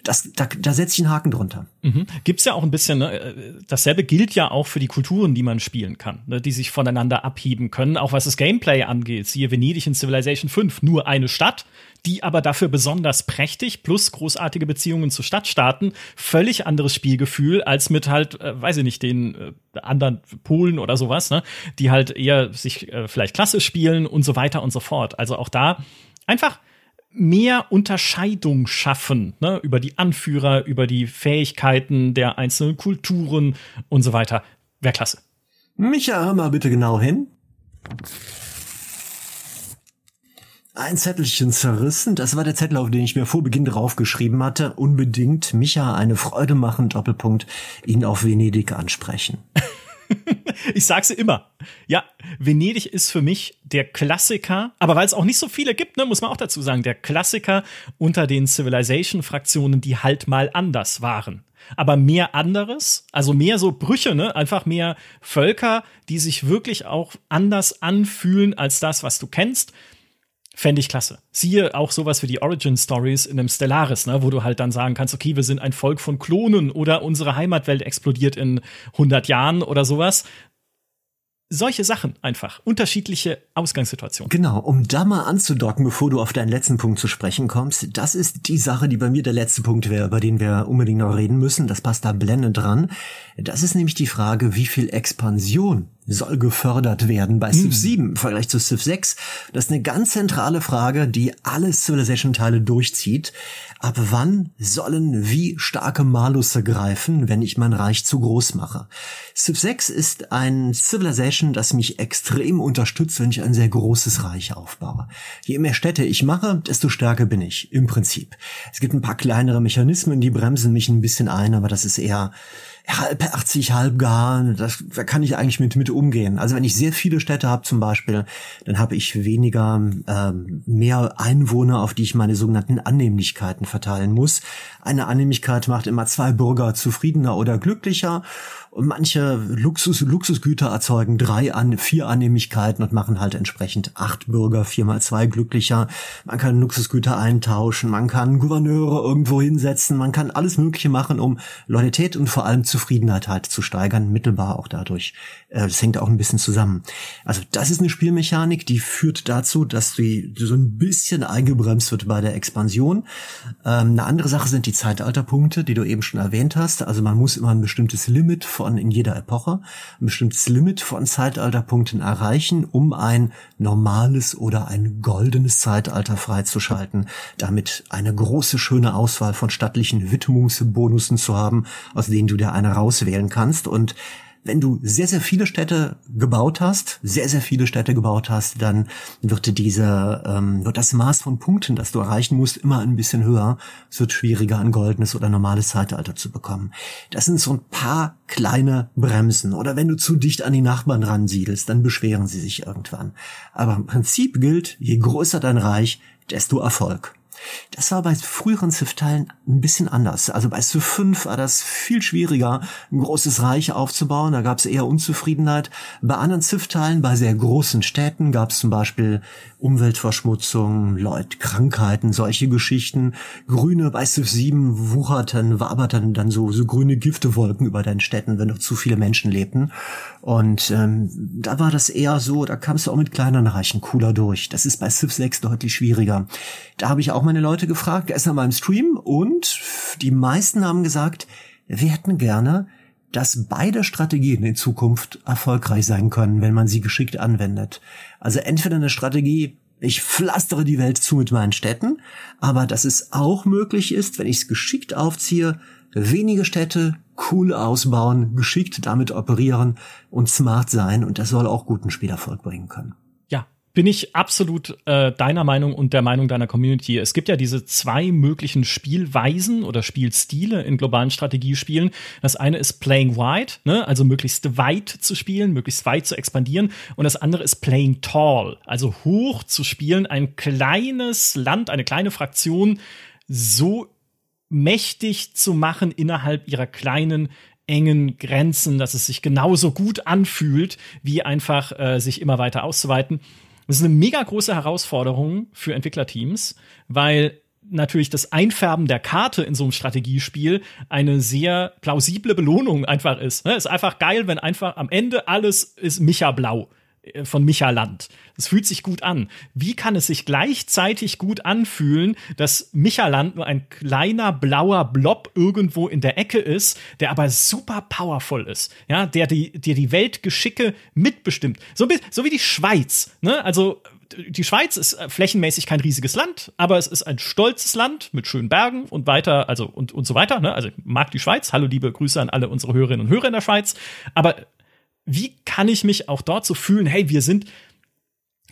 Das, da, da setze ich einen Haken drunter. Mhm. Gibt's ja auch ein bisschen, ne? dasselbe gilt ja auch für die Kulturen, die man spielen kann, ne? die sich voneinander abheben können, auch was das Gameplay angeht. Siehe Venedig in Civilization 5, nur eine Stadt, die aber dafür besonders prächtig, plus großartige Beziehungen zu Stadtstaaten, völlig anderes Spielgefühl als mit halt, äh, weiß ich nicht, den äh, anderen Polen oder sowas, ne? die halt eher sich äh, vielleicht klassisch spielen und so weiter und so fort. Also auch da einfach mehr Unterscheidung schaffen ne, über die Anführer, über die Fähigkeiten der einzelnen Kulturen und so weiter. Wäre klasse. Micha, hör mal bitte genau hin. Ein Zettelchen zerrissen, das war der Zettel, auf den ich mir vor Beginn draufgeschrieben hatte. Unbedingt Micha eine Freude machen, Doppelpunkt, ihn auf Venedig ansprechen. ich sag's immer. Ja, Venedig ist für mich der Klassiker, aber weil es auch nicht so viele gibt, ne, muss man auch dazu sagen, der Klassiker unter den Civilization-Fraktionen, die halt mal anders waren. Aber mehr anderes, also mehr so Brüche, ne? Einfach mehr Völker, die sich wirklich auch anders anfühlen als das, was du kennst. Fände ich klasse. Siehe auch sowas wie die Origin Stories in einem Stellaris, ne, wo du halt dann sagen kannst, okay, wir sind ein Volk von Klonen oder unsere Heimatwelt explodiert in 100 Jahren oder sowas solche Sachen einfach. Unterschiedliche Ausgangssituationen. Genau, um da mal anzudocken, bevor du auf deinen letzten Punkt zu sprechen kommst. Das ist die Sache, die bei mir der letzte Punkt wäre, über den wir unbedingt noch reden müssen. Das passt da blendend dran. Das ist nämlich die Frage, wie viel Expansion soll gefördert werden bei Civ hm. 7 im Vergleich zu Civ 6. Das ist eine ganz zentrale Frage, die alle Civilization-Teile durchzieht. Ab wann sollen wie starke Malusse greifen, wenn ich mein Reich zu groß mache? Civ 6 ist ein Civilization, das mich extrem unterstützt, wenn ich ein sehr großes Reich aufbaue. Je mehr Städte ich mache, desto stärker bin ich, im Prinzip. Es gibt ein paar kleinere Mechanismen, die bremsen mich ein bisschen ein, aber das ist eher halbherzig, halbgar, das, da kann ich eigentlich mit, mit umgehen. Also wenn ich sehr viele Städte habe zum Beispiel, dann habe ich weniger, ähm, mehr Einwohner, auf die ich meine sogenannten Annehmlichkeiten verteilen muss. Eine Annehmlichkeit macht immer zwei Bürger zufriedener oder glücklicher und manche Luxus, Luxusgüter erzeugen drei an, vier Annehmlichkeiten und machen halt entsprechend acht Bürger, vier mal zwei glücklicher. Man kann Luxusgüter eintauschen, man kann Gouverneure irgendwo hinsetzen, man kann alles Mögliche machen, um Loyalität und vor allem Zufriedenheit halt zu steigern, mittelbar auch dadurch. Äh, das hängt auch ein bisschen zusammen. Also das ist eine Spielmechanik, die führt dazu, dass die so ein bisschen eingebremst wird bei der Expansion. Ähm, eine andere Sache sind die Zeitalterpunkte, die du eben schon erwähnt hast. Also man muss immer ein bestimmtes Limit von in jeder Epoche, ein bestimmtes Limit von Zeitalterpunkten erreichen, um ein normales oder ein goldenes Zeitalter freizuschalten, damit eine große, schöne Auswahl von stattlichen Widmungsbonussen zu haben, aus denen du dir eine rauswählen kannst. Und wenn du sehr, sehr viele Städte gebaut hast, sehr, sehr viele Städte gebaut hast, dann wird diese, ähm, wird das Maß von Punkten, das du erreichen musst, immer ein bisschen höher. Es wird schwieriger, ein goldenes oder normales Zeitalter zu bekommen. Das sind so ein paar kleine Bremsen. Oder wenn du zu dicht an die Nachbarn ransiedelst, dann beschweren sie sich irgendwann. Aber im Prinzip gilt, je größer dein Reich, desto Erfolg. Das war bei früheren Civ-Teilen ein bisschen anders. Also bei Civ 5 war das viel schwieriger, ein großes Reich aufzubauen. Da gab es eher Unzufriedenheit. Bei anderen Civ-Teilen, bei sehr großen Städten, gab es zum Beispiel Umweltverschmutzung, Leute, Krankheiten, solche Geschichten. Grüne bei Civ 7 wucherten, waberten dann so, so grüne Giftewolken über den Städten, wenn noch zu viele Menschen lebten. Und ähm, da war das eher so, da kamst du auch mit kleineren Reichen cooler durch. Das ist bei Civ 6 deutlich schwieriger. Da habe ich auch meine Leute gefragt, gestern beim Stream, und die meisten haben gesagt, wir hätten gerne, dass beide Strategien in Zukunft erfolgreich sein können, wenn man sie geschickt anwendet. Also entweder eine Strategie, ich pflastere die Welt zu mit meinen Städten, aber dass es auch möglich ist, wenn ich es geschickt aufziehe, wenige Städte cool ausbauen, geschickt damit operieren und smart sein und das soll auch guten Spielerfolg bringen können bin ich absolut äh, deiner Meinung und der Meinung deiner Community. Es gibt ja diese zwei möglichen Spielweisen oder Spielstile in globalen Strategiespielen. Das eine ist Playing Wide, ne? also möglichst weit zu spielen, möglichst weit zu expandieren. Und das andere ist Playing Tall, also hoch zu spielen, ein kleines Land, eine kleine Fraktion so mächtig zu machen innerhalb ihrer kleinen engen Grenzen, dass es sich genauso gut anfühlt, wie einfach äh, sich immer weiter auszuweiten. Das ist eine mega große Herausforderung für Entwicklerteams, weil natürlich das Einfärben der Karte in so einem Strategiespiel eine sehr plausible Belohnung einfach ist. Es ist einfach geil, wenn einfach am Ende alles ist Micha blau von Micha Land. Das fühlt sich gut an. Wie kann es sich gleichzeitig gut anfühlen, dass Micha Land nur ein kleiner blauer Blob irgendwo in der Ecke ist, der aber super powerful ist, ja, der die, der die Weltgeschicke mitbestimmt. So, so wie die Schweiz, ne? Also die Schweiz ist äh, flächenmäßig kein riesiges Land, aber es ist ein stolzes Land mit schönen Bergen und weiter, also und, und so weiter. Ne? Also mag die Schweiz. Hallo, liebe Grüße an alle unsere Hörerinnen und Hörer in der Schweiz. Aber wie kann ich mich auch dort so fühlen, hey, wir sind,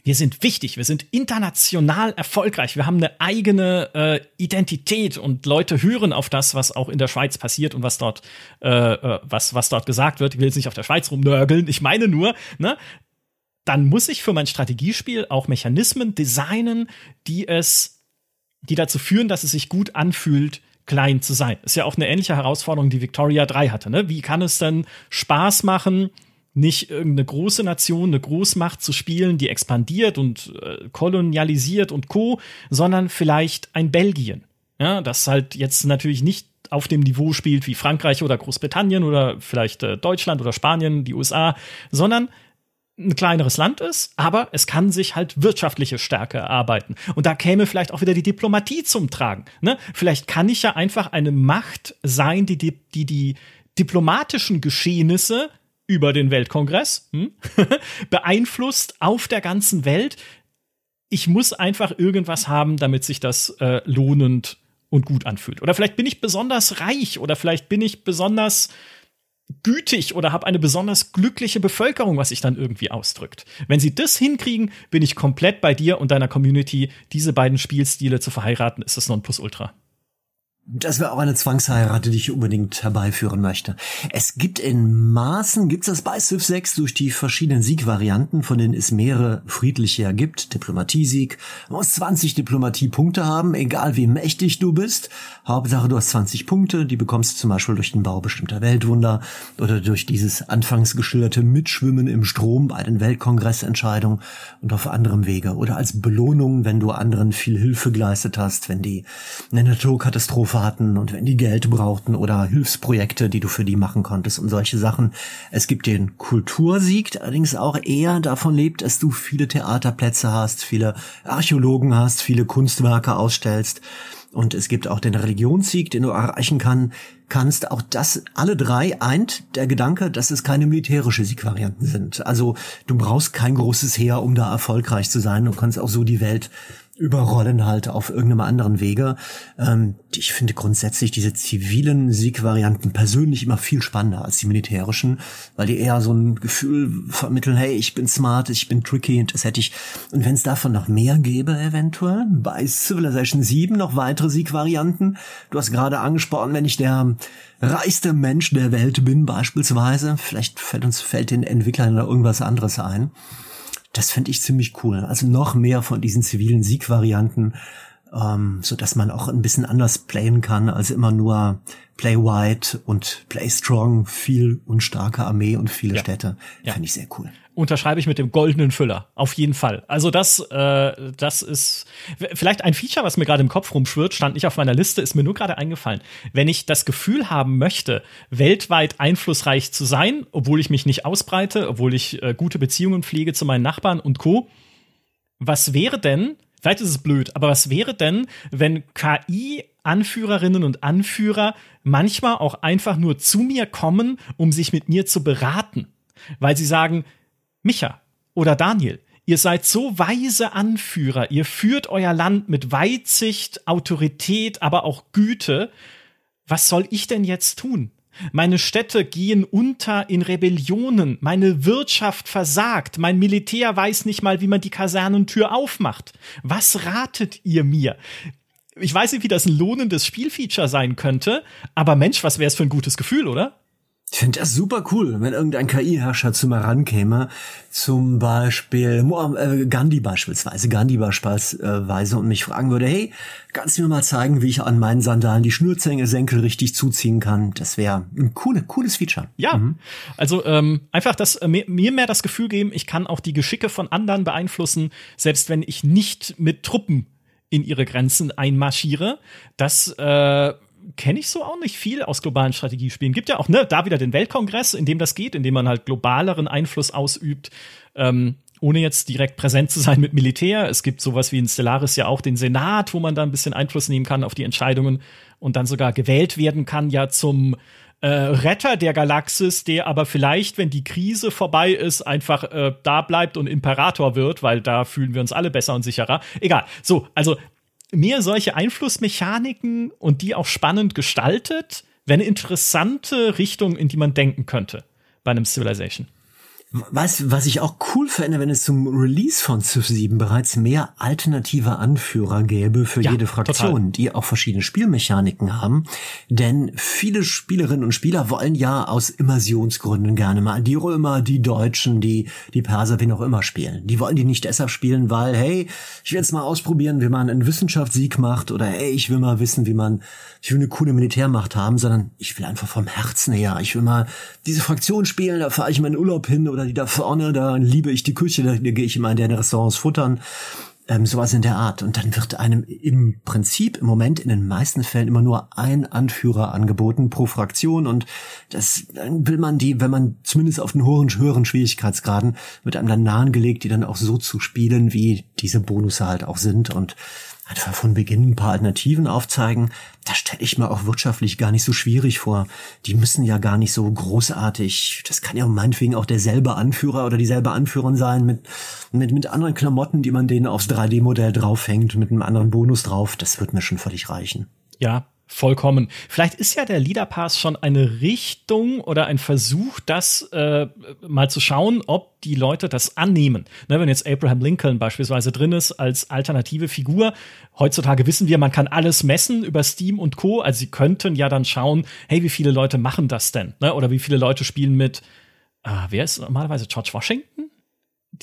wir sind wichtig, wir sind international erfolgreich, wir haben eine eigene äh, Identität und Leute hören auf das, was auch in der Schweiz passiert und was dort, äh, äh was, was dort gesagt wird. Ich will jetzt nicht auf der Schweiz rumnörgeln, ich meine nur, ne, dann muss ich für mein Strategiespiel auch Mechanismen designen, die es, die dazu führen, dass es sich gut anfühlt, klein zu sein. Ist ja auch eine ähnliche Herausforderung, die Victoria 3 hatte. Ne? Wie kann es denn Spaß machen, nicht irgendeine große Nation, eine Großmacht zu spielen, die expandiert und äh, kolonialisiert und co, sondern vielleicht ein Belgien. Ja, das halt jetzt natürlich nicht auf dem Niveau spielt wie Frankreich oder Großbritannien oder vielleicht äh, Deutschland oder Spanien, die USA, sondern ein kleineres Land ist, aber es kann sich halt wirtschaftliche Stärke erarbeiten. Und da käme vielleicht auch wieder die Diplomatie zum Tragen. Ne? Vielleicht kann ich ja einfach eine Macht sein, die die, die, die diplomatischen Geschehnisse über den Weltkongress hm? beeinflusst auf der ganzen Welt. Ich muss einfach irgendwas haben, damit sich das äh, lohnend und gut anfühlt. Oder vielleicht bin ich besonders reich oder vielleicht bin ich besonders gütig oder habe eine besonders glückliche Bevölkerung, was sich dann irgendwie ausdrückt. Wenn sie das hinkriegen, bin ich komplett bei dir und deiner Community. Diese beiden Spielstile zu verheiraten, ist das Nonplusultra. Das wäre auch eine Zwangsheirat, die ich unbedingt herbeiführen möchte. Es gibt in Maßen, gibt's das bei Civ 6 durch die verschiedenen Siegvarianten, von denen es mehrere friedliche ergibt. Diplomatie-Sieg. Man muss 20 Diplomatiepunkte haben, egal wie mächtig du bist. Hauptsache du hast 20 Punkte, die bekommst du zum Beispiel durch den Bau bestimmter Weltwunder oder durch dieses anfangs geschilderte Mitschwimmen im Strom bei den Weltkongressentscheidungen und auf anderem Wege. Oder als Belohnung, wenn du anderen viel Hilfe geleistet hast, wenn die eine Naturkatastrophe hatten und wenn die Geld brauchten oder Hilfsprojekte, die du für die machen konntest und solche Sachen. Es gibt den Kultursieg, allerdings auch eher davon lebt, dass du viele Theaterplätze hast, viele Archäologen hast, viele Kunstwerke ausstellst. Und es gibt auch den Religionssieg, den du erreichen kann, kannst. Auch das, alle drei eint der Gedanke, dass es keine militärische Siegvarianten sind. Also du brauchst kein großes Heer, um da erfolgreich zu sein. Du kannst auch so die Welt überrollen halt auf irgendeinem anderen Wege. Ähm, ich finde grundsätzlich diese zivilen Siegvarianten persönlich immer viel spannender als die militärischen, weil die eher so ein Gefühl vermitteln, hey, ich bin smart, ich bin tricky und das hätte ich. Und wenn es davon noch mehr gäbe, eventuell, bei Civilization 7 noch weitere Siegvarianten. Du hast gerade angesprochen, wenn ich der reichste Mensch der Welt bin, beispielsweise, vielleicht fällt uns, fällt den Entwicklern da irgendwas anderes ein. Das finde ich ziemlich cool. Also noch mehr von diesen zivilen Siegvarianten, ähm, so dass man auch ein bisschen anders playen kann, als immer nur Play White und Play Strong, viel und starke Armee und viele ja. Städte. Ja. Finde ich sehr cool unterschreibe ich mit dem goldenen Füller. Auf jeden Fall. Also das, äh, das ist vielleicht ein Feature, was mir gerade im Kopf rumschwirrt, stand nicht auf meiner Liste, ist mir nur gerade eingefallen. Wenn ich das Gefühl haben möchte, weltweit einflussreich zu sein, obwohl ich mich nicht ausbreite, obwohl ich äh, gute Beziehungen pflege zu meinen Nachbarn und Co. Was wäre denn, vielleicht ist es blöd, aber was wäre denn, wenn KI Anführerinnen und Anführer manchmal auch einfach nur zu mir kommen, um sich mit mir zu beraten? Weil sie sagen, Micha oder Daniel, ihr seid so weise Anführer, ihr führt euer Land mit Weitsicht, Autorität, aber auch Güte. Was soll ich denn jetzt tun? Meine Städte gehen unter in Rebellionen, meine Wirtschaft versagt, mein Militär weiß nicht mal, wie man die Kasernentür aufmacht. Was ratet ihr mir? Ich weiß nicht, wie das ein lohnendes Spielfeature sein könnte, aber Mensch, was wäre es für ein gutes Gefühl, oder? Ich finde das super cool, wenn irgendein KI-Herrscher zu mir rankäme, zum Beispiel äh, Gandhi beispielsweise, Gandhi beispielsweise und mich fragen würde, hey, kannst du mir mal zeigen, wie ich an meinen Sandalen die Schnürsenkel richtig zuziehen kann? Das wäre ein coole, cooles Feature. Ja, mhm. also ähm, einfach das äh, mir, mir mehr das Gefühl geben, ich kann auch die Geschicke von anderen beeinflussen, selbst wenn ich nicht mit Truppen in ihre Grenzen einmarschiere. Das äh, kenne ich so auch nicht viel aus globalen Strategiespielen. Gibt ja auch ne, da wieder den Weltkongress, in dem das geht, in dem man halt globaleren Einfluss ausübt. Ähm, ohne jetzt direkt präsent zu sein mit Militär. Es gibt sowas wie in Stellaris ja auch den Senat, wo man da ein bisschen Einfluss nehmen kann auf die Entscheidungen und dann sogar gewählt werden kann ja zum äh, Retter der Galaxis, der aber vielleicht, wenn die Krise vorbei ist, einfach äh, da bleibt und Imperator wird, weil da fühlen wir uns alle besser und sicherer. Egal. So, also mir solche Einflussmechaniken und die auch spannend gestaltet, wäre eine interessante Richtung, in die man denken könnte bei einem Civilization. Was, was ich auch cool fände, wenn es zum Release von Civ 7 bereits mehr alternative Anführer gäbe für ja, jede Fraktion, total. die auch verschiedene Spielmechaniken haben. Denn viele Spielerinnen und Spieler wollen ja aus Immersionsgründen gerne mal die Römer, die Deutschen, die, die Perser, wen auch immer spielen. Die wollen die nicht deshalb spielen, weil, hey, ich will jetzt mal ausprobieren, wie man einen Wissenschaftssieg macht oder hey, ich will mal wissen, wie man, ich will eine coole Militärmacht haben, sondern ich will einfach vom Herzen her. Ich will mal diese Fraktion spielen, da fahre ich meinen Urlaub hin oder die da vorne, da liebe ich die Küche, da, da gehe ich immer in den Restaurants futtern. Ähm, sowas in der Art. Und dann wird einem im Prinzip im Moment in den meisten Fällen immer nur ein Anführer angeboten pro Fraktion. Und das dann will man die, wenn man zumindest auf den höheren, höheren Schwierigkeitsgraden, wird einem dann nahegelegt, die dann auch so zu spielen, wie diese Bonusse halt auch sind. Und einfach von Beginn ein paar Alternativen aufzeigen, das stelle ich mir auch wirtschaftlich gar nicht so schwierig vor. Die müssen ja gar nicht so großartig, das kann ja meinetwegen auch derselbe Anführer oder dieselbe Anführerin sein mit, mit, mit anderen Klamotten, die man denen aufs 3D-Modell draufhängt, mit einem anderen Bonus drauf. Das wird mir schon völlig reichen. Ja, Vollkommen. Vielleicht ist ja der Leader Pass schon eine Richtung oder ein Versuch, das äh, mal zu schauen, ob die Leute das annehmen. Ne, wenn jetzt Abraham Lincoln beispielsweise drin ist als alternative Figur, heutzutage wissen wir, man kann alles messen über Steam und Co. Also sie könnten ja dann schauen, hey, wie viele Leute machen das denn? Ne? Oder wie viele Leute spielen mit, ah, wer ist normalerweise George Washington?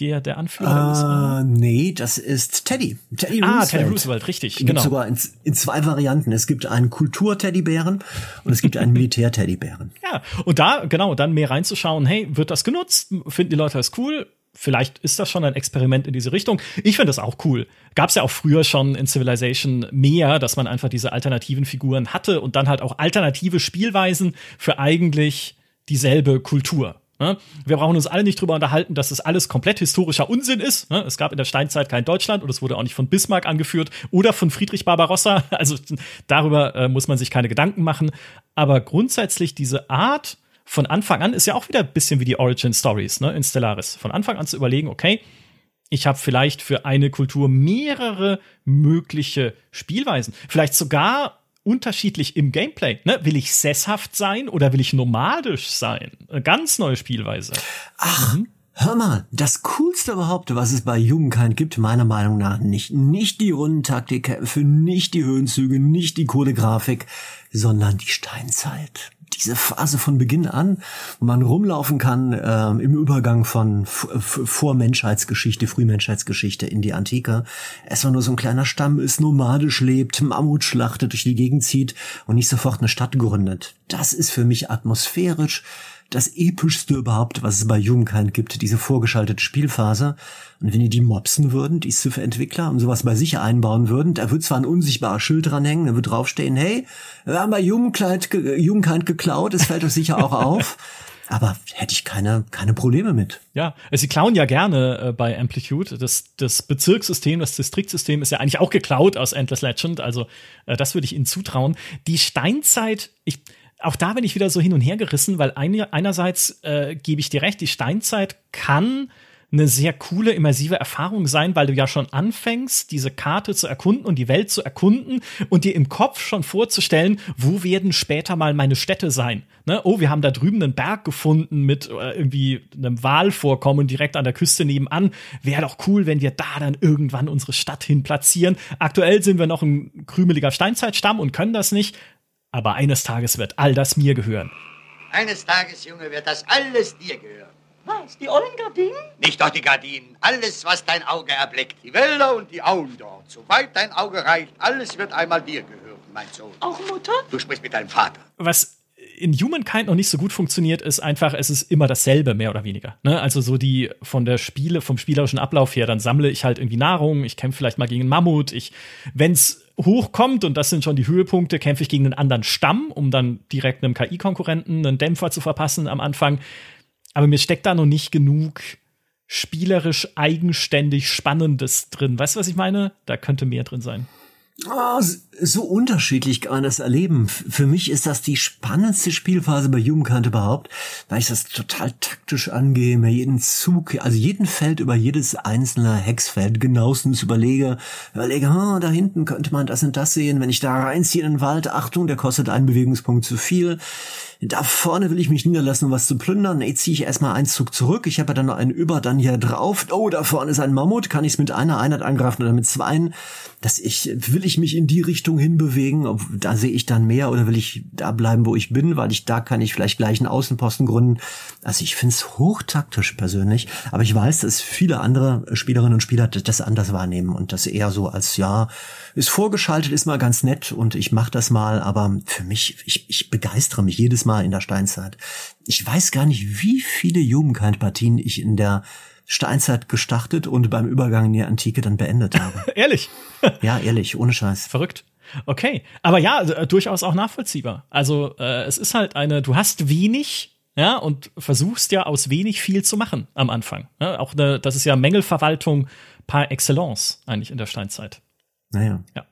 Der, der Anführer? Uh, nee, das ist Teddy. Teddy Roosevelt. Ah, Teddy Roosevelt, richtig. Den genau. Gibt sogar in, in, zwei Varianten. Es gibt einen Kultur-Teddybären und es gibt einen Militär-Teddybären. Ja, und da, genau, dann mehr reinzuschauen, hey, wird das genutzt? Finden die Leute das cool? Vielleicht ist das schon ein Experiment in diese Richtung. Ich finde das auch cool. Gab es ja auch früher schon in Civilization mehr, dass man einfach diese alternativen Figuren hatte und dann halt auch alternative Spielweisen für eigentlich dieselbe Kultur. Ne? Wir brauchen uns alle nicht drüber unterhalten, dass das alles komplett historischer Unsinn ist. Ne? Es gab in der Steinzeit kein Deutschland und es wurde auch nicht von Bismarck angeführt oder von Friedrich Barbarossa. Also darüber äh, muss man sich keine Gedanken machen. Aber grundsätzlich diese Art von Anfang an ist ja auch wieder ein bisschen wie die Origin Stories ne, in Stellaris. Von Anfang an zu überlegen, okay, ich habe vielleicht für eine Kultur mehrere mögliche Spielweisen. Vielleicht sogar unterschiedlich im Gameplay. Ne? Will ich sesshaft sein oder will ich nomadisch sein? Eine ganz neue Spielweise. Ach, mhm. Hör mal, das Coolste überhaupt, was es bei Jugendkind gibt, meiner Meinung nach nicht. Nicht die Rundentaktikkämpfe, nicht die Höhenzüge, nicht die coole Grafik, sondern die Steinzeit diese Phase von Beginn an, wo man rumlaufen kann äh, im Übergang von Vormenschheitsgeschichte, Frühmenschheitsgeschichte in die Antike. Erstmal nur so ein kleiner Stamm ist, nomadisch lebt, Mammut schlachtet, durch die Gegend zieht und nicht sofort eine Stadt gründet. Das ist für mich atmosphärisch das epischste überhaupt, was es bei Humankind gibt, diese vorgeschaltete Spielphase. Und wenn die die mopsen würden, die Civ-Entwickler, und sowas bei sich einbauen würden, da wird zwar ein unsichtbarer Schild dranhängen, da wird draufstehen, hey, wir haben bei Humankind, Humankind geklaut, es fällt euch sicher auch auf. Aber hätte ich keine, keine Probleme mit. Ja, also sie klauen ja gerne äh, bei Amplitude. Das, das Bezirkssystem, das Distriktsystem ist ja eigentlich auch geklaut aus Endless Legend. Also äh, das würde ich ihnen zutrauen. Die Steinzeit, ich, auch da bin ich wieder so hin und her gerissen, weil eine, einerseits äh, gebe ich dir recht, die Steinzeit kann eine sehr coole, immersive Erfahrung sein, weil du ja schon anfängst, diese Karte zu erkunden und die Welt zu erkunden und dir im Kopf schon vorzustellen, wo werden später mal meine Städte sein. Ne? Oh, wir haben da drüben einen Berg gefunden mit äh, irgendwie einem Walvorkommen direkt an der Küste nebenan. Wäre doch cool, wenn wir da dann irgendwann unsere Stadt hin platzieren. Aktuell sind wir noch ein krümeliger Steinzeitstamm und können das nicht. Aber eines Tages wird all das mir gehören. Eines Tages, Junge, wird das alles dir gehören. Was, die ollen Gardinen? Nicht doch die Gardinen, alles, was dein Auge erblickt. Die Wälder und die Auen dort. Soweit dein Auge reicht, alles wird einmal dir gehören, mein Sohn. Auch Mutter? Du sprichst mit deinem Vater. Was in Humankind noch nicht so gut funktioniert, ist einfach, es ist immer dasselbe, mehr oder weniger. Ne? Also so die von der Spiele, vom spielerischen Ablauf her, dann sammle ich halt irgendwie Nahrung, ich kämpfe vielleicht mal gegen einen Mammut, ich, wenn's hochkommt, und das sind schon die Höhepunkte, kämpfe ich gegen einen anderen Stamm, um dann direkt einem KI-Konkurrenten einen Dämpfer zu verpassen am Anfang. Aber mir steckt da noch nicht genug spielerisch eigenständig Spannendes drin. Weißt du, was ich meine? Da könnte mehr drin sein. Oh, so unterschiedlich kann man das erleben. Für mich ist das die spannendste Spielphase bei Jugendkant überhaupt, weil ich das total taktisch angehe, mir jeden Zug, also jeden Feld über jedes einzelne Hexfeld genauestens überlege, überlege, oh, da hinten könnte man das und das sehen, wenn ich da reinziehe in den Wald, Achtung, der kostet einen Bewegungspunkt zu viel da vorne will ich mich niederlassen, um was zu plündern. Nee, ziehe ich erstmal einen Zug zurück. Ich habe ja dann noch einen Über dann hier drauf. Oh, da vorne ist ein Mammut. Kann ich es mit einer Einheit angreifen oder mit zweien? Dass ich, will ich mich in die Richtung hinbewegen? Da sehe ich dann mehr oder will ich da bleiben, wo ich bin? Weil ich da kann ich vielleicht gleich einen Außenposten gründen. Also ich finde es hochtaktisch persönlich. Aber ich weiß, dass viele andere Spielerinnen und Spieler das anders wahrnehmen und das eher so als, ja, ist vorgeschaltet, ist mal ganz nett und ich mache das mal. Aber für mich, ich, ich begeistere mich jedes Mal in der Steinzeit. Ich weiß gar nicht, wie viele Jugendkind-Partien ich in der Steinzeit gestartet und beim Übergang in die Antike dann beendet habe. ehrlich? ja, ehrlich, ohne Scheiß. Verrückt. Okay, aber ja, äh, durchaus auch nachvollziehbar. Also äh, es ist halt eine, du hast wenig, ja, und versuchst ja aus wenig viel zu machen am Anfang. Ja, auch eine, das ist ja Mängelverwaltung par excellence eigentlich in der Steinzeit. Naja. Ja.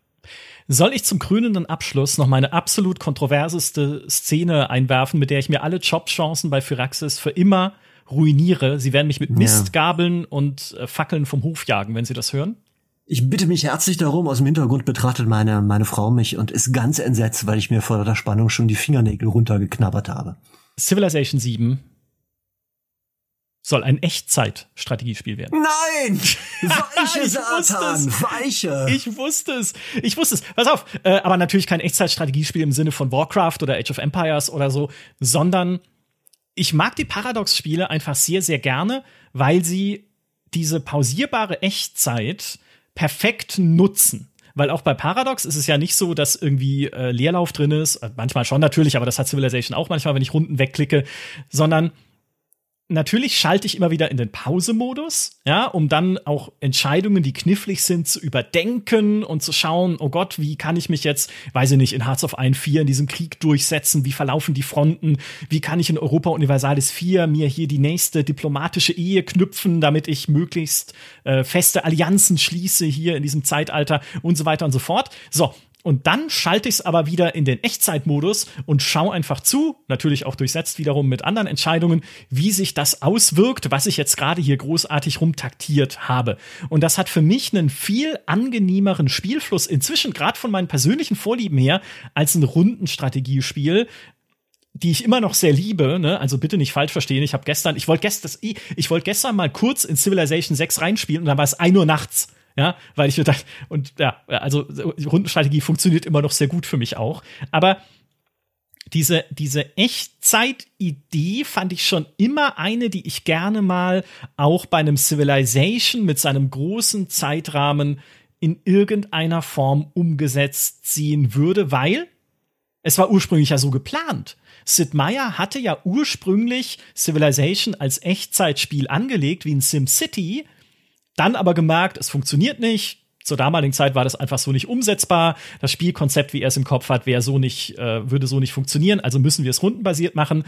Soll ich zum krönenden Abschluss noch meine absolut kontroverseste Szene einwerfen, mit der ich mir alle Jobchancen bei Firaxis für immer ruiniere? Sie werden mich mit Mistgabeln und äh, Fackeln vom Hof jagen, wenn Sie das hören. Ich bitte mich herzlich darum, aus dem Hintergrund betrachtet meine, meine Frau mich und ist ganz entsetzt, weil ich mir vor der Spannung schon die Fingernägel runtergeknabbert habe. Civilization 7 soll ein Echtzeit-Strategiespiel werden. Nein! Weiche, Satan! Weiche! Ich wusste es! Ich wusste es! Pass auf! Äh, aber natürlich kein Echtzeit-Strategiespiel im Sinne von Warcraft oder Age of Empires oder so, sondern ich mag die Paradox-Spiele einfach sehr, sehr gerne, weil sie diese pausierbare Echtzeit perfekt nutzen. Weil auch bei Paradox ist es ja nicht so, dass irgendwie äh, Leerlauf drin ist, äh, manchmal schon natürlich, aber das hat Civilization auch manchmal, wenn ich Runden wegklicke, sondern natürlich schalte ich immer wieder in den Pause-Modus, ja, um dann auch Entscheidungen, die knifflig sind, zu überdenken und zu schauen, oh Gott, wie kann ich mich jetzt, weiß ich nicht, in Hearts of Iron 4 in diesem Krieg durchsetzen, wie verlaufen die Fronten, wie kann ich in Europa Universalis 4 mir hier die nächste diplomatische Ehe knüpfen, damit ich möglichst äh, feste Allianzen schließe hier in diesem Zeitalter und so weiter und so fort. So, und dann schalte ich es aber wieder in den Echtzeitmodus und schaue einfach zu, natürlich auch durchsetzt wiederum mit anderen Entscheidungen, wie sich das auswirkt, was ich jetzt gerade hier großartig rumtaktiert habe. Und das hat für mich einen viel angenehmeren Spielfluss inzwischen, gerade von meinen persönlichen Vorlieben her, als ein Rundenstrategiespiel, die ich immer noch sehr liebe, ne? Also bitte nicht falsch verstehen. Ich habe gestern, ich wollte gestern, ich wollte gestern mal kurz in Civilization 6 reinspielen und dann war es ein Uhr nachts. Ja, weil ich mir dachte, und ja, also Rundenstrategie funktioniert immer noch sehr gut für mich auch. Aber diese, diese Echtzeit-Idee fand ich schon immer eine, die ich gerne mal auch bei einem Civilization mit seinem großen Zeitrahmen in irgendeiner Form umgesetzt sehen würde, weil es war ursprünglich ja so geplant. Sid Meier hatte ja ursprünglich Civilization als Echtzeitspiel angelegt wie in SimCity dann aber gemerkt, es funktioniert nicht. Zur damaligen Zeit war das einfach so nicht umsetzbar. Das Spielkonzept, wie er es im Kopf hat, wäre so nicht, äh, würde so nicht funktionieren. Also müssen wir es rundenbasiert machen.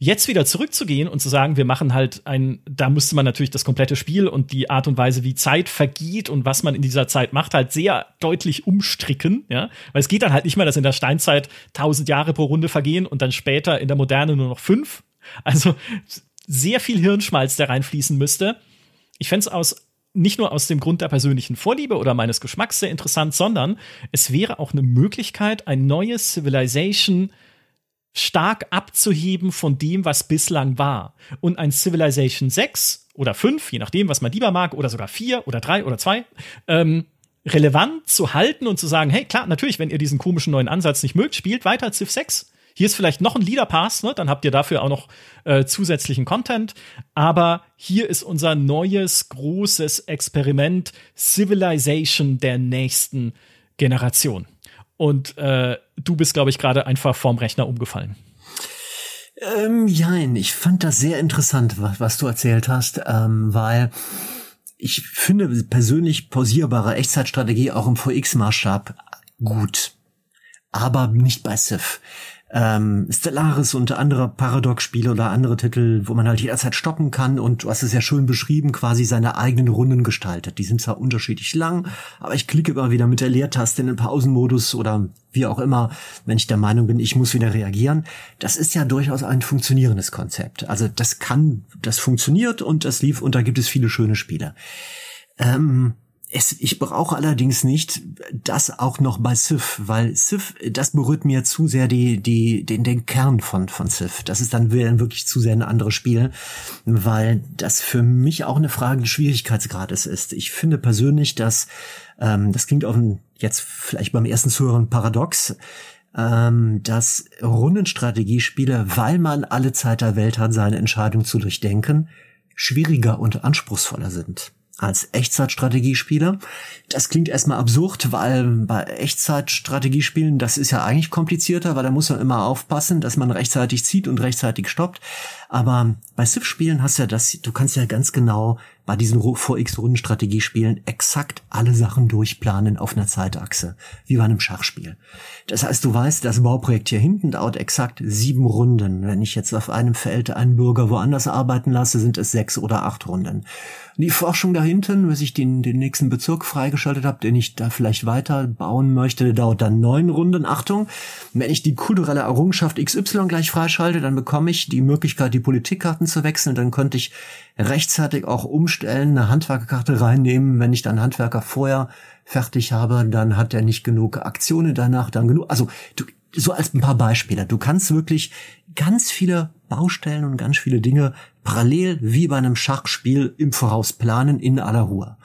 Jetzt wieder zurückzugehen und zu sagen, wir machen halt ein, da müsste man natürlich das komplette Spiel und die Art und Weise, wie Zeit vergeht und was man in dieser Zeit macht, halt sehr deutlich umstricken, ja. Weil es geht dann halt nicht mehr, dass in der Steinzeit tausend Jahre pro Runde vergehen und dann später in der Moderne nur noch fünf. Also sehr viel Hirnschmalz, der reinfließen müsste. Ich fände es aus nicht nur aus dem Grund der persönlichen Vorliebe oder meines Geschmacks sehr interessant, sondern es wäre auch eine Möglichkeit, ein neues Civilization stark abzuheben von dem, was bislang war. Und ein Civilization 6 oder 5, je nachdem, was man lieber mag, oder sogar 4 oder 3 oder 2, ähm, relevant zu halten und zu sagen, hey, klar, natürlich, wenn ihr diesen komischen neuen Ansatz nicht mögt, spielt weiter Civ 6. Hier ist vielleicht noch ein Leader Pass, ne? dann habt ihr dafür auch noch äh, zusätzlichen Content. Aber hier ist unser neues großes Experiment Civilization der nächsten Generation. Und äh, du bist, glaube ich, gerade einfach vorm Rechner umgefallen. Ähm, jein, ich fand das sehr interessant, was, was du erzählt hast, ähm, weil ich finde persönlich pausierbare Echtzeitstrategie auch im VX-Maßstab gut. Aber nicht bei Civ ähm, Stellaris und andere Paradox-Spiele oder andere Titel, wo man halt jederzeit stoppen kann und du hast es ja schön beschrieben, quasi seine eigenen Runden gestaltet. Die sind zwar unterschiedlich lang, aber ich klicke immer wieder mit der Leertaste in den Pausenmodus oder wie auch immer, wenn ich der Meinung bin, ich muss wieder reagieren. Das ist ja durchaus ein funktionierendes Konzept. Also das kann, das funktioniert und das lief und da gibt es viele schöne Spiele. Ähm, es, ich brauche allerdings nicht das auch noch bei Civ, weil Civ, das berührt mir zu sehr die, die, den, den Kern von, von Civ. Das ist dann wirklich zu sehr ein anderes Spiel, weil das für mich auch eine Frage des Schwierigkeitsgrades ist. Ich finde persönlich, dass, ähm, das klingt auf ein, jetzt vielleicht beim ersten Zuhören paradox, ähm, dass Rundenstrategiespiele, weil man alle Zeit der Welt hat, seine Entscheidung zu durchdenken, schwieriger und anspruchsvoller sind als Echtzeitstrategiespieler. Das klingt erstmal absurd, weil bei Echtzeitstrategiespielen, das ist ja eigentlich komplizierter, weil da muss man immer aufpassen, dass man rechtzeitig zieht und rechtzeitig stoppt. Aber bei Civ-Spielen hast du ja das, du kannst ja ganz genau bei diesen Vor-X-Rundenstrategiespielen exakt alle Sachen durchplanen auf einer Zeitachse, wie bei einem Schachspiel. Das heißt, du weißt, das Bauprojekt hier hinten dauert exakt sieben Runden. Wenn ich jetzt auf einem Feld einen Bürger woanders arbeiten lasse, sind es sechs oder acht Runden. Die Forschung da hinten, bis ich den, den nächsten Bezirk freigeschaltet habe, den ich da vielleicht weiter bauen möchte, dauert dann neun Runden. Achtung, wenn ich die kulturelle Errungenschaft XY gleich freischalte, dann bekomme ich die Möglichkeit, die Politikkarten zu wechseln. Dann könnte ich rechtzeitig auch umstellen, eine Handwerkerkarte reinnehmen. Wenn ich dann Handwerker vorher fertig habe, dann hat er nicht genug Aktionen danach, dann genug. Also du, so als ein paar Beispiele. Du kannst wirklich ganz viele Baustellen und ganz viele Dinge parallel wie bei einem Schachspiel im Voraus planen in aller Ruhe.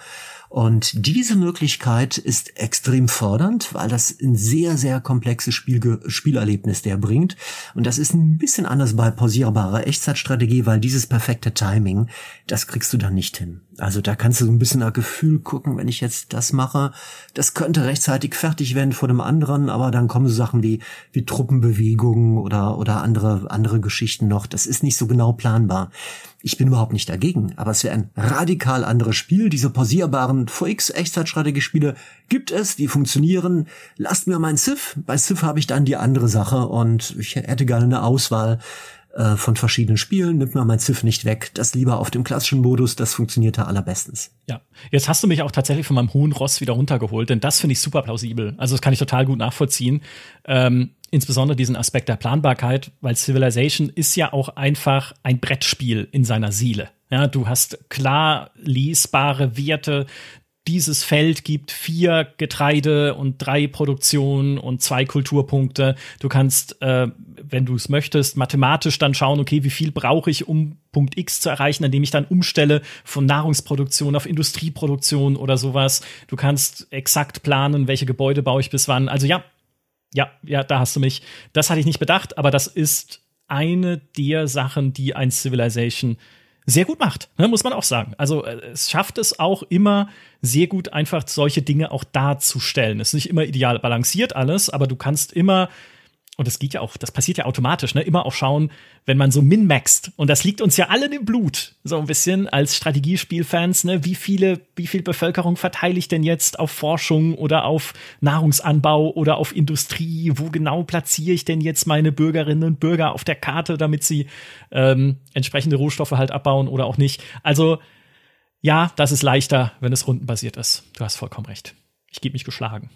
Und diese Möglichkeit ist extrem fordernd, weil das ein sehr, sehr komplexes Spiel, Spielerlebnis der bringt. Und das ist ein bisschen anders bei pausierbarer Echtzeitstrategie, weil dieses perfekte Timing, das kriegst du dann nicht hin. Also da kannst du so ein bisschen nach Gefühl gucken, wenn ich jetzt das mache, das könnte rechtzeitig fertig werden vor dem anderen, aber dann kommen so Sachen wie, wie Truppenbewegungen oder, oder andere, andere Geschichten noch. Das ist nicht so genau planbar. Ich bin überhaupt nicht dagegen, aber es wäre ein radikal anderes Spiel. Diese pausierbaren VX-Echtzeitstrategiespiele gibt es, die funktionieren. Lasst mir mein Civ. Bei Civ habe ich dann die andere Sache und ich hätte gerne eine Auswahl äh, von verschiedenen Spielen. Nimmt mir mein Civ nicht weg. Das lieber auf dem klassischen Modus, das funktioniert da allerbestens. Ja, jetzt hast du mich auch tatsächlich von meinem hohen Ross wieder runtergeholt, denn das finde ich super plausibel. Also das kann ich total gut nachvollziehen. Ähm, insbesondere diesen Aspekt der Planbarkeit, weil Civilization ist ja auch einfach ein Brettspiel in seiner Seele. Ja, du hast klar lesbare Werte. Dieses Feld gibt vier Getreide und drei Produktionen und zwei Kulturpunkte. Du kannst, äh, wenn du es möchtest, mathematisch dann schauen, okay, wie viel brauche ich, um Punkt X zu erreichen, indem ich dann umstelle von Nahrungsproduktion auf Industrieproduktion oder sowas. Du kannst exakt planen, welche Gebäude baue ich bis wann. Also ja, ja, ja, da hast du mich. Das hatte ich nicht bedacht, aber das ist eine der Sachen, die ein Civilization sehr gut macht, ne, muss man auch sagen. Also äh, es schafft es auch immer sehr gut, einfach solche Dinge auch darzustellen. Es ist nicht immer ideal balanciert alles, aber du kannst immer und das geht ja auch, das passiert ja automatisch, ne? Immer auch schauen, wenn man so min-maxt. Und das liegt uns ja allen im Blut, so ein bisschen als Strategiespielfans, ne? Wie viele, wie viel Bevölkerung verteile ich denn jetzt auf Forschung oder auf Nahrungsanbau oder auf Industrie? Wo genau platziere ich denn jetzt meine Bürgerinnen und Bürger auf der Karte, damit sie ähm, entsprechende Rohstoffe halt abbauen oder auch nicht? Also, ja, das ist leichter, wenn es rundenbasiert ist. Du hast vollkommen recht. Ich gebe mich geschlagen.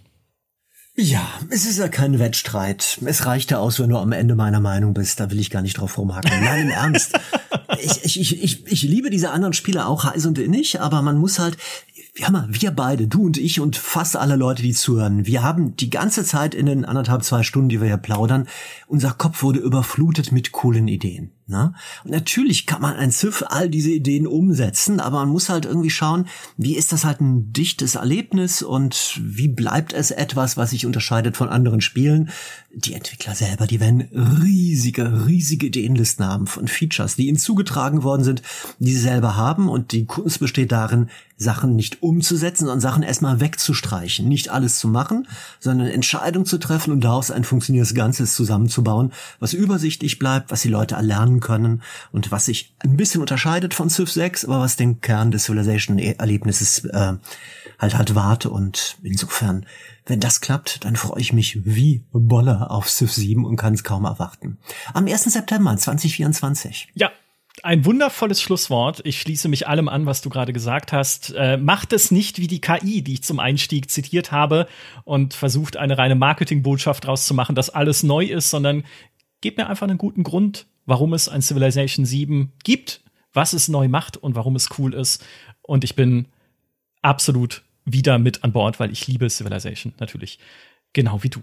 Ja, es ist ja kein Wettstreit. Es reicht ja aus, wenn du am Ende meiner Meinung bist. Da will ich gar nicht drauf rumhaken. Nein, im Ernst. Ich, ich, ich, ich, ich liebe diese anderen Spiele auch heiß und innig, aber man muss halt, ja mal, wir beide, du und ich und fast alle Leute, die zuhören, wir haben die ganze Zeit in den anderthalb, zwei Stunden, die wir hier plaudern, unser Kopf wurde überflutet mit coolen Ideen. Ne? Und natürlich kann man ein Civ all diese Ideen umsetzen, aber man muss halt irgendwie schauen, wie ist das halt ein dichtes Erlebnis und wie bleibt es etwas, was sich unterscheidet von anderen Spielen. Die Entwickler selber, die werden riesige, riesige Ideenlisten haben von Features, die ihnen zugetragen worden sind, die sie selber haben und die Kunst besteht darin, Sachen nicht umzusetzen, sondern Sachen erstmal wegzustreichen. Nicht alles zu machen, sondern Entscheidungen zu treffen und daraus ein funktionierendes Ganzes zusammenzubauen, was übersichtlich bleibt, was die Leute erlernen können und was sich ein bisschen unterscheidet von Civ 6, aber was den Kern des Civilization-Erlebnisses äh, halt halt wart. Und insofern, wenn das klappt, dann freue ich mich wie Bolle auf Civ 7 und kann es kaum erwarten. Am 1. September 2024. Ja, ein wundervolles Schlusswort. Ich schließe mich allem an, was du gerade gesagt hast. Äh, macht es nicht wie die KI, die ich zum Einstieg zitiert habe und versucht eine reine Marketingbotschaft draus zu machen, dass alles neu ist, sondern gebt mir einfach einen guten Grund, warum es ein Civilization 7 gibt, was es neu macht und warum es cool ist. Und ich bin absolut wieder mit an Bord, weil ich liebe Civilization natürlich. Genau wie du.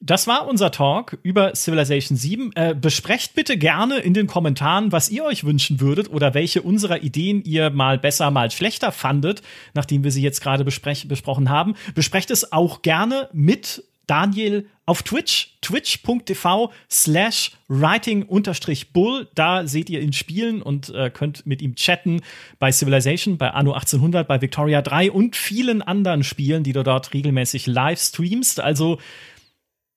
Das war unser Talk über Civilization 7. Äh, besprecht bitte gerne in den Kommentaren, was ihr euch wünschen würdet oder welche unserer Ideen ihr mal besser, mal schlechter fandet, nachdem wir sie jetzt gerade besprochen haben. Besprecht es auch gerne mit Daniel auf Twitch, twitch.tv slash writing-bull. Da seht ihr ihn spielen und äh, könnt mit ihm chatten bei Civilization, bei Anno 1800, bei Victoria 3 und vielen anderen Spielen, die du dort regelmäßig live streamst. Also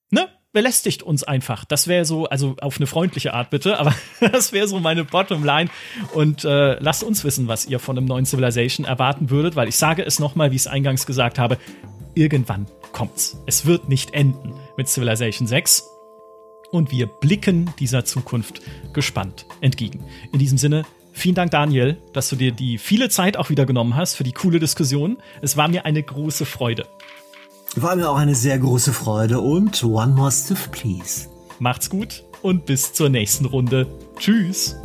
ne, belästigt uns einfach. Das wäre so, also auf eine freundliche Art bitte, aber das wäre so meine Bottomline. Und äh, lasst uns wissen, was ihr von einem neuen Civilization erwarten würdet, weil ich sage es nochmal, wie ich es eingangs gesagt habe, irgendwann kommt's. Es wird nicht enden mit Civilization 6. Und wir blicken dieser Zukunft gespannt entgegen. In diesem Sinne, vielen Dank, Daniel, dass du dir die viele Zeit auch wieder genommen hast für die coole Diskussion. Es war mir eine große Freude. War mir auch eine sehr große Freude und one more stiff, please. Macht's gut und bis zur nächsten Runde. Tschüss.